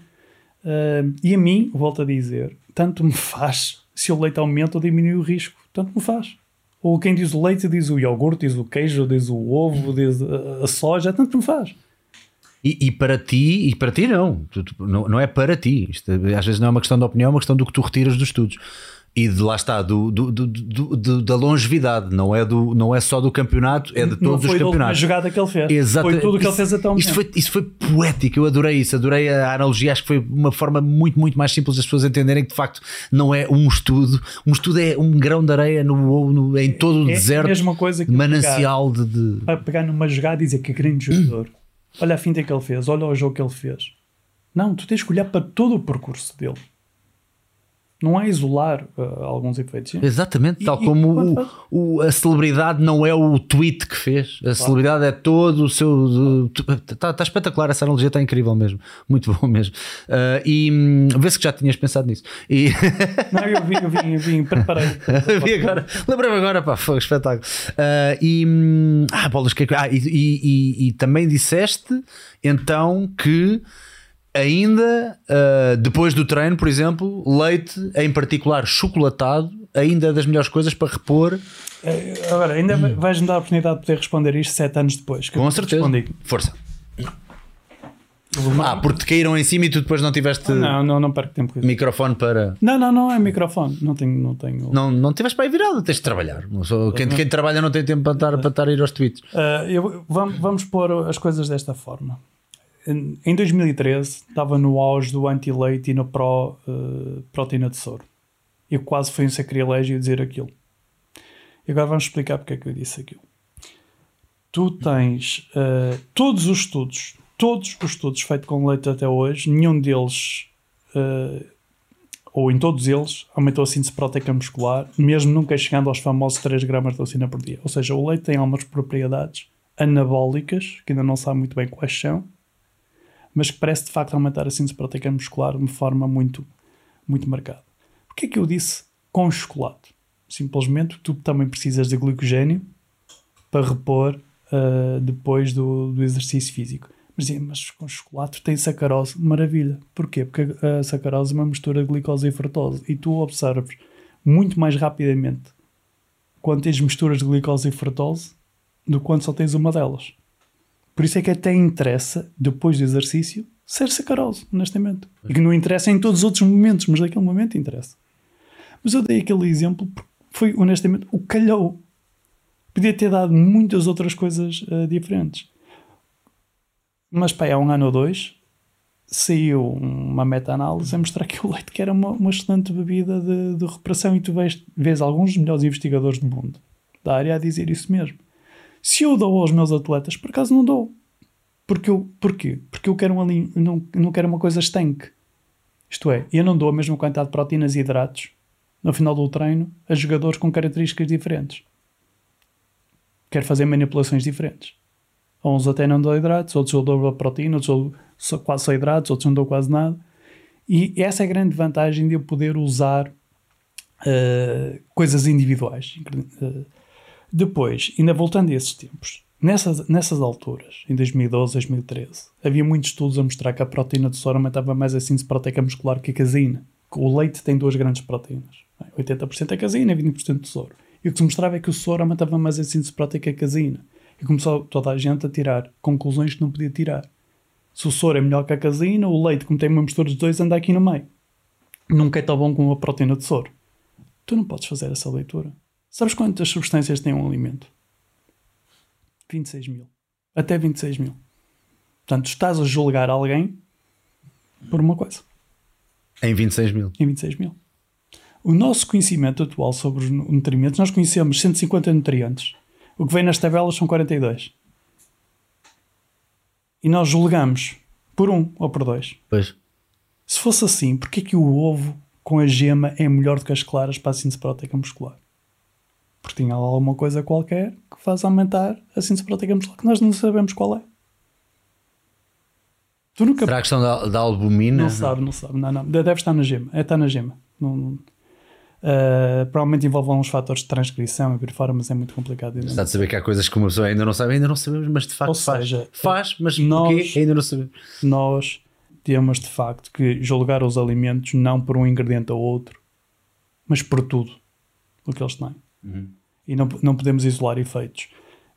Uh, e a mim, volto a dizer, tanto me faz se o leite aumenta ou diminui o risco. Tanto me faz. Ou quem diz o leite diz o iogurte, diz o queijo, diz o ovo, diz a soja, tanto me faz. E, e, para ti, e para ti não, não, não é para ti. Isto, às vezes não é uma questão de opinião, é uma questão do que tu retiras dos estudos. E de lá está, do, do, do, da longevidade, não é, do, não é só do campeonato, é de todos os campeonatos. Foi a jogada que ele fez. Exato. Foi tudo o que ele fez até o isso foi, isso foi poético, eu adorei isso, adorei a analogia. Acho que foi uma forma muito, muito mais simples das pessoas entenderem que de facto não é um estudo, um estudo é um grão de areia no, no em todo o é, deserto, é a mesma coisa que manancial pegar, de, de. Para pegar numa jogada e dizer que grande jogador. Olha a finta que ele fez, olha o jogo que ele fez. Não, tu tens que olhar para todo o percurso dele. Não é isolar uh, alguns efeitos. Sim? Exatamente, tal E- e como o, o- a celebridade não é o tweet que fez, a celebridade é todo o seu. Está tá espetacular, essa analogia está incrível mesmo, muito bom mesmo. Ah, e hum, vê-se que já tinhas pensado nisso. E Não, eu vim, eu vim, eu vim preparei. vi agora, lembrei-me agora, pá, foi um espetáculo. Ah, e hum, ah, bolas, que é ah, e, e- e- e também disseste então que ainda ah, depois do treino, por exemplo, leite, em particular chocolatado, ainda é das melhores coisas para repor. Eh, Agora, ainda vais-me dar a oportunidade de poder responder isto sete anos depois. Com te certeza. Respondi. Força. Ah, porque te caíram em cima e tu depois não tiveste Não, não, não perco tempo com isso. microfone para. Não, não, não é microfone. Não tenho. Não tenho Não, não tiveste para aí virado, tens de trabalhar. Sou- Quem, quem trabalha não tem tempo para estar, para estar a ir aos tweets. Ah, eu- vamos, vamos pôr as coisas desta forma. Em em 2013 estava no auge do anti-leite e no pró eh, proteína de soro. Eu quase foi um sacrilégio dizer aquilo. E agora vamos explicar porque é que eu disse aquilo. Tu tens eh, todos os estudos, todos os estudos feitos com leite até hoje, nenhum deles, eh, ou em todos eles, aumentou a síntese proteica muscular, mesmo nunca chegando aos famosos 3 gramas de leucina por dia. Ou seja, o leite tem algumas propriedades anabólicas, que ainda não sabe muito bem quais são, mas que parece de facto aumentar a síntese proteica muscular de uma forma muito, muito marcada. Porquê é que eu disse com chocolate? Simplesmente tu também precisas de glicogênio para repor ah, depois do, do exercício físico. Mas, mas com chocolate tem sacarose, maravilha. Porquê? Porque a sacarose é uma mistura de glicose e frutose e tu observas muito mais rapidamente quando tens misturas de glicose e frutose do que quando só tens uma delas. Por isso é que até interessa, depois do exercício, ser sacarose, honestamente. E que não interessa em todos os outros momentos, mas naquele momento interessa. Mas eu dei aquele exemplo porque foi, honestamente, o calhou. Podia ter dado muitas outras coisas eh, diferentes. Mas, pá, há um ano ou dois, saiu uma meta-análise a mostrar que o leite que era uma, uma excelente bebida de, de e tu vês, vês alguns dos melhores investigadores do mundo da área a dizer isso mesmo. Se eu dou aos meus atletas, por acaso não dou. Porque eu, porquê? Porque eu quero lin- não, não quero uma coisa estanque. Isto é, eu não dou a mesma quantidade de proteínas e hidratos no final do treino a jogadores com características diferentes. Quero fazer manipulações diferentes. Uns até não dou hidratos, outros eu dou a proteína, outros eu quase só hidratos, outros não dou quase nada. E essa é a grande vantagem de eu poder usar eh, coisas individuais. Eh, depois, ainda voltando a esses tempos, nessas, nessas alturas, em 2012, 2013, havia muitos estudos a mostrar que a proteína de soro aumentava mais a síntese proteica muscular que a caseína. Que o leite tem duas grandes proteínas. 80% é caseína e 20% de soro. E o que se mostrava é que o soro aumentava mais a síntese proteica que a caseína. E começou toda a gente a tirar conclusões que não podia tirar. Se o soro é melhor que a caseína, o leite, como tem uma mistura dos dois, anda aqui no meio. Nunca é tão bom como a proteína de soro. Tu não podes fazer essa leitura. Sabes quantas substâncias tem um alimento? 26 mil. Até 26 mil. Portanto, estás a julgar alguém por uma coisa. Em 26 mil. Em 26 mil. O nosso conhecimento atual sobre os nu- nutrientes, nós conhecemos 150 nutrientes. O que vem nas tabelas são 42. E nós julgamos por um ou por dois. Pois. Se fosse assim, porquê que o ovo com a gema é melhor do que as claras para a síntese proteica muscular? Porque tinha lá alguma coisa qualquer que faz aumentar a síntese proteica muscular que nós não sabemos qual é. Tu nunca Será a questão da, da albumina? não sabe, não sabe. Não, não. Deve estar na gema. É estar na gema. Não, não- Uh, provavelmente envolve alguns fatores de transcrição e por fora, mas é muito complicado. Está de saber que há coisas que uma pessoa ainda não sabe, ainda não sabemos, mas de facto Ou faz. seja, faz, mas nós- porquê ainda não sabemos. Nós temos de facto que julgar os alimentos não por um ingrediente ou outro, mas por tudo o que eles têm. E não, não podemos isolar efeitos.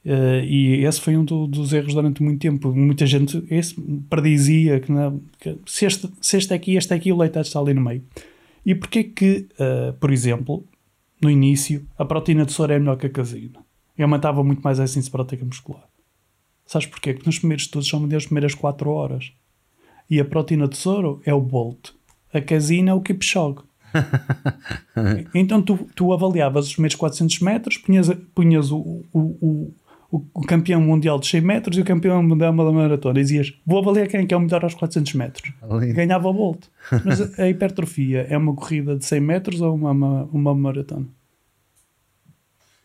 Uh, e esse foi um do- dos erros durante muito tempo. Muita gente esse predizia que, não- que se, este, se este é aqui, este é aqui, o leite está ali no meio. E porquê que, uh, por exemplo, no início, a proteína de soro é melhor que a caseína? E aumentava muito mais a síntese proteica muscular. Sabes porquê? Porque nos primeiros estudos são as primeiras 4 horas. E a proteína de soro é o Bolt. A caseína é o Kipchoge. então tu, tu avaliavas os primeiros 400 metros, punhas, punhas o, o, o, o, campeão mundial de 100 metros e o campeão mundial da maratona. E dizias, vou avaliar quem é que é o melhor aos 400 metros. Lindo. Ganhava o Bolt. Mas a, a hipertrofia é uma corrida de 100 metros ou uma, uma, uma maratona?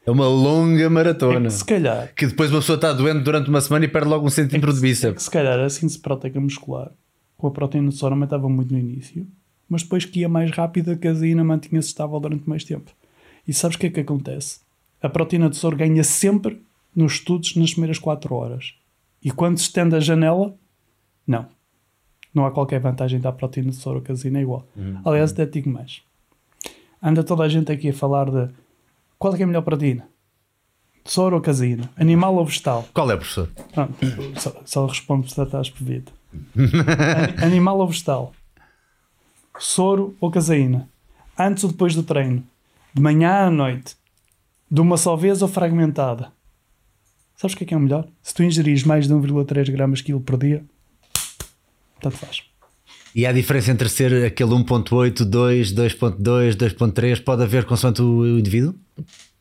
É uma longa maratona. Se calhar, Que depois uma pessoa está doente durante uma semana e perde logo um centímetro de é bíceps. que se calhar a síntese proteica muscular com a proteína de soro aumentava muito no início, mas depois que ia mais rápida, a caseína mantinha-se estável durante mais tempo. E sabes o que é que acontece? A proteína de soro ganha sempre nos estudos nas primeiras 4 horas. E quando se estende a janela, não. Não há qualquer vantagem da proteína de soro, caseína é igual. Aliás, até digo mais. Anda toda a gente aqui a falar de qual é é a melhor proteína? Soro ou caseína? Animal ou vegetal? Qual é, professor? Pronto, só, só respondo se estás pedido. An- Animal ou vegetal? Soro ou caseína? Antes ou depois do treino? De manhã à noite? De uma só vez ou fragmentada? Sabes o que é que é o melhor? Se tu ingerires mais de 1,3 gramas quilo por dia, tanto faz. E há diferença entre ser aquele 1.8, 2, 2.2, 2.3, pode haver consoante o indivíduo?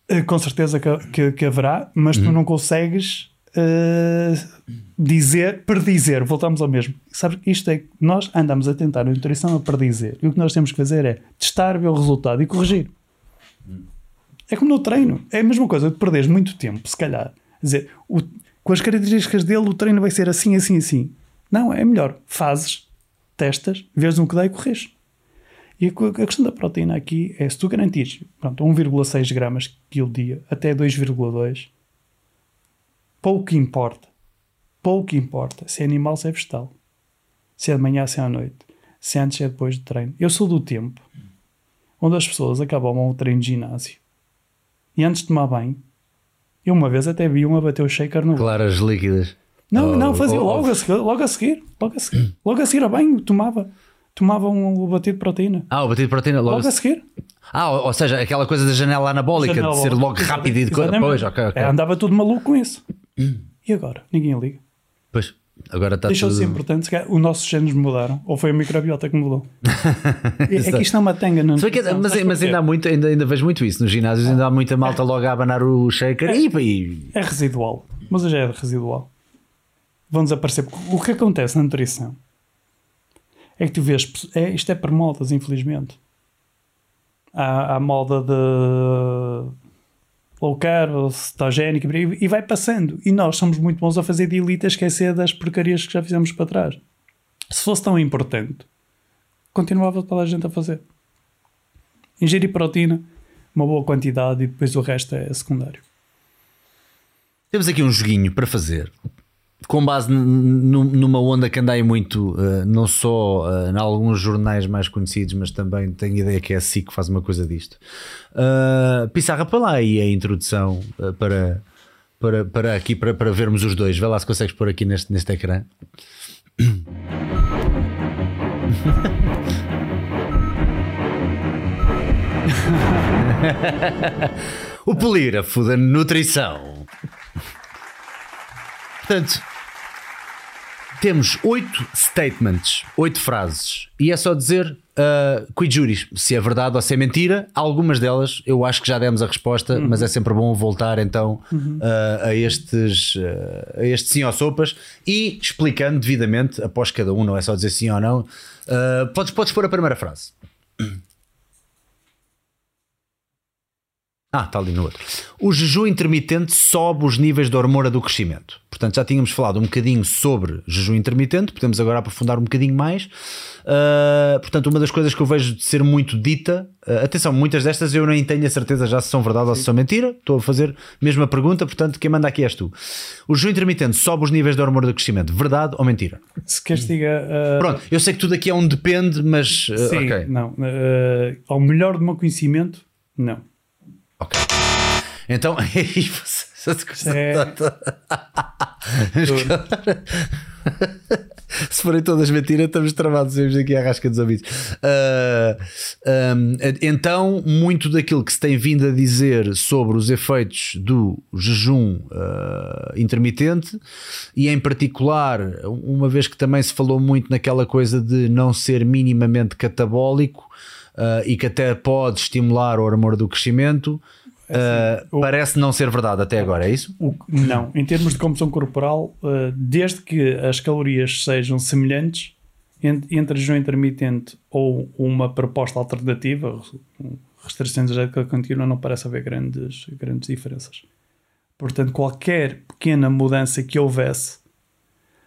Eh, Com certeza que, que- que haverá, mas tu não consegues eh, dizer, predizer. Voltamos ao mesmo. Sabes, isto é que nós andamos a tentar a nutrição a predizer. E o que nós temos que fazer é testar, ver o resultado e corrigir. É como no treino. É a mesma coisa. Tu perdes muito tempo, se calhar. Dizer, o- com as características dele, o treino vai ser assim, assim, assim. Não, é melhor. Fazes, testas, vês no que dá e corres. E a questão da proteína aqui é se tu garantires pronto, 1,6 gramas quilo dia até 2,2, pouco importa. Pouco importa se é animal, se é vegetal. Se é de manhã, se é à noite. Se é antes, se é depois do treino. Eu sou do tempo onde as pessoas acabam o treino de ginásio e antes de tomar banho, eu uma vez até vi um a bater o shaker no Claras líquidas. não, não, fazia logo, a seguir, logo a seguir, logo a seguir, logo a seguir a banho, tomava, tomava um batido de proteína. Ah, o batido de proteína logo. Logo a seguir. Ah, ou seja, aquela coisa da janela anabólica, Janela de ser logo. rápido e de coisa. Exatamente. Pois, ok, ok. É, andava tudo maluco com isso. E agora? Ninguém liga. Pois, agora está Deixou de tudo. ser importante. se calhar Os nossos genes mudaram. Ou foi a microbiota que mudou. é, é que isto é uma tanga. Não, Se bem que- não, mas, sabes mas ainda há muito, ainda, ainda vejo muito isso nos ginásios, ainda há muita malta logo a abanar o shaker e, e É residual. Mas hoje é residual. Vão desaparecer. O que acontece na nutrição é que tu vês. É, isto é por modas, infelizmente. Há, há moda de low carb, cetogénica e vai passando. E nós somos muito bons a fazer de elite a esquecer das porcarias que já fizemos para trás. Se fosse tão importante, continuava toda a gente a fazer. Ingerir proteína, uma boa quantidade e depois o resto é secundário. temos aqui um joguinho para fazer. Com base numa onda que anda aí muito, eh, não só eh, em alguns jornais mais conhecidos, mas também tenho ideia que é a SIC que faz uma coisa disto. Uh, Pissarra, para lá aí a introdução para, para, para aqui para, para vermos os dois. Vê lá se consegues pôr aqui neste, neste ecrã. o polígrafo da nutrição. Portanto, temos oito statements, oito frases, e é só dizer uh, quid juris, se é verdade ou se é mentira. Algumas delas eu acho que já demos a resposta, mas é sempre bom voltar então uh, a estes uh, a estes sim ou sopas e explicando devidamente após cada um, não é só dizer sim ou não. Uh, podes, podes pôr a primeira frase. Ah, está ali no outro. O jejum intermitente sobe os níveis de hormona do crescimento. Portanto, já tínhamos falado um bocadinho sobre jejum intermitente, podemos agora aprofundar um bocadinho mais. Uh, portanto, uma das coisas que eu vejo de ser muito dita, uh, atenção, muitas destas eu nem tenho a certeza já se são verdade ou se são mentira. Estou a fazer a mesma pergunta, portanto, quem manda aqui és tu. O jejum intermitente sobe os níveis de hormona do crescimento, verdade ou mentira? Se queres diga. uh, Pronto, eu sei que tudo aqui é um depende, mas. sim, ok. não. Ao melhor do meu conhecimento, não. Então, aí. É, Se forem todas mentiras, estamos travados vemos aqui à rasca dos ouvidos. Ah, ahm, então, muito daquilo que se tem vindo a dizer sobre os efeitos do jejum ah, intermitente, e em particular, uma vez que também se falou muito naquela coisa de não ser minimamente catabólico ah, e que até pode estimular o hormônio do crescimento. Uh, parece não ser verdade até agora, é isso? O, não, em termos de composição corporal, uh, desde que as calorias sejam semelhantes entre jejum intermitente ou uma proposta alternativa, restrição energética contínua, não parece haver grandes, grandes diferenças. Portanto, qualquer pequena mudança que houvesse,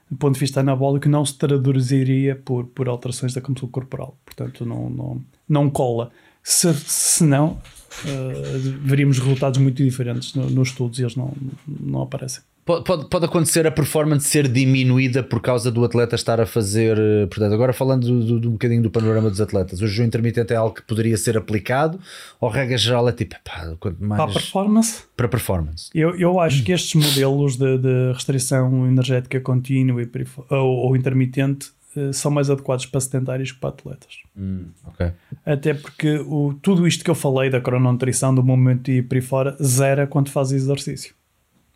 do ponto de vista anabólico, não se traduziria por, por alterações da composição corporal. Portanto, não, não, não cola. Se, se não, uh, veríamos resultados muito diferentes nos no estudos e eles não, não aparecem. Pode, pode, pode, acontecer a performance ser diminuída por causa do atleta estar a fazer. Eh, portanto, agora falando do, do, um bocadinho do panorama dos atletas, o jejum intermitente é algo que poderia ser aplicado ou regra geral é tipo, pá, quanto mais. Para a performance? Para performance. Eu, eu acho que estes modelos de, de restrição energética contínua e ou, ou, intermitente eh, são mais adequados para sedentários que para atletas. Hum, okay. Até porque o, tudo isto que eu falei da crononutrição, do momento e por aí fora, zera quando faz exercício.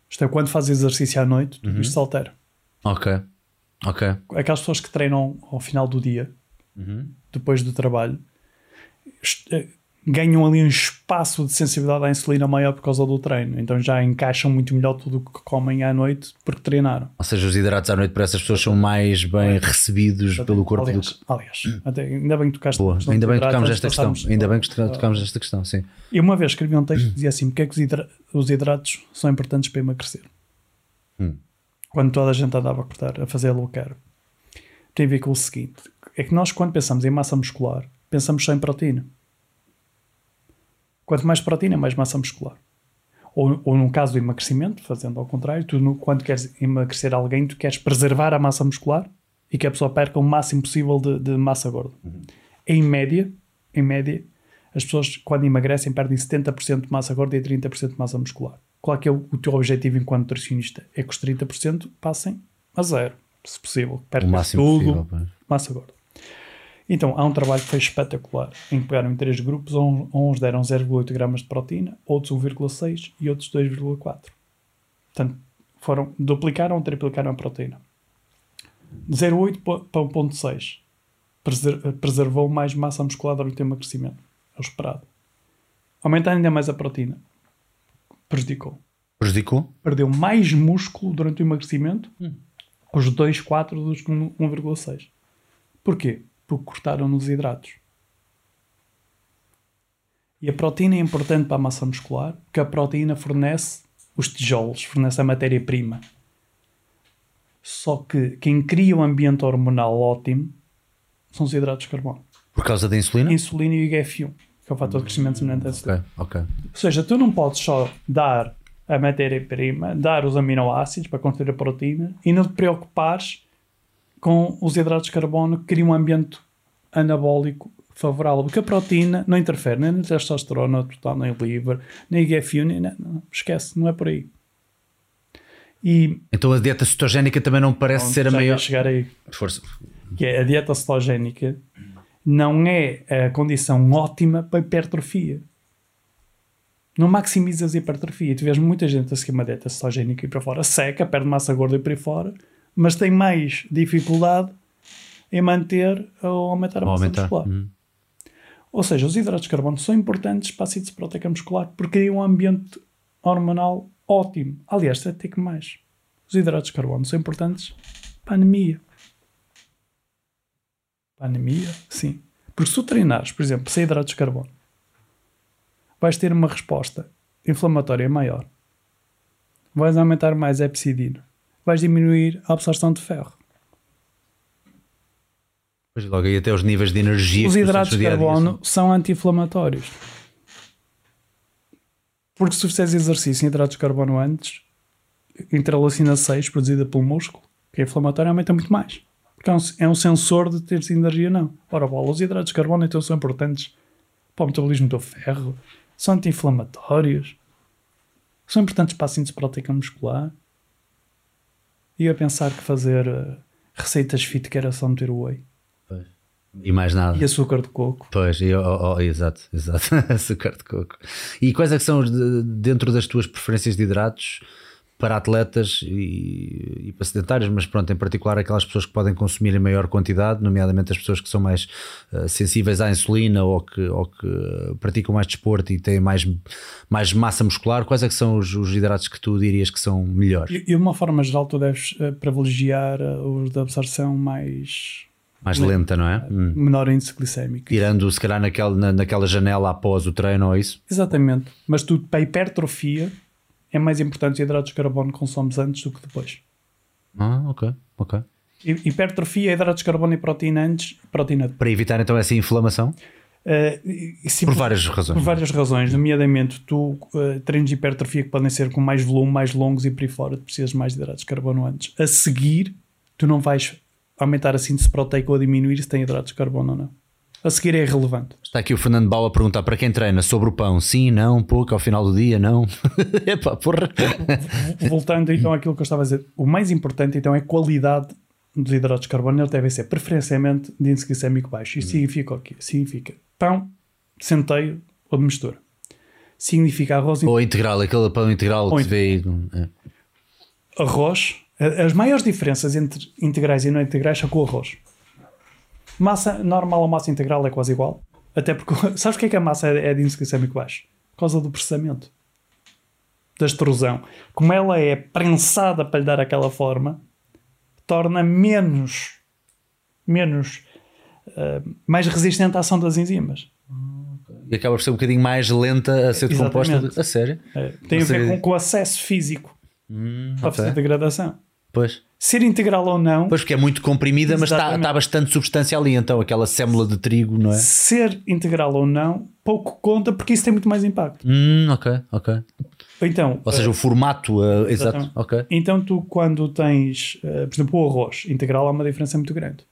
Isto é, quando faz exercício à noite, tudo uhum. isto se altera. Ok. Ok. Aquelas pessoas que treinam ao final do dia, uhum. depois do trabalho, eh, ganham ali um espaço de sensibilidade à insulina maior por causa do treino. Então já encaixam muito melhor tudo o que comem à noite porque treinaram. Ou seja, os hidratos à noite para essas pessoas são mais bem recebidos pelo corpo aliás, do que. Aliás, até, ainda bem que tocaste Boa, ainda bem que tocámos esta questão. Ainda bem que tocámos esta questão, sim. E uma vez escrevi um texto que dizia assim: porque é que os, hidra os hidratos são importantes para emagrecer? Hum. Quando toda a gente andava a cortar, a fazer low carb. Tem a ver com o seguinte: é que nós, quando pensamos em massa muscular, pensamos só em proteína. Quanto mais proteína, mais massa muscular. Ou, ou no caso do emagrecimento, fazendo ao contrário, tu, no, quando queres emagrecer alguém, tu queres preservar a massa muscular e que a pessoa perca o máximo possível de, de massa gorda. Uhum. Em média, em média, as pessoas quando emagrecem perdem 70% de massa gorda e 30% de massa muscular. Qual é, é o, o, teu objetivo enquanto nutricionista? É que os 30% passem a zero, se possível. Percas tudo, possível, massa gorda. Então, há um trabalho que foi espetacular, em que pegaram em três grupos, uns deram 0,8 gramas de proteína, outros 1,6 e outros 2,4. Portanto, foram, duplicaram ou triplicaram a proteína. 0,8 para 1,6 preservou mais massa muscular durante o emagrecimento. É o esperado. Aumentar ainda mais a proteína prejudicou. Prejudicou? Perdeu mais músculo durante o emagrecimento, hum. os 2,4 dos 1,6. Porquê? Porque cortaram nos hidratos. E a proteína é importante para a massa muscular, porque a proteína fornece os tijolos, fornece a matéria-prima. Só que quem cria um ambiente hormonal ótimo são os hidratos de carbono. Por causa da insulina? Insulina e o IGF-1, que é o fator de crescimento semelhante a insulina. Ok, ok. Ou seja, tu não podes só dar a matéria-prima, dar os aminoácidos para construir a proteína e não te preocupares com os hidratos de carbono que criam um ambiente anabólico favorável, porque a proteína não interfere nem na testosterona total, nem liver, nem IGF-1, nem, não, esquece, não é por aí. E, então a dieta cetogénica também não parece ser a maior. chegar aí. Força. Que é a dieta cetogénica não é a condição ótima para hipertrofia. Não maximizas a hipertrofia. Tu vês muita gente a seguir uma dieta cetogénica e para fora seca, perde massa gorda e para fora mas tem mais dificuldade em manter ou aumentar a massa aumentar. muscular. Hum. Ou seja, os hidratos de carbono são importantes para a síntese proteica muscular porque criam um ambiente hormonal ótimo. Aliás, até que mais. Os hidratos de carbono são importantes para a anemia. Para a anemia, sim. Porque se tu treinares, por exemplo, sem hidratos de carbono, vais ter uma resposta inflamatória maior. Vais aumentar mais a epsidina vais diminuir a absorção de ferro. Pois logo aí até os níveis de energia. Os hidratos de carbono são anti-inflamatórios. Porque se fizeres exercício em hidratos de carbono antes, interleucina 6 produzida pelo músculo, que é inflamatório, aumenta muito mais. Porque é um, é um sensor de teres energia, não. Ora, bola, os hidratos de carbono então são importantes para o metabolismo do ferro, são anti-inflamatórios, são importantes para a síntese proteica muscular ia pensar que fazer uh, receitas fit que era só meter o whey. Pois. E mais nada. E açúcar de coco. Pois, e, oh, oh, exato, exato. açúcar de coco. E quais é que são, dentro das tuas preferências de hidratos, para atletas e, e para sedentários, mas pronto, em particular aquelas pessoas que podem consumir em maior quantidade, nomeadamente as pessoas que são mais uh, sensíveis à insulina ou que, ou que praticam mais desporto e têm mais, mais massa muscular, quais é que são os, os hidratos que tu dirias que são melhores? E, de uma forma geral tu deves uh, privilegiar os de absorção mais mais lenta, não é? Hum. Menor índice glicémico. Tirando, se calhar, naquela, na, naquela janela após o treino ou isso? Exatamente. Mas tu, para a hipertrofia, é mais importante os hidratos de carbono que consomes antes do que depois. Ah, ok, ok. Hipertrofia, hidratos de carbono e proteína antes, proteína depois. Para evitar então essa inflamação? Uh, por, várias razões. Por várias razões, nomeadamente tu uh, treinos de hipertrofia que podem ser com mais volume, mais longos e por aí fora, tu precisas mais de hidratos de carbono antes. A seguir, tu não vais aumentar a síntese proteica ou diminuir se tem hidratos de carbono ou não. A seguir é irrelevante. Está aqui o Fernando Bau a perguntar para quem treina sobre o pão. Sim, não, pouco, ao final do dia, não. Epá, porra. Voltando então àquilo que eu estava a dizer, o mais importante então é a qualidade dos hidratos de carbono. Eles devem ser preferencialmente de índice glicémico baixo. Isto hum. significa o quê? Significa pão, centeio ou de mistura. Significa arroz... Ou integral, aquele pão integral que se vê... É. Arroz, as maiores diferenças entre integrais e não integrais são com o arroz. Massa normal ou massa integral é quase igual. Até porque, sabes o que é que a massa é de índice glicémico baixo? Por causa do processamento. Da extrusão. Como ela é prensada para lhe dar aquela forma, torna menos, menos, uh, mais resistente à ação das enzimas. E acaba por ser um bocadinho mais lenta a ser decomposta. A sério? É, tem a ver com, com o acesso físico hum, fazer degradação. Pois. Ser integral ou não. Pois, porque é muito comprimida, mas está, está bastante substância ali, então, aquela sêmula de trigo, não é? Ser integral ou não, pouco conta, porque isso tem muito mais impacto. Hum, ok, ok. Então, ou seja, uh, o formato, uh, exato. Ok. Então, tu, quando tens, uh, por exemplo, o arroz integral, há uma diferença muito grande.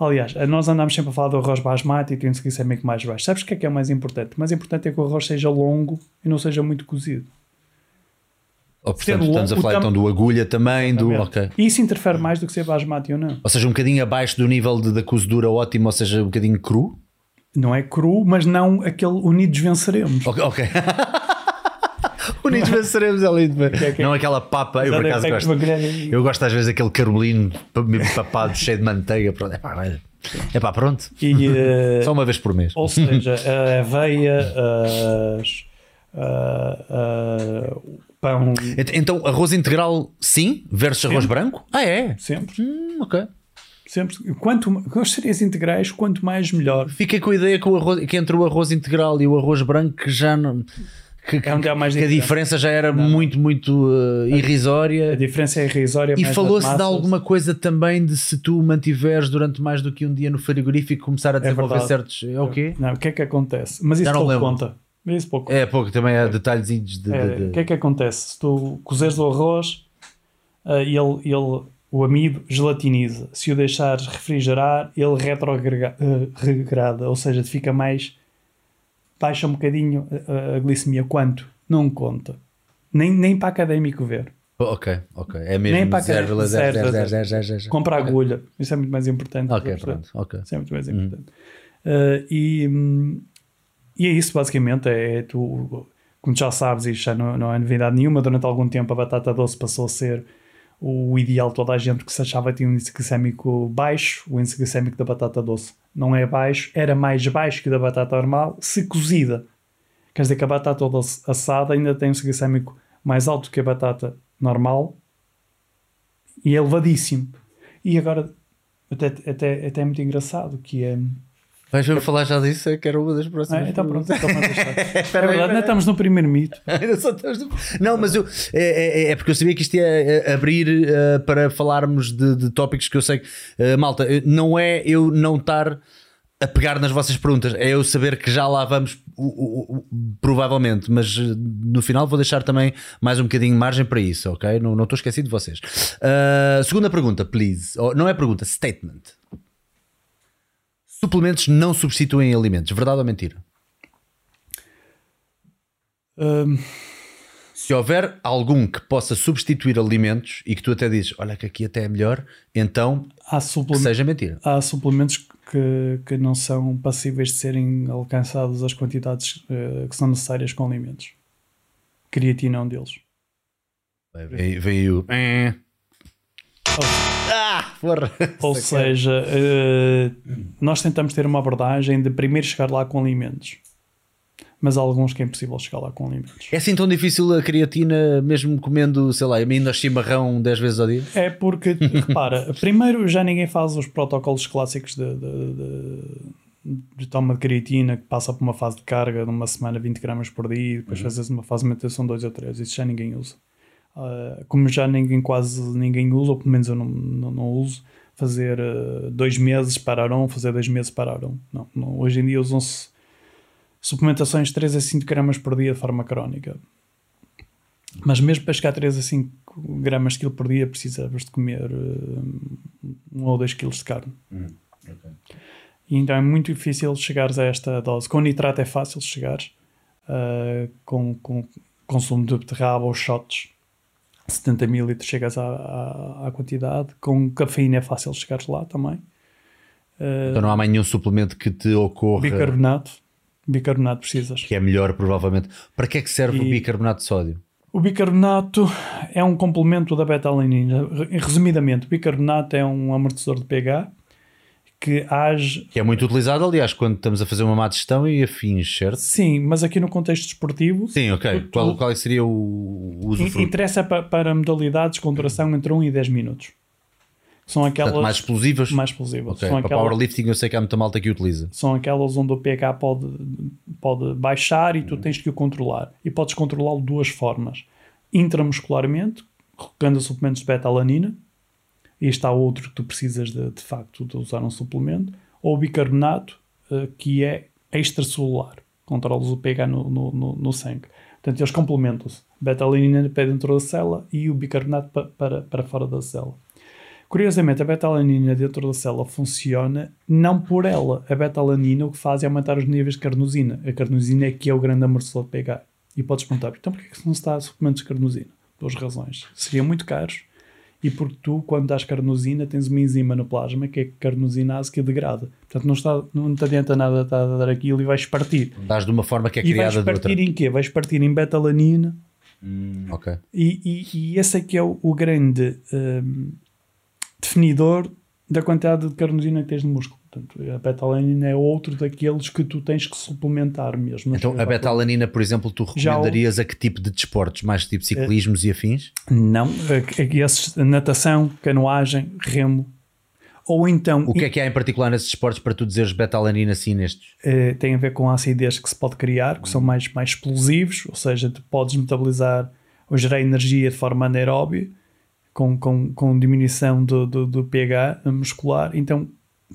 Aliás, nós andamos sempre a falar do arroz basmati e tem um glicémico mais baixo. Sabes o que é que é mais importante? O mais importante é que o arroz seja longo e não seja muito cozido. Ou, portanto, estamos a falar então do agulha também, do. Okay. E isso interfere mais do que ser basmati ou não. Ou seja, um bocadinho abaixo do nível de, da cozedura ótimo, ou seja, um bocadinho cru? Não é cru, mas não aquele unidos venceremos. Ok. okay. unidos venceremos é lindo. É que... Não aquela papa, eu por acaso gosto. Eu gosto às vezes daquele carolino papado cheio de manteiga. Pronto. É pá, é pá, pronto. E, uh... Só uma vez por mês. Ou seja, a aveia, as. Uh, uh, pão. Então, arroz integral sim, versus Sempre. arroz branco? Ah, é? Sempre. Hum, ok. Sempre. Quanto, com as cereais integrais, quanto mais melhor. Fiquei com a ideia que, o arroz, que entre o arroz integral e o arroz branco que já não. Que, é onde há mais que a diferença já era não. muito, muito uh, irrisória. A diferença é irrisória. E falou-se de alguma coisa também de se tu mantiveres durante mais do que um dia no frigorífico começar a é desenvolver é certos. É o quê? Não, o que é que acontece? Mas isso não conta. É isso pouco. É pouco, também há detalhes de, é, de, O que é que acontece? Se tu cozeres o arroz, uh, ele, ele, o amido gelatiniza. Se o deixares refrigerar, ele retrograda, uh, ou seja, fica mais. baixa um bocadinho a, a glicemia. Quanto? Não conta. Nem, nem para académico ver. Ok, ok. É mesmo Nem para 0,000. Compra agulha. Isso é muito mais importante. Ok, pronto. Okay. Isso é muito mais importante. Uhum. Uh, e. E é isso, basicamente. É, é tu, como já sabes, isto já não, não é novidade nenhuma. Durante algum tempo, a batata doce passou a ser o ideal de toda a gente que se achava tinha um índice glicémico baixo. O índice glicémico da batata doce não é baixo, era mais baixo que da batata normal, se cozida. Quer dizer que a batata doce assada ainda tem um índice glicémico mais alto que a batata normal e é elevadíssimo. E agora, até, até, até é muito engraçado que é Vais ver falar já disso? É que era uma das próximas. Ah, então pronto, então é verdade, ainda estamos no primeiro mito. Não, mas eu, é, é, é, porque eu sabia que isto ia eh, abrir uh, para falarmos de, de, tópicos que eu sei que, uh, malta, não é eu não estar a pegar nas vossas perguntas, é eu saber que já lá vamos, uh, uh, provavelmente, mas no final vou deixar também mais um bocadinho de margem para isso, ok? Não, não estou esquecido de vocês. segunda pergunta, please. Oh, não é pergunta, statement. Suplementos não substituem alimentos, verdade ou mentira? Um... Se houver algum que possa substituir alimentos e que tu até dizes, olha que aqui até é melhor, então há que seja mentira. Há suplementos que, que não são passíveis de serem alcançados as quantidades uh, que são necessárias com alimentos. Creatina é um deles. Vem, vem o. Ah, porra. Ou seja, eh, nós tentamos ter uma abordagem de primeiro chegar lá com alimentos. Mas há alguns que é impossível chegar lá com alimentos. É assim tão difícil a creatina, mesmo comendo, sei lá, ainda chimarrão 10 vezes ao dia? É porque, repara, primeiro já ninguém faz os protocolos clássicos de, de, de, de toma de creatina, que passa por uma fase de carga de uma semana 20 gramas por dia, depois Uhum. fazes uma fase de manutenção 2 ou 3. Isso já ninguém usa. Ah, como já ninguém, quase ninguém usa, ou pelo menos eu não, não, não uso, fazer ah, dois meses pararam, fazer dois meses pararam. Não, não. Hoje em dia usam-se suplementações de 3 a 5 gramas por dia de forma crónica. Mas mesmo para chegar a 3 a 5 gramas de quilo por dia precisavas de comer uh, um ou 2 quilos de carne. E então é muito difícil chegares a esta dose. Com nitrato é fácil chegares. uh, com, com consumo de beterraba ou shots, 70 ml chegas à, à, à quantidade. Com cafeína é fácil chegares lá também. Então não há mais nenhum suplemento que te ocorra bicarbonato. Bicarbonato precisas. que é melhor, provavelmente. Para que é que serve o E- bicarbonato de sódio? O bicarbonato é um complemento da beta-alanina. Resumidamente, o bicarbonato é um amortecedor de pH que age. Que é muito utilizado, aliás, quando estamos a fazer uma má digestão e afins, certo? Sim, mas aqui no contexto desportivo. Sim, ok. Tu- Qual, qual é seria o uso in- Interessa pa- para modalidades com duração entre 1 e 10 minutos. São aquelas mais explosivas? mais explosivas. Ok, São, Para aquelas, powerlifting eu sei que há muita malta que utiliza. são aquelas onde o pH pode, pode baixar e tu tens que o controlar. E podes controlá-lo de duas formas. Intramuscularmente, a suplementos de beta-alanina, e está outro que tu precisas de, de facto de usar um suplemento, ou bicarbonato, eh, que é extracelular. Controlas o pH no, no, no, no sangue. Portanto, eles complementam-se. Beta-alanina para dentro da célula e o bicarbonato pa, para, para fora da célula. Curiosamente, a beta-alanina dentro da célula funciona não por ela. A beta-alanina o que faz é aumentar os níveis de carnosina. A carnosina é que é o grande amortecedor de pH. E podes perguntar, então porquê que não se dá suplementos de carnosina? Duas razões. Seriam muito caros e porque tu, quando dás carnosina, tens uma enzima no plasma que é carnosinase que degrada. Portanto, não, está, não te adianta nada estar a dar aquilo e vais partir. Dás de uma forma que é E vais criada de outra. partir em quê? Vais partir em beta-alanina, Ok. e, e- e esse é que é o, o grande hum, definidor da quantidade de carnosina que tens no músculo. Portanto, a beta-alanina é outro daqueles que tu tens que suplementar mesmo. Então a beta-alanina, por exemplo, tu Já recomendarias a que tipo de desportos? Mais tipo ciclismos e afins? Não, é- é esses, natação, canoagem, remo. Ou então, O que é que há em particular nesses desportos para tu dizeres beta-alanina sim nestes? eh, tem a ver com a acidez que se pode criar, que são mais, mais explosivos, ou seja, tu podes metabolizar ou gerar energia de forma anaeróbia, com, com, com diminuição do, do, do pH muscular, então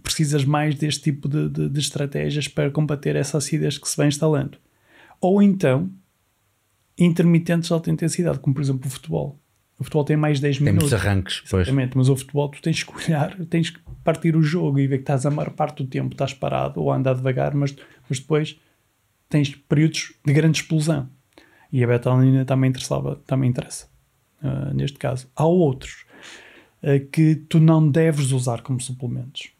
precisas mais deste tipo de, de, de estratégias para combater essa acidez que se vai instalando. Ou então, intermitentes de alta intensidade, como por exemplo o futebol. O futebol tem mais 10 Tem minutos. muitos arranques, pois. Exatamente, mas o futebol tu tens que olhar, tens que partir o jogo e ver que estás a maior parte do tempo estás parado ou a andar devagar, mas, mas depois tens períodos de grande explosão. E a beta-alanina também, interessava, também interessa, ah, neste caso. Há outros ah, que tu não deves usar como suplementos.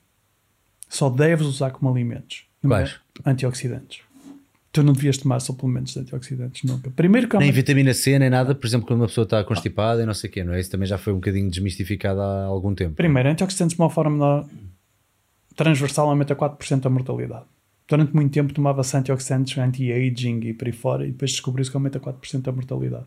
Só deves usar como alimentos. Quais? Antioxidantes. Tu não devias tomar suplementos de antioxidantes nunca. Primeiro que Nem vitamina C, nem nada, por exemplo, quando uma pessoa está constipada e não sei o quê, não é? Isso também já foi um bocadinho desmistificado há algum tempo. Primeiro, antioxidantes de uma forma transversal aumenta 4% a mortalidade. Durante muito tempo tomava-se antioxidantes anti-aging e por aí fora e depois descobriu-se que aumenta 4% a mortalidade.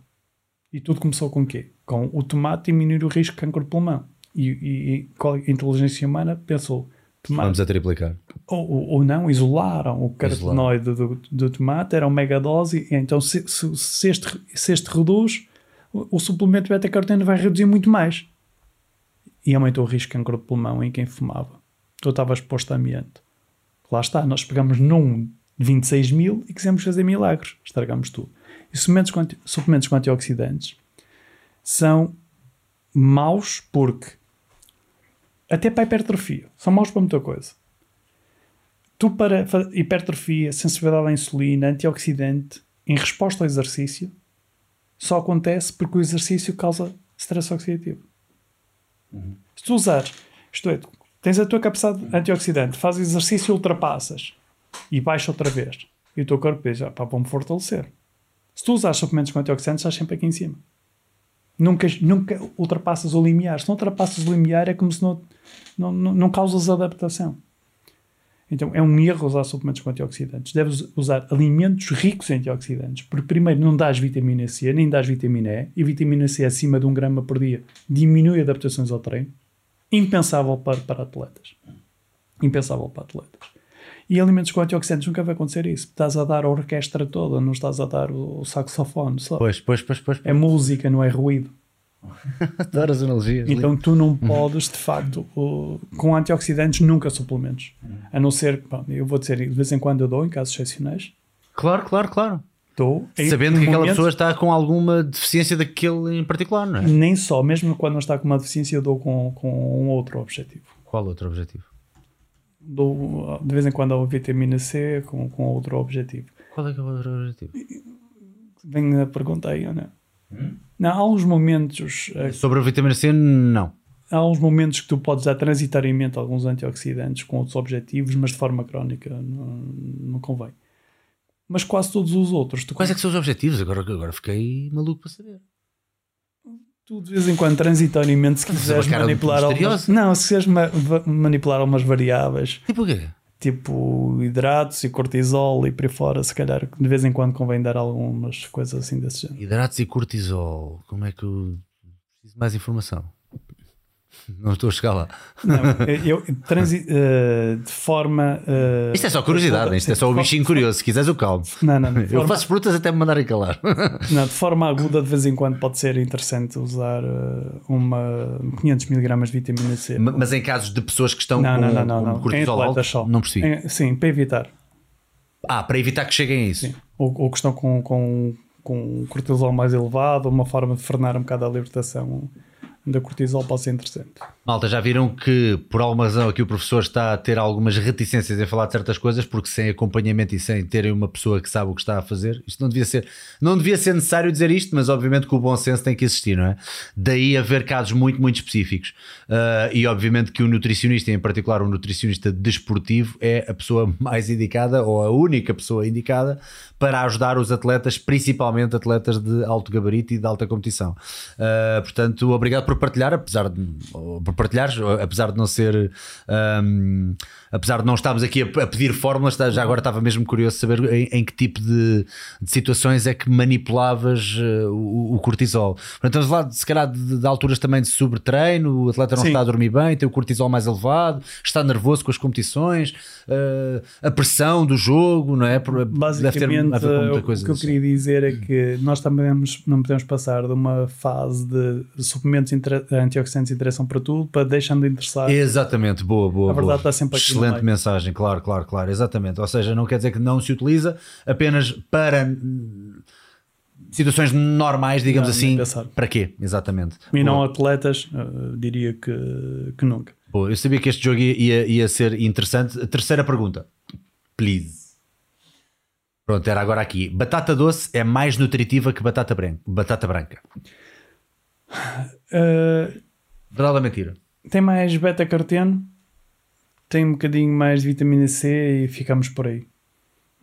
E tudo começou com o quê? Com o tomate diminuir o risco de cancro de pulmão. E, e- e a inteligência humana pensou, tomate, Vamos a triplicar. ou, ou- não, isolaram o carotenoide do, do tomate, era uma mega dose, e então se, se- se este, se este reduz, o, o suplemento beta-caroteno vai reduzir muito mais. E aumentou o risco de cancro de pulmão em quem fumava. Tu estava exposto a ambiente. Lá está, nós pegamos num de 26 mil e quisemos fazer milagres. Estragamos tudo. E suplementos suplementos com antioxidantes são maus porque até para a hipertrofia, são maus para muita coisa. Tu para hipertrofia, sensibilidade à insulina, antioxidante, em resposta ao exercício, só acontece porque o exercício causa stress oxidativo. Se tu usares, isto é, tens a tua capacidade antioxidante, fazes exercício e ultrapassas e baixa outra vez, e o teu corpo diz, ah, pá, vou-me fortalecer. Se tu usares suplementos com antioxidantes, estás sempre aqui em cima. Nunca, nunca ultrapassas o limiar. Se não ultrapassas o limiar é como se não, não, não, causas adaptação. Então é um erro usar suplementos com antioxidantes. Deves usar alimentos ricos em antioxidantes, porque primeiro não dás vitamina C, nem dás vitamina E, e vitamina C acima de um grama por dia diminui adaptações ao treino. Impensável para, para atletas. Impensável para atletas. E alimentos com antioxidantes nunca vai acontecer isso. Estás a dar a orquestra toda, não estás a dar o, o saxofone. Só. Pois, pois, pois, pois. É música, não é ruído. Adoro as analogias. Então tu não podes, de facto, o- com antioxidantes nunca suplementos. A não ser, bom, eu vou dizer, de vez em quando eu dou, em casos excepcionais, Claro, claro, claro. dou. em- Sabendo que aquela pessoa está com alguma deficiência daquele em particular, não é? Nem só, mesmo quando não está com uma deficiência, eu dou com, com um outro objetivo. Qual outro objetivo? Dou, de vez em quando dou vitamina C com, com outro objetivo. Qual é que é o outro objetivo? Vem a pergunta aí, ou não? Não, há uns momentos, eh, Sobre a vitamina C, não. há uns momentos que tu podes dar transitoriamente alguns antioxidantes com outros objetivos, mas de forma crónica não, não convém. Mas quase todos os outros, tu, Quais é que são os objetivos? Agora, agora fiquei maluco para saber. Tu de vez em quando transitoriamente, se é quiseres manipular algumas, misteriosa. não, se quiseres ma- manipular algumas variáveis, Tipo o quê? tipo hidratos e cortisol e por aí fora, se calhar de vez em quando convém dar algumas coisas assim desse género. Hidratos e cortisol. Como é que eu preciso de mais informação? Não estou a chegar lá. Não, eu, transi, eh, de forma. eh, Isto é só curiosidade, isto é só o bichinho curioso. Se quiseres, eu calmo. Não, não, de Eu faço frutas até me mandarem calar. não, de forma aguda, de vez em quando pode ser interessante usar eh, uma 500 mg de vitamina C. Mas em casos de pessoas que estão não, com, não, não, não, não. Cortisol alto, só. não percebi. Em- sim, para evitar. Ah, para evitar que cheguem a isso. Ou, ou que estão com, com, com cortisol mais elevado, uma forma de frenar um bocado a libertação da cortisol pode ser interessante. Malta, já viram que por alguma razão aqui o professor está a ter algumas reticências em falar de certas coisas porque sem acompanhamento e sem terem uma pessoa que sabe o que está a fazer, isto não devia ser, não devia ser necessário dizer isto, mas obviamente que o bom senso tem que existir, não é? Daí haver casos muito, muito específicos. Ah, e obviamente que o nutricionista, em particular o nutricionista desportivo, é a pessoa mais indicada ou a única pessoa indicada para ajudar os atletas, principalmente atletas de alto gabarito e de alta competição. Ah, portanto, obrigado por partilhar, apesar de por partilhares, apesar de não ser ahm, apesar de não estarmos aqui a, a pedir fórmulas, tá- já agora estava mesmo curioso de saber em, em que tipo de, de situações é que manipulavas eh, o, o cortisol. Portanto, estamos falar, se calhar, de, de alturas também de sobretreino, o atleta não Sim. está a dormir bem, tem o cortisol mais elevado, está nervoso com as competições, eh, a pressão do jogo, não é? Por- Deve ter Basicamente, a ver com muita o coisa. que eu queria dizer é que nós também não podemos passar de uma fase de suplementos antioxidantes interessam para tudo para deixando de interessar. Exatamente, boa, boa. A verdade boa. está sempre aqui Excelente meio. mensagem, claro, claro, claro, exatamente. Ou seja, não quer dizer que não se utiliza apenas para situações normais, digamos Não, assim. pensar. Para quê? Exatamente. E não atletas, eh, diria que, que nunca. Boa, Eu sabia que este jogo ia, ia, ser interessante. Terceira pergunta, please. Pronto, era agora aqui. Batata doce é mais nutritiva que batata branca. Batata branca. Eh, Verdade ou mentira? tem mais beta-caroteno, tem um bocadinho mais de vitamina C e ficamos por aí.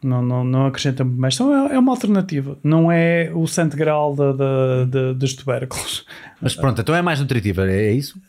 Não, não, não acrescenta muito mais. Então é, é uma alternativa. Não é o santo grau da, da, da- dos tubérculos. Mas pronto, então é mais nutritiva, é é isso?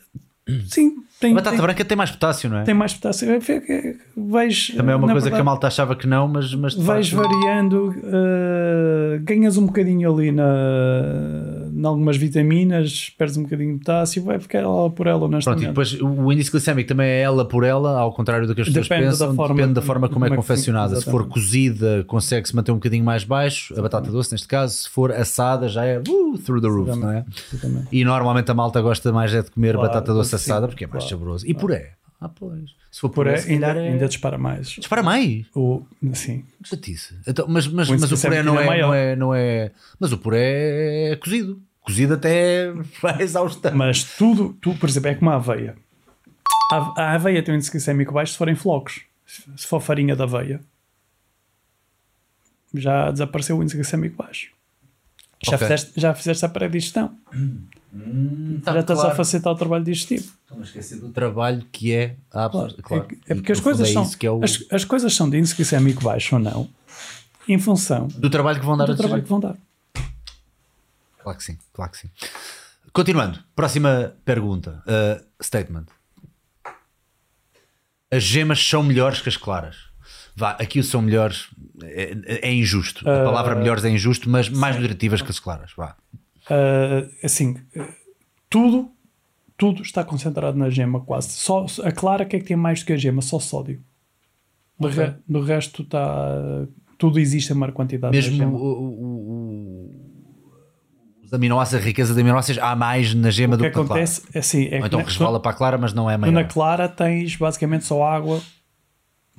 Sim, tem, A batata tem, branca tem mais potássio, não é? tem mais potássio. É, é, Vais, Também é uma coisa que a verdade, malta achava que não, mas, mas de Vais facto- variando, eh, ganhas um bocadinho ali na, em algumas vitaminas, perdes um bocadinho de potássio, vai ficar ela por ela, Pronto, e honestamente. depois o índice glicémico também é ela por ela, ao contrário do que as pessoas Depende da pensam, forma depende da forma como, é como é confeccionada. Se for cozida, consegue-se manter um bocadinho mais baixo, a batata doce neste caso, se for assada, já é uh, through the roof, não é? Exatamente. E normalmente a malta gosta mais é de comer Claro, batata doce sim, assada porque é mais claro, saboroso. E puré? Ah, pois. Se for Por aí, ainda, calhar é. ainda dispara mais. Dispara mais. O, sim. Chatice. Então, mas, mas, O mas o puré não é, ainda é não, é, não é. Mas o puré é cozido. Cozido até vai exaustão. Mas tudo, tu, por exemplo, é como a aveia. A, a aveia tem um índice glicémico baixo se forem flocos. Se for farinha de aveia, já desapareceu o índice glicémico baixo. Já, Ok. fizeste, já fizeste a pré-digestão. Tá já estás claro. a facilitar o trabalho digestivo. Estou a esquecer do trabalho que é a Claro. claro. É, é porque as coisas, é são, é o- as, as coisas são de índice glicémico baixo ou não, em função do trabalho que vão dar do trabalho que vão dar. Claro que sim, claro que sim. Continuando, próxima pergunta. Uh, statement. As gemas são melhores que as claras. Vá, aqui o são melhores é, é injusto. A palavra uh, melhores é injusto, mas mais nutritivas que as claras. Vá. Uh, assim, tudo, tudo está concentrado na gema, quase. Só a clara que é que tem mais do que a gema, só sódio. Do, okay. re, do resto está. Tudo existe em maior quantidade. Mesmo o, o, o, os aminoácidos, a riqueza de aminoácidos, há mais na gema do que, que acontece, na clara. Assim, é então resvala para a clara, mas não é maior. Na clara tens basicamente só água,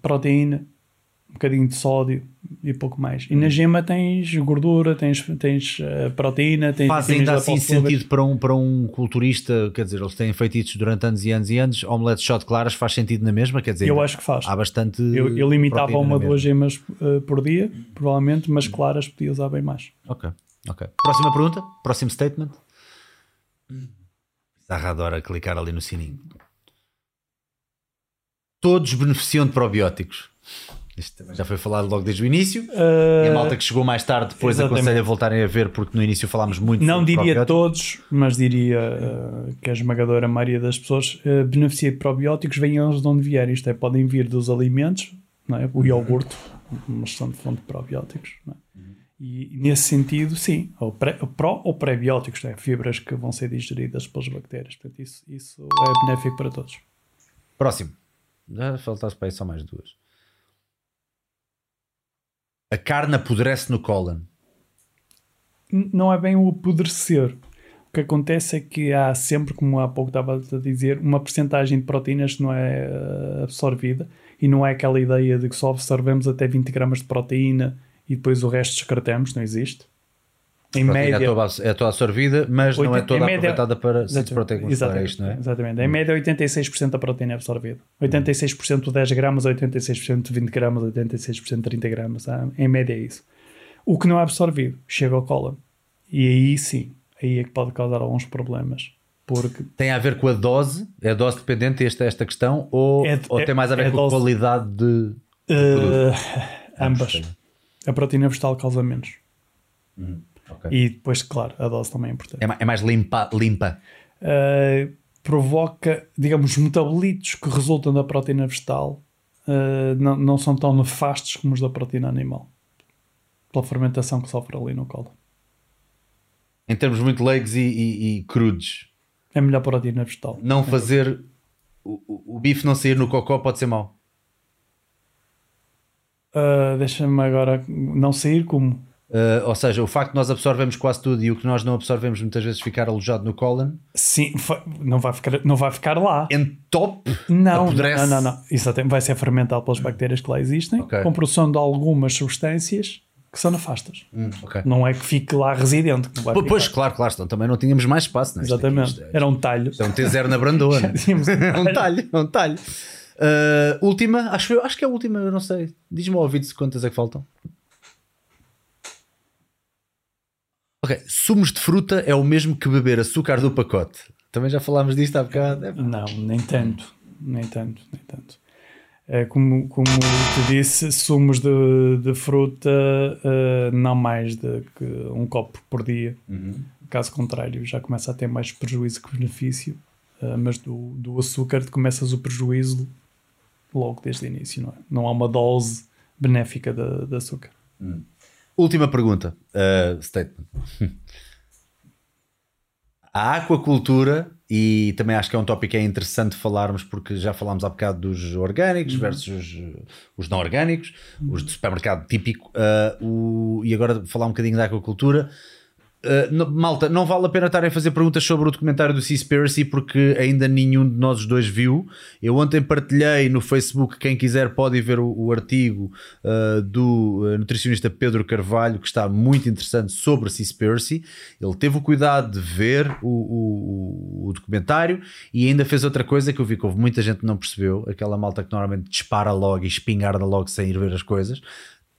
proteína um bocadinho de sódio e pouco mais. E na hum. gema tens gordura, tens, tens uh, proteína, tens. Faz ainda assim sentido para um, para um culturista, quer dizer, eles têm feito isso durante anos e anos e anos. Omelete shot claras faz sentido na mesma, quer dizer, eu acho que faz. Há bastante. Eu, eu limitava uma ou duas gemas uh, por dia, provavelmente, mas claras podia usar bem mais. Ok, ok. Próxima pergunta, próximo statement. Zarra adora clicar ali no sininho. Todos beneficiam de probióticos. Isto já foi falado logo desde o início. Uh, e a malta que chegou mais tarde depois exatamente. aconselho a voltarem a ver, porque no início falámos muito Não diria todos, mas diria uh, que a esmagadora maioria das pessoas uh, beneficia de probióticos, venham de onde vier. Isto é, podem vir dos alimentos, não é? o iogurte, uma excelente fonte de probióticos. É? E nesse sentido, sim, ou, pré, ou pró ou pré-bióticos, é? fibras que vão ser digeridas pelas bactérias. Portanto, isso, isso é benéfico para todos. Próximo. Já faltasse para aí só mais duas a carne apodrece no cólon. Não é bem o apodrecer. O que acontece é que há sempre, como há pouco estava a dizer, uma percentagem de proteínas que não é eh, absorvida e não é aquela ideia de que só absorvemos até 20 gramas de proteína e depois o resto descartamos, não existe. Em é média, é toda, é toda absorvida, mas 80, não é toda média, aproveitada para se proteína. Exatamente, é isto, não é? exatamente. Em hum. média, 86% da proteína é absorvida. 86% de 10 gramas, 86% de 20 gramas, 86% de 30 gramas. Em média é isso. O que não é absorvido chega ao cólon. E aí sim, aí é que pode causar alguns problemas. Porque tem a ver com a dose? É a dose dependente esta, esta questão? Ou, é, ou tem mais a ver é com dose, a qualidade de. Uh, ambas. A proteína vegetal causa menos. Uhum. Okay. E depois, claro, a dose também é importante. É, mais, é mais limpa? limpa. Uh, provoca, digamos, metabolitos que resultam da proteína vegetal uh, não, não são tão nefastos como os da proteína animal. Pela fermentação que sofre ali no colo. Em termos muito leigos e, e, e crudos. É melhor proteína vegetal. Não fazer o, o, o, bife não sair no cocó pode ser mau. Uh, Deixa-me agora não sair como Uh, ou seja, o facto de nós absorvemos quase tudo e o que nós não absorvemos muitas vezes ficar alojado no cólon. Sim, não vai ficar, não vai ficar lá. Entope? Não, apodrece. não, não, não. Exatamente, vai ser fermentado pelas bactérias que lá existem, okay. com produção de algumas substâncias que são nefastas. Hum, okay. Não é que fique lá residente. Vai pois, claro, claro, então também não tínhamos mais espaço. Né? Exatamente, é, era um talho. É um T0 na Brandona. um talho, um talho. Uh, última, acho, acho que é a última, eu não sei. Diz-me ao ouvido quantas é que faltam. Ok, sumos de fruta é o mesmo que beber açúcar do pacote. Também já falámos disto há bocado. É... Não, nem tanto, nem tanto, nem tanto. É, como, como te disse, sumos de, de fruta uh, não mais de que um copo por dia. Uhum. Caso contrário, já começa a ter mais prejuízo que benefício. Uh, mas do, do açúcar começas o prejuízo logo desde o início, não é? Não há uma dose benéfica de, de açúcar. Uhum. Última pergunta. Uh, statement. A aquacultura, e também acho que é um tópico que é interessante falarmos, porque já falámos há bocado dos orgânicos uhum. versus os não orgânicos, uhum. os de supermercado típico, uh, o, e agora falar um bocadinho da aquacultura. Uh, malta, não vale a pena estarem a fazer perguntas sobre o documentário do Seaspiracy porque ainda nenhum de nós dois viu. Eu ontem partilhei no Facebook, quem quiser pode ver o, o artigo uh, do uh, nutricionista Pedro Carvalho, que está muito interessante sobre Seaspiracy. Ele teve o cuidado de ver o, o, o, documentário e ainda fez outra coisa que eu vi que houve muita gente que não percebeu, aquela malta que normalmente dispara logo e espingarda logo sem ir ver as coisas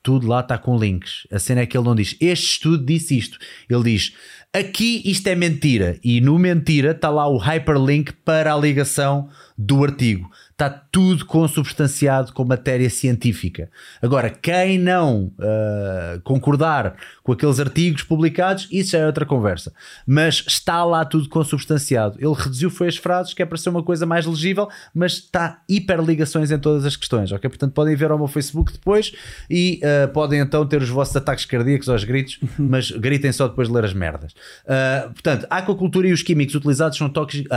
tudo lá está com links. A cena é que ele não diz este estudo disse isto. Ele diz Aqui isto é mentira e no mentira está lá o hyperlink para a ligação do artigo. Está tudo consubstanciado com matéria científica. Agora, quem não uh, concordar com aqueles artigos publicados, isso já é outra conversa. Mas está lá tudo consubstanciado. Ele reduziu foi as frases, que é para ser uma coisa mais legível, mas está hiperligações em todas as questões, ok? Portanto, podem ver ao meu Facebook depois e uh, podem então ter os vossos ataques cardíacos aos gritos, mas gritem só depois de ler as merdas. Uh, portanto, a aquacultura e os químicos utilizados são tóxicos.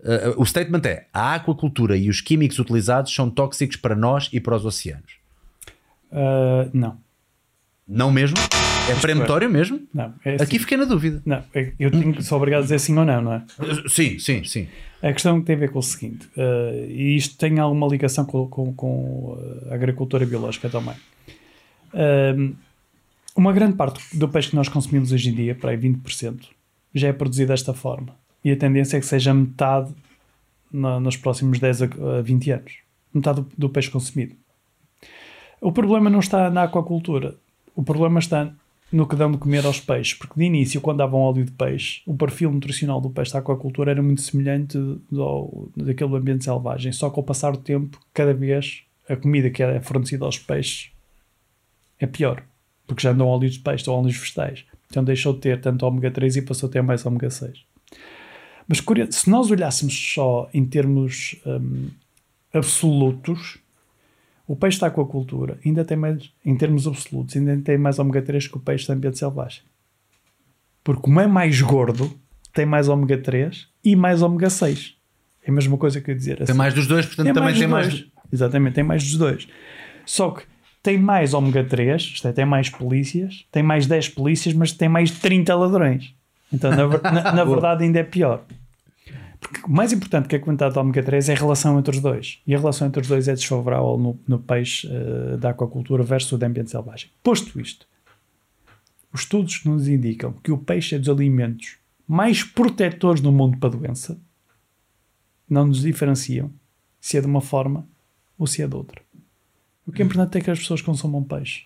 Uh, o statement é: a aquacultura e os químicos utilizados são tóxicos para nós e para os oceanos. Uh, não. Não mesmo? É peremptório mesmo? Não. É assim. Aqui fiquei na dúvida. Não, é, eu tenho, sou obrigado a dizer sim ou não, não é? Sim, sim, sim. A questão tem a ver com o seguinte, uh, e isto tem alguma ligação com, com, com a agricultura biológica também. Uh, uma grande parte do peixe que nós consumimos hoje em dia, para aí 20%, já é produzido desta forma e a tendência é que seja metade na, nos próximos 10 a 20 anos. Metade do, do, peixe consumido. O problema não está na aquacultura. O problema está no que dão de comer aos peixes. Porque de início, quando davam óleo de peixe, o perfil nutricional do peixe da aquacultura era muito semelhante ao, daquele ambiente selvagem. Só que ao passar do tempo, cada vez a comida que é fornecida aos peixes é pior. Porque já não óleos de peixe, ou óleos vegetais. Então deixou de ter tanto ômega 3 e passou a ter mais ômega 6. Mas se nós olhássemos só em termos um, absolutos, o peixe da aquacultura ainda tem mais, em termos absolutos, ainda tem mais ômega 3 que o peixe do ambiente selvagem. Porque como é mais gordo, tem mais ômega 3 e mais ômega 6. É a mesma coisa que eu dizer. Assim. Tem mais dos dois, portanto tem também tem mais. Dois. Exatamente, tem mais dos dois. Só que tem mais ômega 3, isto é, tem mais polícias, tem mais 10 polícias, mas tem mais 30 ladrões. Então, na, na, na verdade, ainda é pior. Porque o mais importante que é comentado do ômega 3 é a relação entre os dois. E a relação entre os dois é desfavorável no, no peixe uh, da aquacultura versus o de ambiente selvagem. Posto isto, os estudos nos indicam que o peixe é dos alimentos mais protetores no mundo para a doença. Não nos diferenciam se é de uma forma ou se é de outra. O que é importante é que as pessoas consumam peixe.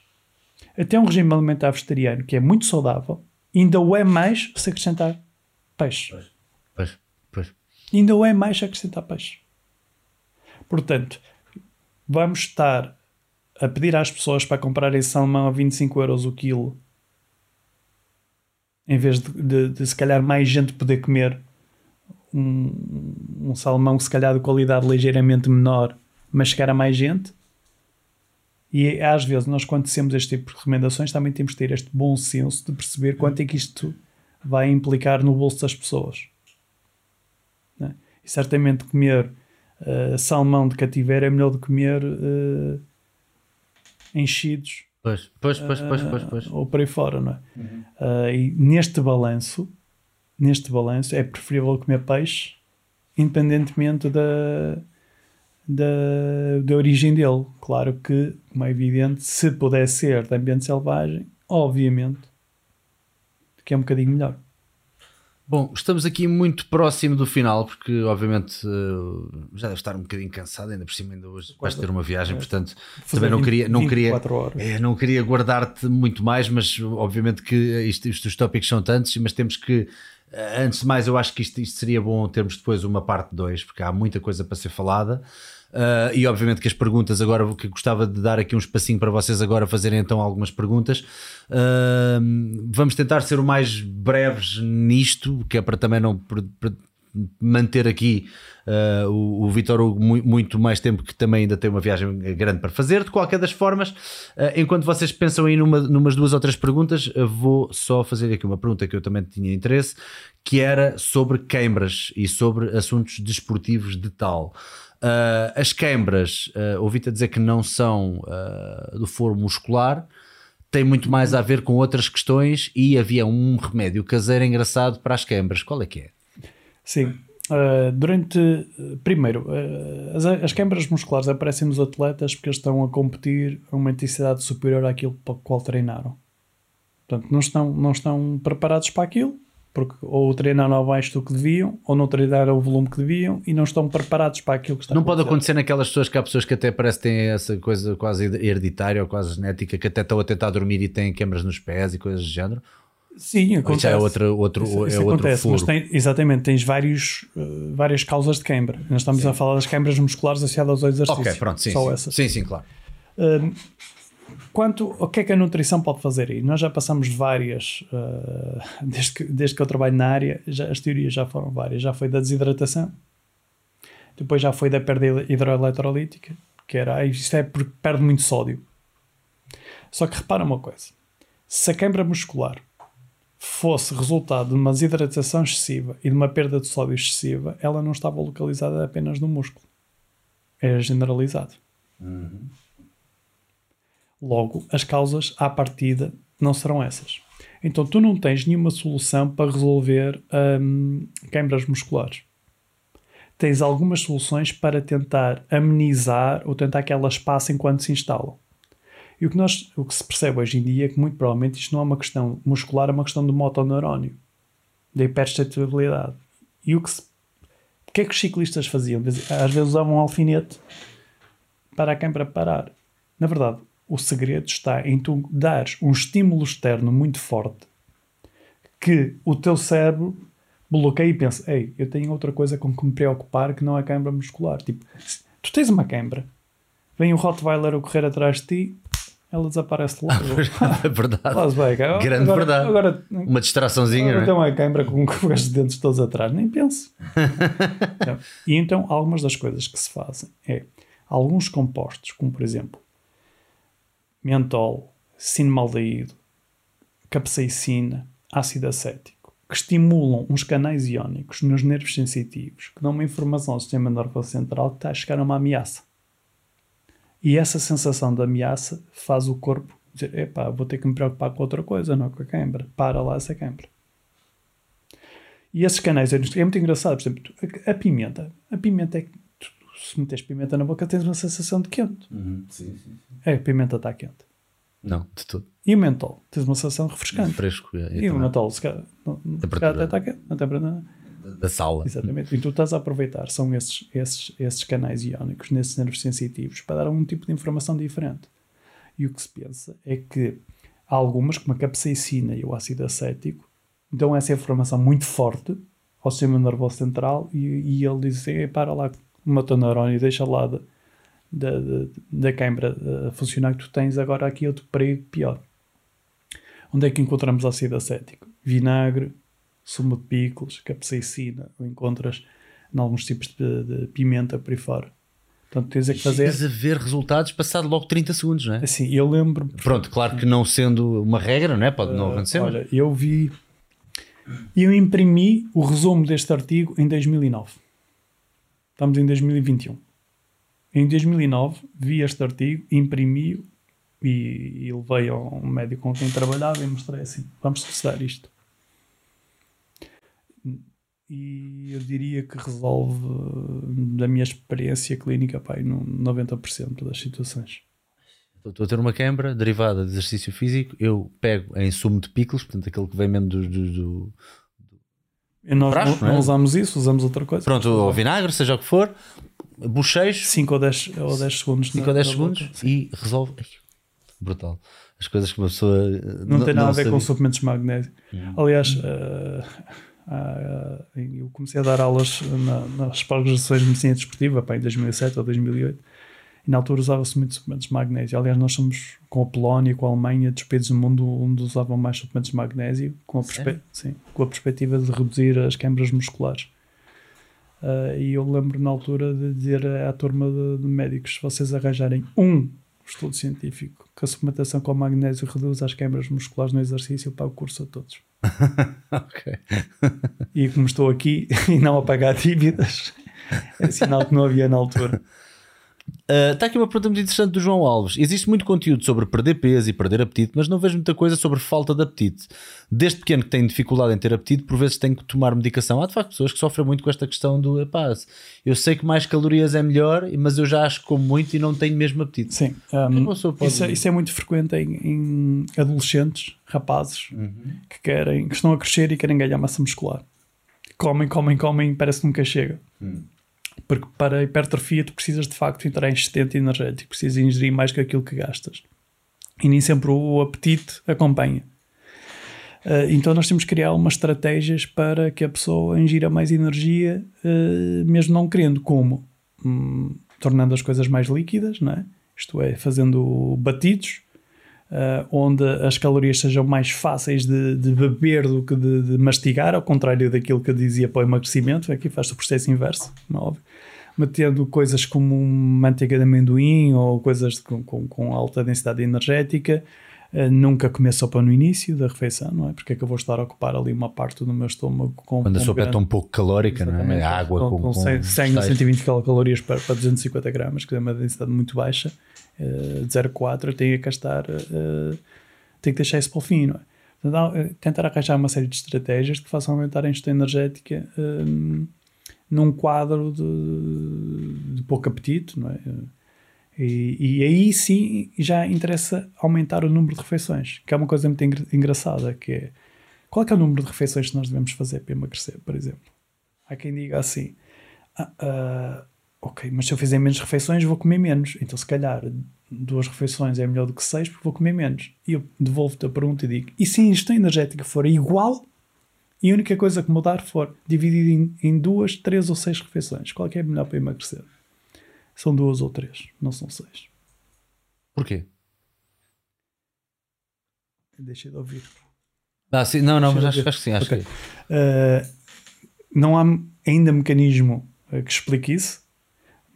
Até um regime alimentar vegetariano que é muito saudável ainda o é mais se acrescentar peixe. Pois, pois, pois. Ainda o é mais se acrescentar peixe. Portanto, vamos estar a pedir às pessoas para comprarem salmão a 25 euros o quilo em vez de, de, de se calhar mais gente poder comer um, um salmão se calhar de qualidade ligeiramente menor, mas chegar a mais gente. E às vezes nós quando temos este tipo de recomendações também temos de ter este bom senso de perceber quanto é que isto vai implicar no bolso das pessoas. Né? E certamente comer uh, salmão de cativeiro é melhor do que comer uh, enchidos. Pois, pois, pois, pois, pois, pois. Ou por aí fora, não é? Uhum. Uh, e neste balanço, neste balanço, é preferível comer peixe independentemente da da, da origem dele. Claro que, como é evidente, se puder ser de ambiente selvagem, obviamente que é um bocadinho melhor. Bom, estamos aqui muito próximo do final, porque obviamente uh, já deve estar um bocadinho cansado, ainda por cima ainda hoje vais ter uma viagem, é, portanto também não 20, queria, não queria, é, não queria guardar-te muito mais, mas obviamente que isto, isto, os tópicos são tantos, mas temos que, eh, antes de mais, eu acho que isto, isto seria bom termos depois uma parte 2, porque há muita coisa para ser falada. Uh, e obviamente que as perguntas agora, que gostava de dar aqui um espacinho para vocês agora fazerem então algumas perguntas. Uh, vamos tentar ser o mais breves nisto, que é para também não para manter aqui uh, o, o Vitor Hugo muito mais tempo, que também ainda tem uma viagem grande para fazer. De qualquer das formas, enquanto vocês pensam aí numa, numas duas ou três perguntas, vou só fazer aqui uma pergunta que eu também tinha interesse, que era sobre queimbras e sobre assuntos desportivos de tal. Uh, as queimbras, uh, ouvi-te dizer que não são uh, do foro muscular, tem muito mais a ver com outras questões e havia um remédio caseiro engraçado para as queimbras. Qual é que é? Sim. Uh, durante. Primeiro, as, as queimbras musculares aparecem nos atletas porque estão a competir a uma intensidade superior àquilo para o qual treinaram. Portanto, não estão, não estão preparados para aquilo porque ou treinaram abaixo do que deviam, ou não treinaram o volume que deviam e não estão preparados para aquilo que está Não pode acontecer naquelas pessoas que há pessoas que até parece que têm essa coisa quase hereditária ou quase genética, que até estão a tentar dormir e têm queimbras nos pés e coisas do género? Sim, acontece. Isso é outro, outro, Isso, é isso outro acontece, furo. mas tem, exatamente, tens vários, uh, várias causas de queimbra. Nós estamos a falar das queimbras musculares associadas ao exercício. Ok, pronto, sim. Só sim. essas. sim, sim, claro. Um, quanto o que é que a nutrição pode fazer aí? Nós já passamos várias, uh, desde, que, desde que eu trabalho na área, já, as teorias já foram várias. Já foi da desidratação, depois já foi da perda hidroeletrolítica, que era, ah, isto é porque perde muito sódio. Só que repara uma coisa: se a queimbra muscular fosse resultado de uma desidratação excessiva e de uma perda de sódio excessiva, ela não estava localizada apenas no músculo, era generalizado. Logo, as causas à partida não serão essas. Então, tu não tens nenhuma solução para resolver hum, queimbras musculares. Tens algumas soluções para tentar amenizar ou tentar que elas passem quando se instalam. E o que, nós, o que se percebe hoje em dia é que, muito provavelmente, isto não é uma questão muscular, é uma questão do motoneurónio, da hiperexcitabilidade. E o que, se, o que é que os ciclistas faziam? Às vezes usavam um alfinete para a queimbra parar. Na verdade, o segredo está em tu dares um estímulo externo muito forte que o teu cérebro bloqueia e pensa: Ei, eu tenho outra coisa com que me preocupar que não é a queimbra muscular. Tipo, tu tens uma queimbra, vem o Rottweiler a correr atrás de ti, ela desaparece logo. É verdade. Bem, cara. Grande agora, verdade. Agora, Uma distraçãozinha, agora tem é? uma queimbra com, os dentes todos atrás, nem penso. Não. E então, algumas das coisas que se fazem é alguns compostos, como por exemplo mentol, cinemaldeído, capsaicina, ácido acético, que estimulam uns canais iónicos nos nervos sensitivos, que dão uma informação ao sistema nervoso central que está a chegar a uma ameaça. E essa sensação de ameaça faz o corpo dizer: epá, vou ter que me preocupar com outra coisa, não com a queimbra. Para lá essa queimbra. E esses canais é muito engraçado. Por exemplo, a pimenta. A pimenta é se metes pimenta na boca tens uma sensação de quente. Sim, sim, sim. É, a pimenta está quente. Não, de tudo. E o mentol? Tens uma sensação refrescante. Fresco. é, E o mentol, se calhar, até está quente. Não tem para nada. Da sala. Exatamente. E tu estás a aproveitar, são esses, esses, esses canais iónicos nesses nervos sensitivos para dar algum tipo de informação diferente. E o que se pensa é que há algumas, como a capsaicina e o ácido acético, dão essa informação muito forte ao sistema nervoso central e, e ele diz assim, "Ei, para lá o motoneurónio, deixa lá da, da, da, da queimbra a funcionar que tu tens, agora aqui outro perigo pior. Onde é que encontramos ácido acético? Vinagre, sumo de picles, capsaicina, ou encontras em alguns tipos de, de pimenta por aí fora. Portanto, tens é que fazer. Chegas a ver resultados passado logo 30 segundos, não é? Assim, eu lembro. Pronto, claro que não sendo uma regra, não é? Pode não acontecer. mas- Olha, eu vi. Eu imprimi o resumo deste artigo em 2009. Estamos em 2021. Em 2009 vi este artigo, imprimi-o e, e levei a um médico com quem trabalhava e mostrei assim: vamos estudar isto. E eu diria que resolve, da minha experiência clínica, em 90% das situações. Estou a ter uma queimbra derivada de exercício físico. Eu pego em sumo de picles, portanto, aquele que vem mesmo do- do- E nós Praxe, não, não é? não usamos isso, usamos outra coisa. Pronto, ao vinagre, seja o que for, bochecho, 5 ou 10, ou 10 segundos. 5 na- ou 10 na segundos boca. e resolve. Ai, brutal. As coisas que uma pessoa. eh, Não, tem nada a ver com suplementos de magnésio. Hum. Aliás, eh, ah, eu comecei a dar aulas na, nas pós-graduações de medicina desportiva pá, em 2007 ou 2008 e na altura usava-se muito suplementos de magnésio. Aliás, nós somos com a Polónia com a Alemanha dos países do mundo onde usavam mais suplementos de magnésio com a, perspe- sim, com a perspectiva de reduzir as queimbras musculares. Ah, e eu lembro na altura de dizer à turma de, de médicos: se vocês arranjarem um estudo científico que a suplementação com magnésio reduz as queimbras musculares no exercício, para o curso a todos. Ok. E como estou aqui e não a pagar dívidas, é sinal que não havia na altura. Uh, Está aqui uma pergunta muito interessante do João Alves. Existe muito conteúdo sobre perder peso e perder apetite, mas não vejo muita coisa sobre falta de apetite. Desde pequeno que tenho dificuldade em ter apetite, por vezes tenho que tomar medicação. Há de facto pessoas que sofrem muito com esta questão do epá, eu sei que mais calorias é melhor, mas eu já acho que como muito e não tenho mesmo apetite. Sim, um, isso, é, isso é muito frequente em, em adolescentes, rapazes, que, querem, que estão a crescer e querem ganhar massa muscular. Comem, comem, comem, parece que nunca chega. Porque para a hipertrofia tu precisas de facto entrar em excedente energético, precisas ingerir mais que aquilo que gastas. E nem sempre o apetite acompanha. Uh, então nós temos que criar umas estratégias para que a pessoa ingira mais energia, uh, mesmo não querendo. Como? Hum, tornando as coisas mais líquidas, não é? isto é, fazendo batidos, uh, onde as calorias sejam mais fáceis de, de beber do que de, de, mastigar, ao contrário daquilo que eu dizia para o emagrecimento, aqui faz o processo inverso, não é óbvio. Metendo coisas como manteiga de amendoim ou coisas com, com, com alta densidade energética, Uh, nunca comer sopa no início da refeição, não é? Porque é que eu vou estar a ocupar ali uma parte do meu estômago com. Quando a sopa grande... é tão pouco calórica, não é? Água com, com, com 100, 100 ou 120 calorias para, para 250 gramas, que é uma densidade muito baixa, uh, de 0,4, eu tenho que gastar, uh, tenho que deixar isso para o fim, não é? Portanto, tentar arranjar uma série de estratégias que façam aumentar a ingestão energética um, num quadro de, de pouco apetite, não é? E, e, aí sim já interessa aumentar o número de refeições, que é uma coisa muito engraçada, que é qual é, é o número de refeições que nós devemos fazer para emagrecer, por exemplo? Há quem diga assim, ah, ah, ok, mas se eu fizer menos refeições vou comer menos, então se calhar duas refeições é melhor do que seis porque vou comer menos. E eu devolvo-te a pergunta e digo, e se a ingestão energética for igual e a única coisa que mudar for dividido em, em duas, três ou seis refeições, qual é é melhor para emagrecer? São duas ou três, não são seis. Porquê? Deixei de ouvir. Ah, sim, não, não, mas acho, acho, que sim. Acho okay. que... Uh, não há ainda mecanismo uh, que explique isso,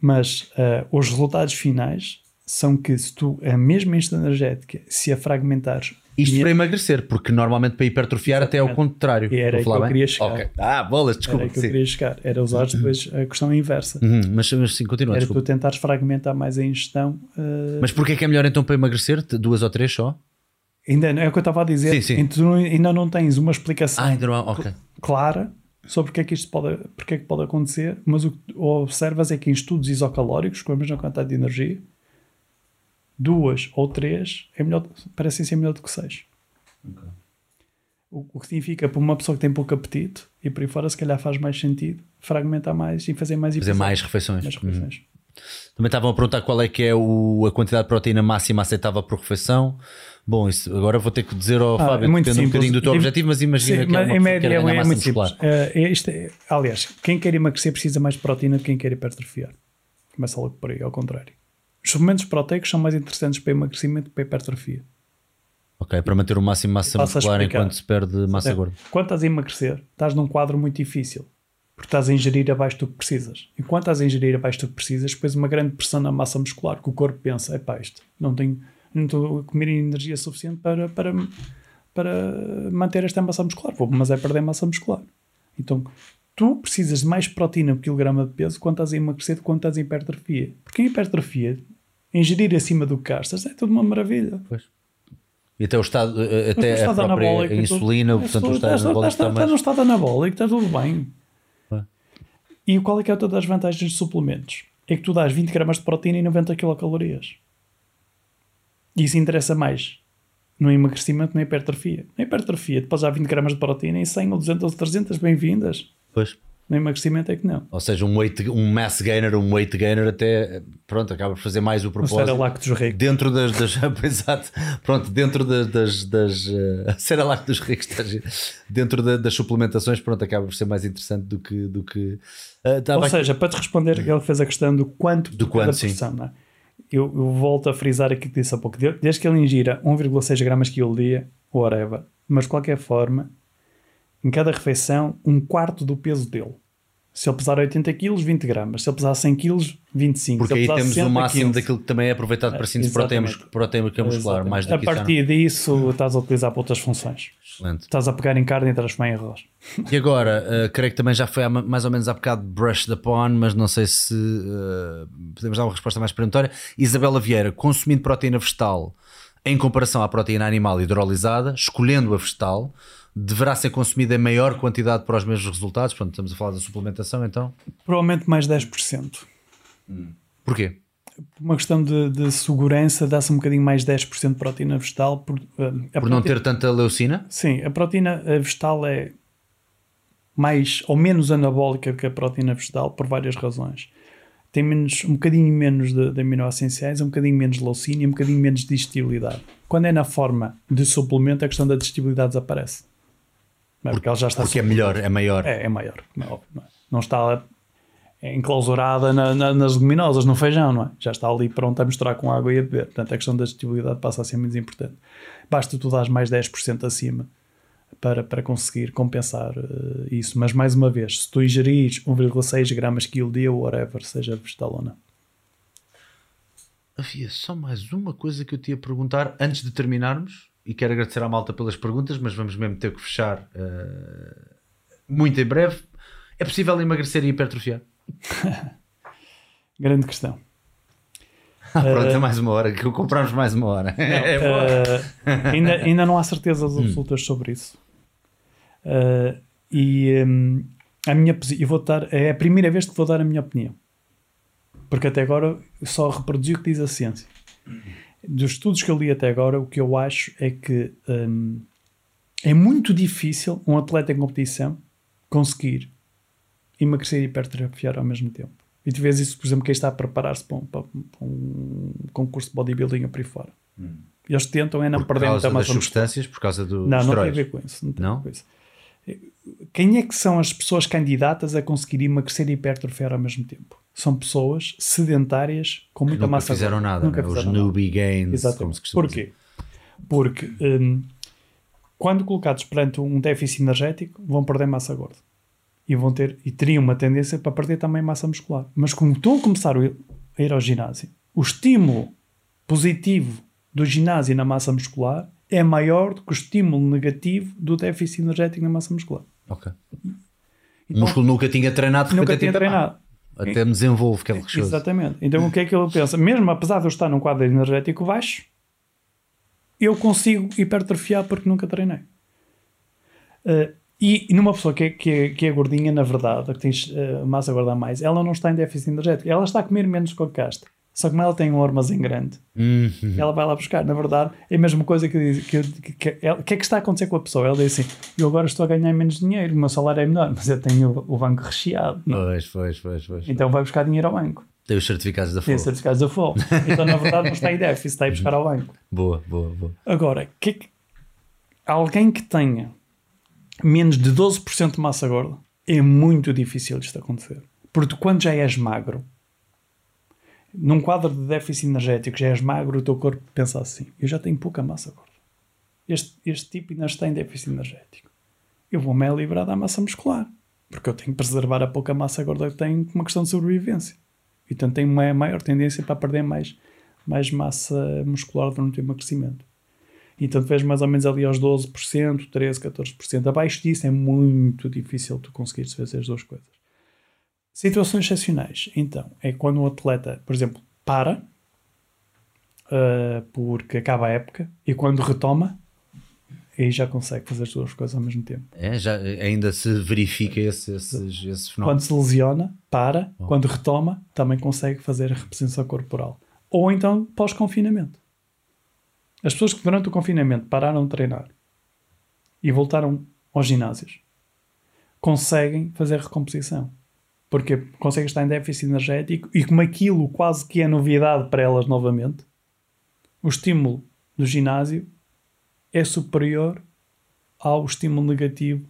mas uh, os resultados finais são que se tu, a mesma ingestão energética, se a fragmentares isto para emagrecer, porque normalmente para hipertrofiar Exatamente. até é o contrário. E era que eu queria chegar. Okay. Ah, bolas, desculpa. Era que eu queria chegar. Era usar depois a questão inversa. Uhum, mas, mas sim, continua. Era desculpa. tu tentares fragmentar mais a ingestão. Uh... Mas porquê que é melhor então para emagrecer? Duas ou três só? Ainda é o que eu estava a dizer. Sim, sim. Tu ainda não tens uma explicação ah, não okay. clara sobre o que é que isto pode, porque é que pode acontecer, mas o que observas é que em estudos isocalóricos, com a mesma quantidade de energia, duas ou três é melhor, parecem ser melhor do que seis. Okay. O, o, que significa para uma pessoa que tem pouco apetite e por aí fora, se calhar faz mais sentido fragmentar mais e fazer mais Fazer mais refeições. Mais refeições. Hum. Também estavam a perguntar qual é que é o, a quantidade de proteína máxima aceitável por refeição. Bom, isso agora vou ter que dizer ao ah, Fábio, é depende simples. um bocadinho do teu objetivo, mas imagina sim, que é uma em média que é, é muito muscular. simples. Uh, este, é, aliás, quem quer emagrecer precisa mais de proteína do que quem quer hipertrofiar. Começa logo por aí, ao contrário. Os suplementos proteicos são mais interessantes para emagrecimento que para hipertrofia. Ok, para manter o máximo massa muscular enquanto se perde massa é. gorda. Quando estás a emagrecer, estás num quadro muito difícil. Porque estás a ingerir abaixo do que precisas. Enquanto estás a ingerir abaixo do que precisas, depois uma grande pressão na massa muscular, que o corpo pensa, é pá, isto, não tenho, não estou a comer energia suficiente para, para, para manter esta massa muscular. Vou, mas é perder massa muscular. Então, tu precisas de mais proteína por quilograma de peso quando estás a emagrecer quando estás em hipertrofia. Porque em hipertrofia, ingerir acima do que gastas é tudo uma maravilha. Pois. E até o estado, eh, até o estado a própria a insulina, portanto, o estado anabólico está, está, no estado anabólico, está tudo bem. É. E qual é que é outra das vantagens de suplementos? É que tu dás 20 gramas de proteína e 90 quilocalorias. E isso interessa mais no emagrecimento, na hipertrofia. Na hipertrofia, depois há 20 gramas de proteína e 100 ou 200 ou 300, bem-vindas. Pois. No emagrecimento é que não. Ou seja, um, weight, um mass gainer, um weight gainer até, pronto, acaba por fazer mais o propósito. Um dos ricos. Dentro das, das exato, pronto, dentro das, das, das uh, dos ricos, dentro da, das suplementações, pronto, acaba por ser mais interessante do que... Do que uh, Ou seja, para te responder, ele fez a questão do quanto do quanto, porção, não é? Eu, eu, volto a frisar aqui que disse há pouco, desde que ele ingira 1,6 gramas quilo dia, whatever, mas de qualquer forma, em cada refeição, um quarto do peso dele. Se ele pesar 80 kg, 20 gramas. Se ele pesar 100 kg, 25. Porque aí temos o máximo 15. daquilo que também é aproveitado para síntese proteica, proteica muscular. Mais do a partir disso, estás a utilizar para outras funções. Excelente. Estás a pegar em carne e transformar em arroz. E agora, uh, creio que também já foi mais ou menos há bocado brush the pon, mas não sei se uh, podemos dar uma resposta mais peremptória. Isabela Vieira, consumindo proteína vegetal em comparação à proteína animal hidrolisada, escolhendo a vegetal deverá ser consumida em maior quantidade para os mesmos resultados? Portanto, estamos a falar da suplementação, então? Provavelmente mais 10%. Hum. Porquê? uma questão de, de segurança, dá-se um bocadinho mais 10% de proteína vegetal. Por, uh, por proteína, não ter tanta leucina? Sim, a proteína vegetal é mais ou menos anabólica que a proteína vegetal por várias razões. Tem menos, um bocadinho menos de, de aminoácidos essenciais, um bocadinho menos de leucina e um bocadinho menos de digestibilidade. Quando é na forma de suplemento, a questão da digestibilidade desaparece. É? Porque ela já está Porque é melhor, é maior. É, é maior. Não, é óbvio, não, é? Não está enclausurada na- na- nas leguminosas, no feijão, não é? Já está ali pronta a misturar com água e a beber. Portanto, a questão da digestibilidade passa a ser menos importante. Basta tu dar mais 10% acima para, para conseguir compensar eh, isso. Mas, mais uma vez, se tu ingerires 1,6 gramas quilo dia, whatever, seja vegetal ou não. Havia só mais uma coisa que eu te ia perguntar antes de terminarmos, e quero agradecer à malta pelas perguntas, mas vamos mesmo ter que fechar eh, muito em breve. É possível emagrecer e hipertrofiar? Grande questão. Ah, pronto, é mais uma hora, que compramos mais uma hora. É boa. Uh, ainda, ainda não há certezas absolutas sobre isso. Uh, e um, a minha eu vou dar, é a primeira vez que vou dar a minha opinião. Porque até agora só reproduzi o que diz a ciência. Dos estudos que eu li até agora, o que eu acho é que um, é muito difícil um atleta em competição conseguir emagrecer e hipertrofiar ao mesmo tempo. E tu vês isso, por exemplo, quem está a preparar-se para um, para um- concurso de bodybuilding ou por aí fora. Eles tentam é não perder muita das substâncias, por causa do Não, não tem a ver com isso. Não Não? com isso. Quem é que são as pessoas candidatas a conseguir emagrecer e hipertrofiar ao mesmo tempo? São pessoas sedentárias com muita Nunca massa fizeram gorda. nada, Nunca né? os fizeram nada. newbie gains, como Exatamente. Porquê? Porque hum, quando colocados perante um déficit energético, vão perder massa gorda. E, vão ter, e teriam uma tendência para perder também massa muscular. Mas como estão a começar a ir- ao ginásio, o estímulo positivo do ginásio na massa muscular é maior do que o estímulo negativo do déficit energético na massa muscular. Ok. O Então, músculo nunca tinha treinado, de nunca tinha tipo, treinado. "Ah, Até me desenvolve, que é lixoso. Exatamente. Então o que é que ele pensa? Mesmo apesar de eu estar num quadro energético baixo, eu consigo hipertrofiar porque nunca treinei. Uh, e, numa pessoa que é, que, é, que é gordinha, na verdade, que tem uh, massa a mais, ela não está em déficit energético. Ela está a comer menos que o que gasta. Só que como ela tem um armazém grande, Uhum. ela vai lá buscar. Na verdade, é a mesma coisa que diz. Que, que, que, o que é que está a acontecer com a pessoa? Ela diz assim: Eu agora estou a ganhar menos dinheiro, o meu salário é menor, mas eu tenho o, o banco recheado. não é? Pois, pois, pois, pois. Então vai buscar dinheiro ao banco. Tem os certificados da Tem FOL. certificados da FOL. Então, na verdade, não está em déficit, está a ir buscar ao banco. Boa, boa, boa. Agora, que é que- alguém que tenha menos de 12% de massa gorda é muito difícil isto acontecer. Porque quando já és magro, num quadro de déficit energético, já és magro, o teu corpo pensa assim: eu já tenho pouca massa gorda. Este, este tipo ainda está em déficit energético. Eu vou-me é livrar da massa muscular. Porque eu tenho que preservar a pouca massa gorda que tenho por uma questão de sobrevivência. E portanto tenho uma maior tendência para perder mais, mais massa muscular durante o emagrecimento. Então tu vês mais ou menos ali aos 12%, 13%, 14%. Abaixo disso é muito difícil tu conseguires fazer as duas coisas. Situações excepcionais, então, é quando o atleta, por exemplo, para ah, porque acaba a época e quando retoma, aí já consegue fazer as duas coisas ao mesmo tempo. É, já, ainda se verifica esse, esses, esses fenómenos. Quando se lesiona, para. Quando retoma, também consegue fazer a reposição corporal. Ou então pós-confinamento. As pessoas que durante o confinamento pararam de treinar e voltaram aos ginásios conseguem fazer recomposição. Porque conseguem estar em déficit energético e como aquilo quase que é novidade para elas novamente, o estímulo do ginásio é superior ao estímulo negativo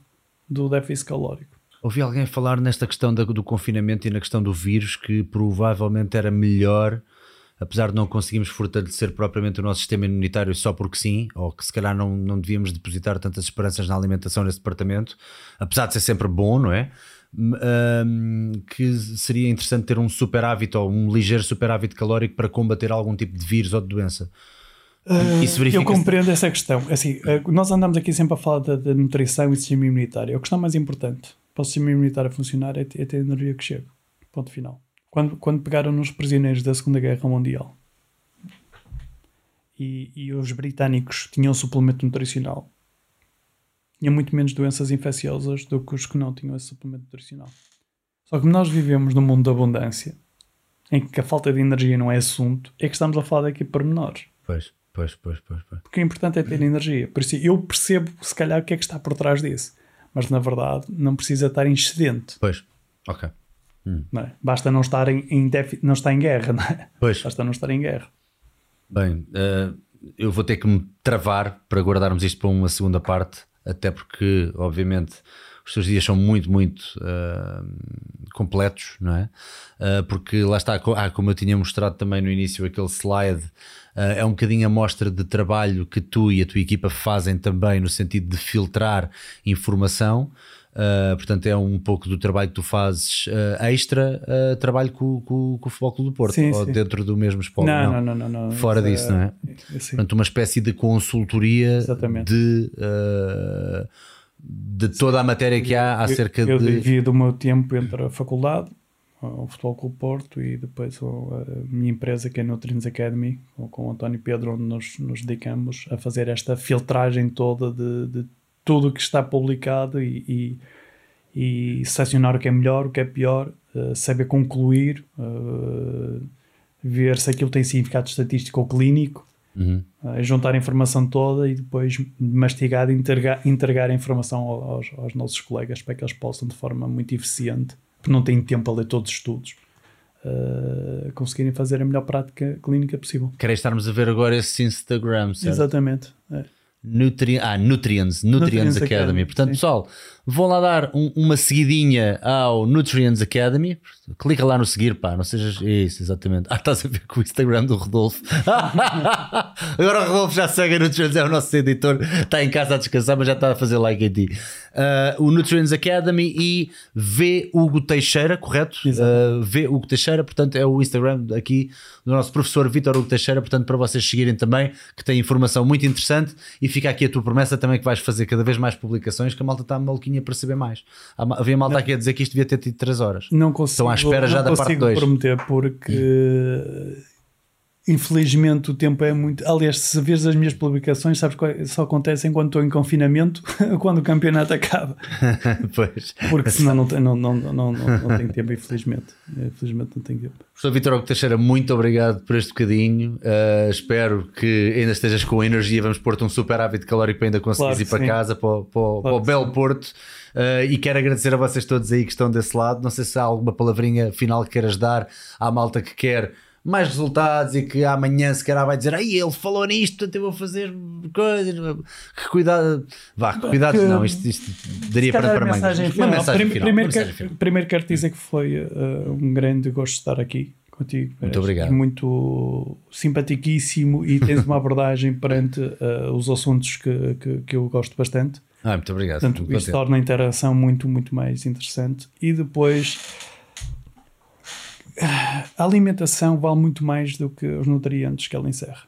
do déficit calórico. Ouvi alguém falar nesta questão do confinamento e na questão do vírus que provavelmente era melhor, apesar de não conseguirmos fortalecer propriamente o nosso sistema imunitário só porque sim, ou que se calhar não, não devíamos depositar tantas esperanças na alimentação nesse departamento, apesar de ser sempre bom, não é? Que seria interessante ter um superávit ou um ligeiro superávit calórico para combater algum tipo de vírus ou de doença. Isso Eu compreendo essa questão. Assim, eh, nós andamos aqui sempre a falar da, da nutrição e sistema imunitário. A questão mais importante para o sistema imunitário funcionar é, ter- é ter a energia que chega. Ponto final. Quando, quando pegaram nos prisioneiros da Segunda Guerra Mundial e, e os britânicos tinham suplemento nutricional, tinham muito menos doenças infecciosas do que os que não tinham esse suplemento nutricional. Só que nós vivemos num mundo de abundância em que a falta de energia não é assunto, é que estamos a falar daqui por menores. Pois, pois, pois, pois, pois. Porque o importante é ter energia. Por isso eu percebo, se calhar, o que é que está por trás disso. Mas na verdade não precisa estar em excedente. Pois, ok. Não é? Basta não estar em, em não estar em guerra. Não é? Pois. Basta não estar em guerra. Bem, eh, eu vou ter que me travar para guardarmos isto para uma segunda parte. Até porque, obviamente, os teus dias são muito, muito uh, completos, não é? Uh, porque lá está, ah, como eu tinha mostrado também no início, aquele slide uh, é um bocadinho a mostra de trabalho que tu e a tua equipa fazem também no sentido de filtrar informação. Uh, portanto, é um pouco do trabalho que tu fazes uh, extra uh, trabalho com, com, com, o Futebol Clube do Porto, sim, ou sim. dentro do mesmo espólio. Não, não, não, não, não. Fora Isso disso, é, não é? Sim. Portanto, uma espécie de consultoria Exatamente. de, de toda a matéria que há acerca eu, eu de. divido o meu tempo entre a faculdade, o Futebol Clube Porto e depois a minha empresa que é Nutrients Academy, com o António Pedro, onde nos, nos dedicamos a fazer esta filtragem toda de, de tudo o que está publicado e, e, e, selecionar o que é melhor, o que é pior, uh, saber concluir, uh, ver se aquilo tem significado estatístico ou clínico, Uhum. uh, juntar a informação toda e depois mastigar e entregar, entregar a informação aos, aos, nossos colegas para que eles possam, de forma muito eficiente, porque não têm tempo a ler todos os estudos, conseguirem fazer a melhor prática clínica possível. Queres estarmos a ver agora esse Instagram, certo? Exatamente. É. Nutri ah, Nutrients, Nutrients, Nutrients Academy. Academy, Portanto, sim. pessoal, vão lá dar um- uma seguidinha ao Nutrients Academy. Clica lá no seguir, pá, não sejas. Isso, exatamente. Ah, estás a ver com o Instagram do Rodolfo. Agora o Rodolfo já segue a Nutrients, é o nosso editor, está em casa a descansar, mas já está a fazer like em ti. Ah, o Nutrients Academy e V Hugo Teixeira, correto? Uh, V Hugo Teixeira, portanto, é o Instagram aqui do nosso professor Vitor Hugo Teixeira, portanto, para vocês seguirem também, que tem informação muito interessante. E fica aqui a tua promessa também que vais fazer cada vez mais publicações, que a malta está maluquinha para saber mais. Havia malta aqui a dizer que isto devia ter tido 3 horas. Não consigo, Estão à espera já da parte consigo dois. prometer porque infelizmente o tempo é muito. Aliás, se vês as minhas publicações, sabes que só acontecem quando estou em confinamento, quando o campeonato acaba. pois. Porque senão não, não, não, não, não, não tenho tempo, infelizmente. Infelizmente não tenho tempo. Professor Vitor Hugo Teixeira, muito obrigado por este bocadinho. Uh, espero que ainda estejas com energia. Vamos pôr-te um super hábito calórico para ainda conseguires Claro ir para sim. casa, para, o- para, o- para o Belo sim. Porto. Uh, e quero agradecer a vocês todos aí que estão desse lado. Não sei se há alguma palavrinha final que queiras dar à malta que quer mais resultados e que amanhã se calhar vai dizer aí ele falou nisto, portanto eu vou fazer coisas. Que cuidado, vá, que cuidados Que- não, isto, isto daria para, para a mais. mensagem Uma final. mensagem final. primeiro, uma quero, mensagem final. primeiro quero dizer que foi uh, um grande gosto de estar aqui contigo. Muito obrigado. Muito simpaticíssimo e tens uma abordagem perante uh, os assuntos que, que, que eu gosto bastante. Ah, muito obrigado. Portanto, muito isso contente. torna a interação muito, muito mais interessante. E depois, a alimentação vale muito mais do que os nutrientes que ela encerra.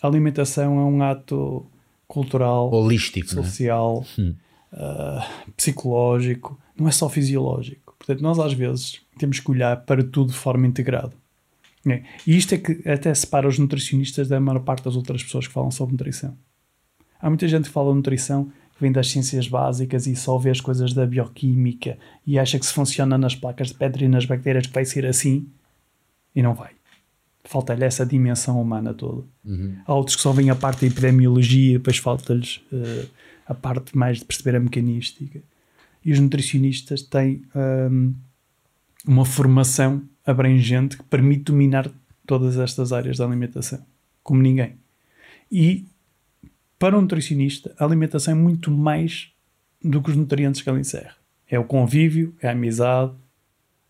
A alimentação é um ato cultural, Holístico, é? social, Hum. ah, psicológico, não é só fisiológico. Portanto, nós às vezes temos que olhar para tudo de forma integrada. É. E isto é que até separa os nutricionistas da maior parte das outras pessoas que falam sobre nutrição. Há muita gente que fala de nutrição vem das ciências básicas e só vê as coisas da bioquímica e acha que se funciona nas placas de pedra e nas bactérias que vai ser assim e não vai. Falta-lhe essa dimensão humana toda. Uhum. Há outros que só veem a parte da epidemiologia, depois falta-lhes eh, a parte mais de perceber a mecanística. E os nutricionistas têm hum, uma formação abrangente que permite dominar todas estas áreas da alimentação, como ninguém. E para um nutricionista, a alimentação é muito mais do que os nutrientes que ela encerra. É o convívio, é a amizade,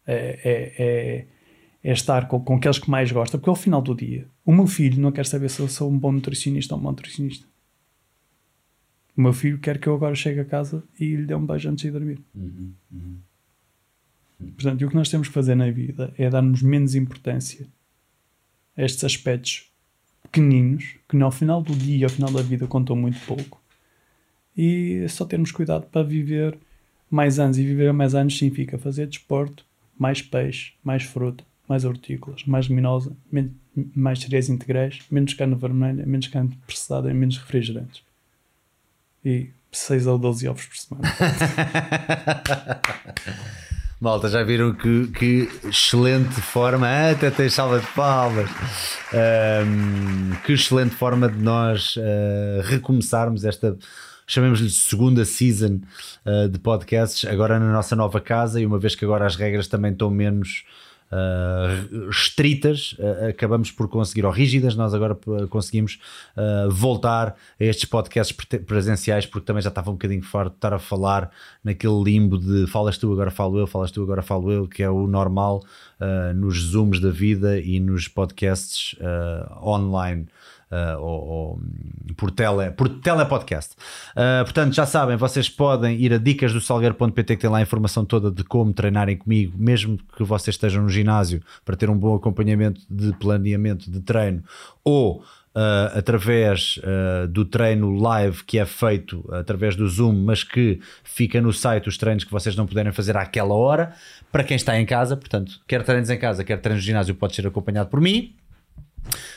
é, é- é- é estar com, com aqueles que mais gosta, porque ao final do dia, o meu filho não quer saber se eu sou um bom nutricionista ou um bom nutricionista. O meu filho quer que eu agora chegue a casa e lhe dê um beijo antes de dormir. Portanto, e o que nós temos que fazer na vida é darmos menos importância a estes aspectos pequeninos que no final do dia, ao final da vida, contam muito pouco. E só termos cuidado para viver mais anos. E viver mais anos significa fazer desporto, mais peixe, mais fruta, mais hortícolas, mais luminosa, mais cereais integrais, menos carne vermelha, menos carne processada e menos refrigerantes. E 6 ou 12 ovos por semana. Malta, já viram que, que excelente forma, ah, até tem salva de palmas. Ahm, que excelente forma de nós ah, recomeçarmos esta, chamemos-lhe segunda season ah, de podcasts, agora na nossa nova casa. E uma vez que agora as regras também estão menos uh, restritas, uh, acabamos por conseguir, ou rígidas, nós agora conseguimos uh, voltar a estes podcasts presenciais, porque também já estava um bocadinho farto de estar a falar naquele limbo de falas tu, agora falo eu, falas tu, agora falo eu, que é o normal nos zooms da vida e nos podcasts online uh, ou, ou, por, tele, por telepodcast. Uh, portanto, já sabem, vocês podem ir a dicas do salgueiro.pt que tem lá a informação toda de como treinarem comigo, mesmo que vocês estejam no ginásio, para ter um bom acompanhamento de planeamento de treino ou Uh, através uh, do treino live que é feito através do Zoom, mas que fica no site os treinos que vocês não puderem fazer àquela hora, para quem está em casa, portanto, quer treinos em casa, quer treinos no ginásio, pode ser acompanhado por mim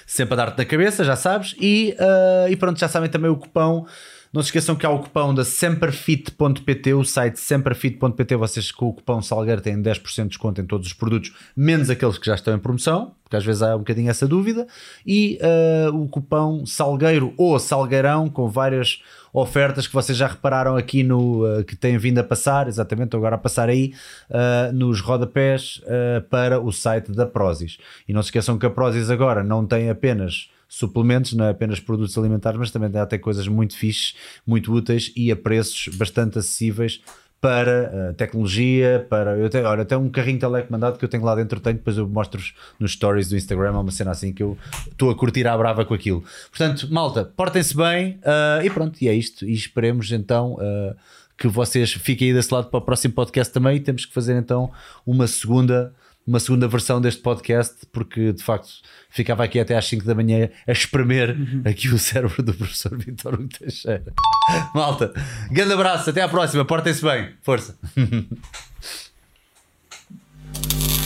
sempre a dar-te na cabeça, já sabes. E, uh, e pronto, já sabem também o cupão. Não se esqueçam que há o cupão da semperfit.pt, o site semperfit.pt. Vocês com o cupão Salgueiro têm 10% de desconto em todos os produtos, menos aqueles que já estão em promoção, porque às vezes há um bocadinho essa dúvida. E uh, o cupão Salgueiro ou Salgueirão, com várias ofertas que vocês já repararam aqui no uh, que têm vindo a passar, exatamente, agora a passar aí uh, nos rodapés para o site da Prozis. E não se esqueçam que a Prozis agora não tem apenas suplementos, não é apenas produtos alimentares, mas também tem até coisas muito fixes, muito úteis e a preços bastante acessíveis para uh, tecnologia, para. Eu tenho, olha, até um carrinho telecomandado que eu tenho lá dentro, tenho, depois eu mostro-vos nos stories do Instagram, é uma cena assim que eu estou a curtir à brava com aquilo. Portanto, malta, portem-se bem uh, e pronto, e é isto. E esperemos então. Uh, que vocês fiquem aí desse lado para o próximo podcast também e temos que fazer então uma segunda uma segunda versão deste podcast, porque de facto ficava aqui até às 5 da manhã a espremer uhum. aqui o cérebro do professor Vitor Hugo Teixeira. Malta, grande abraço, até à próxima, portem-se bem, força.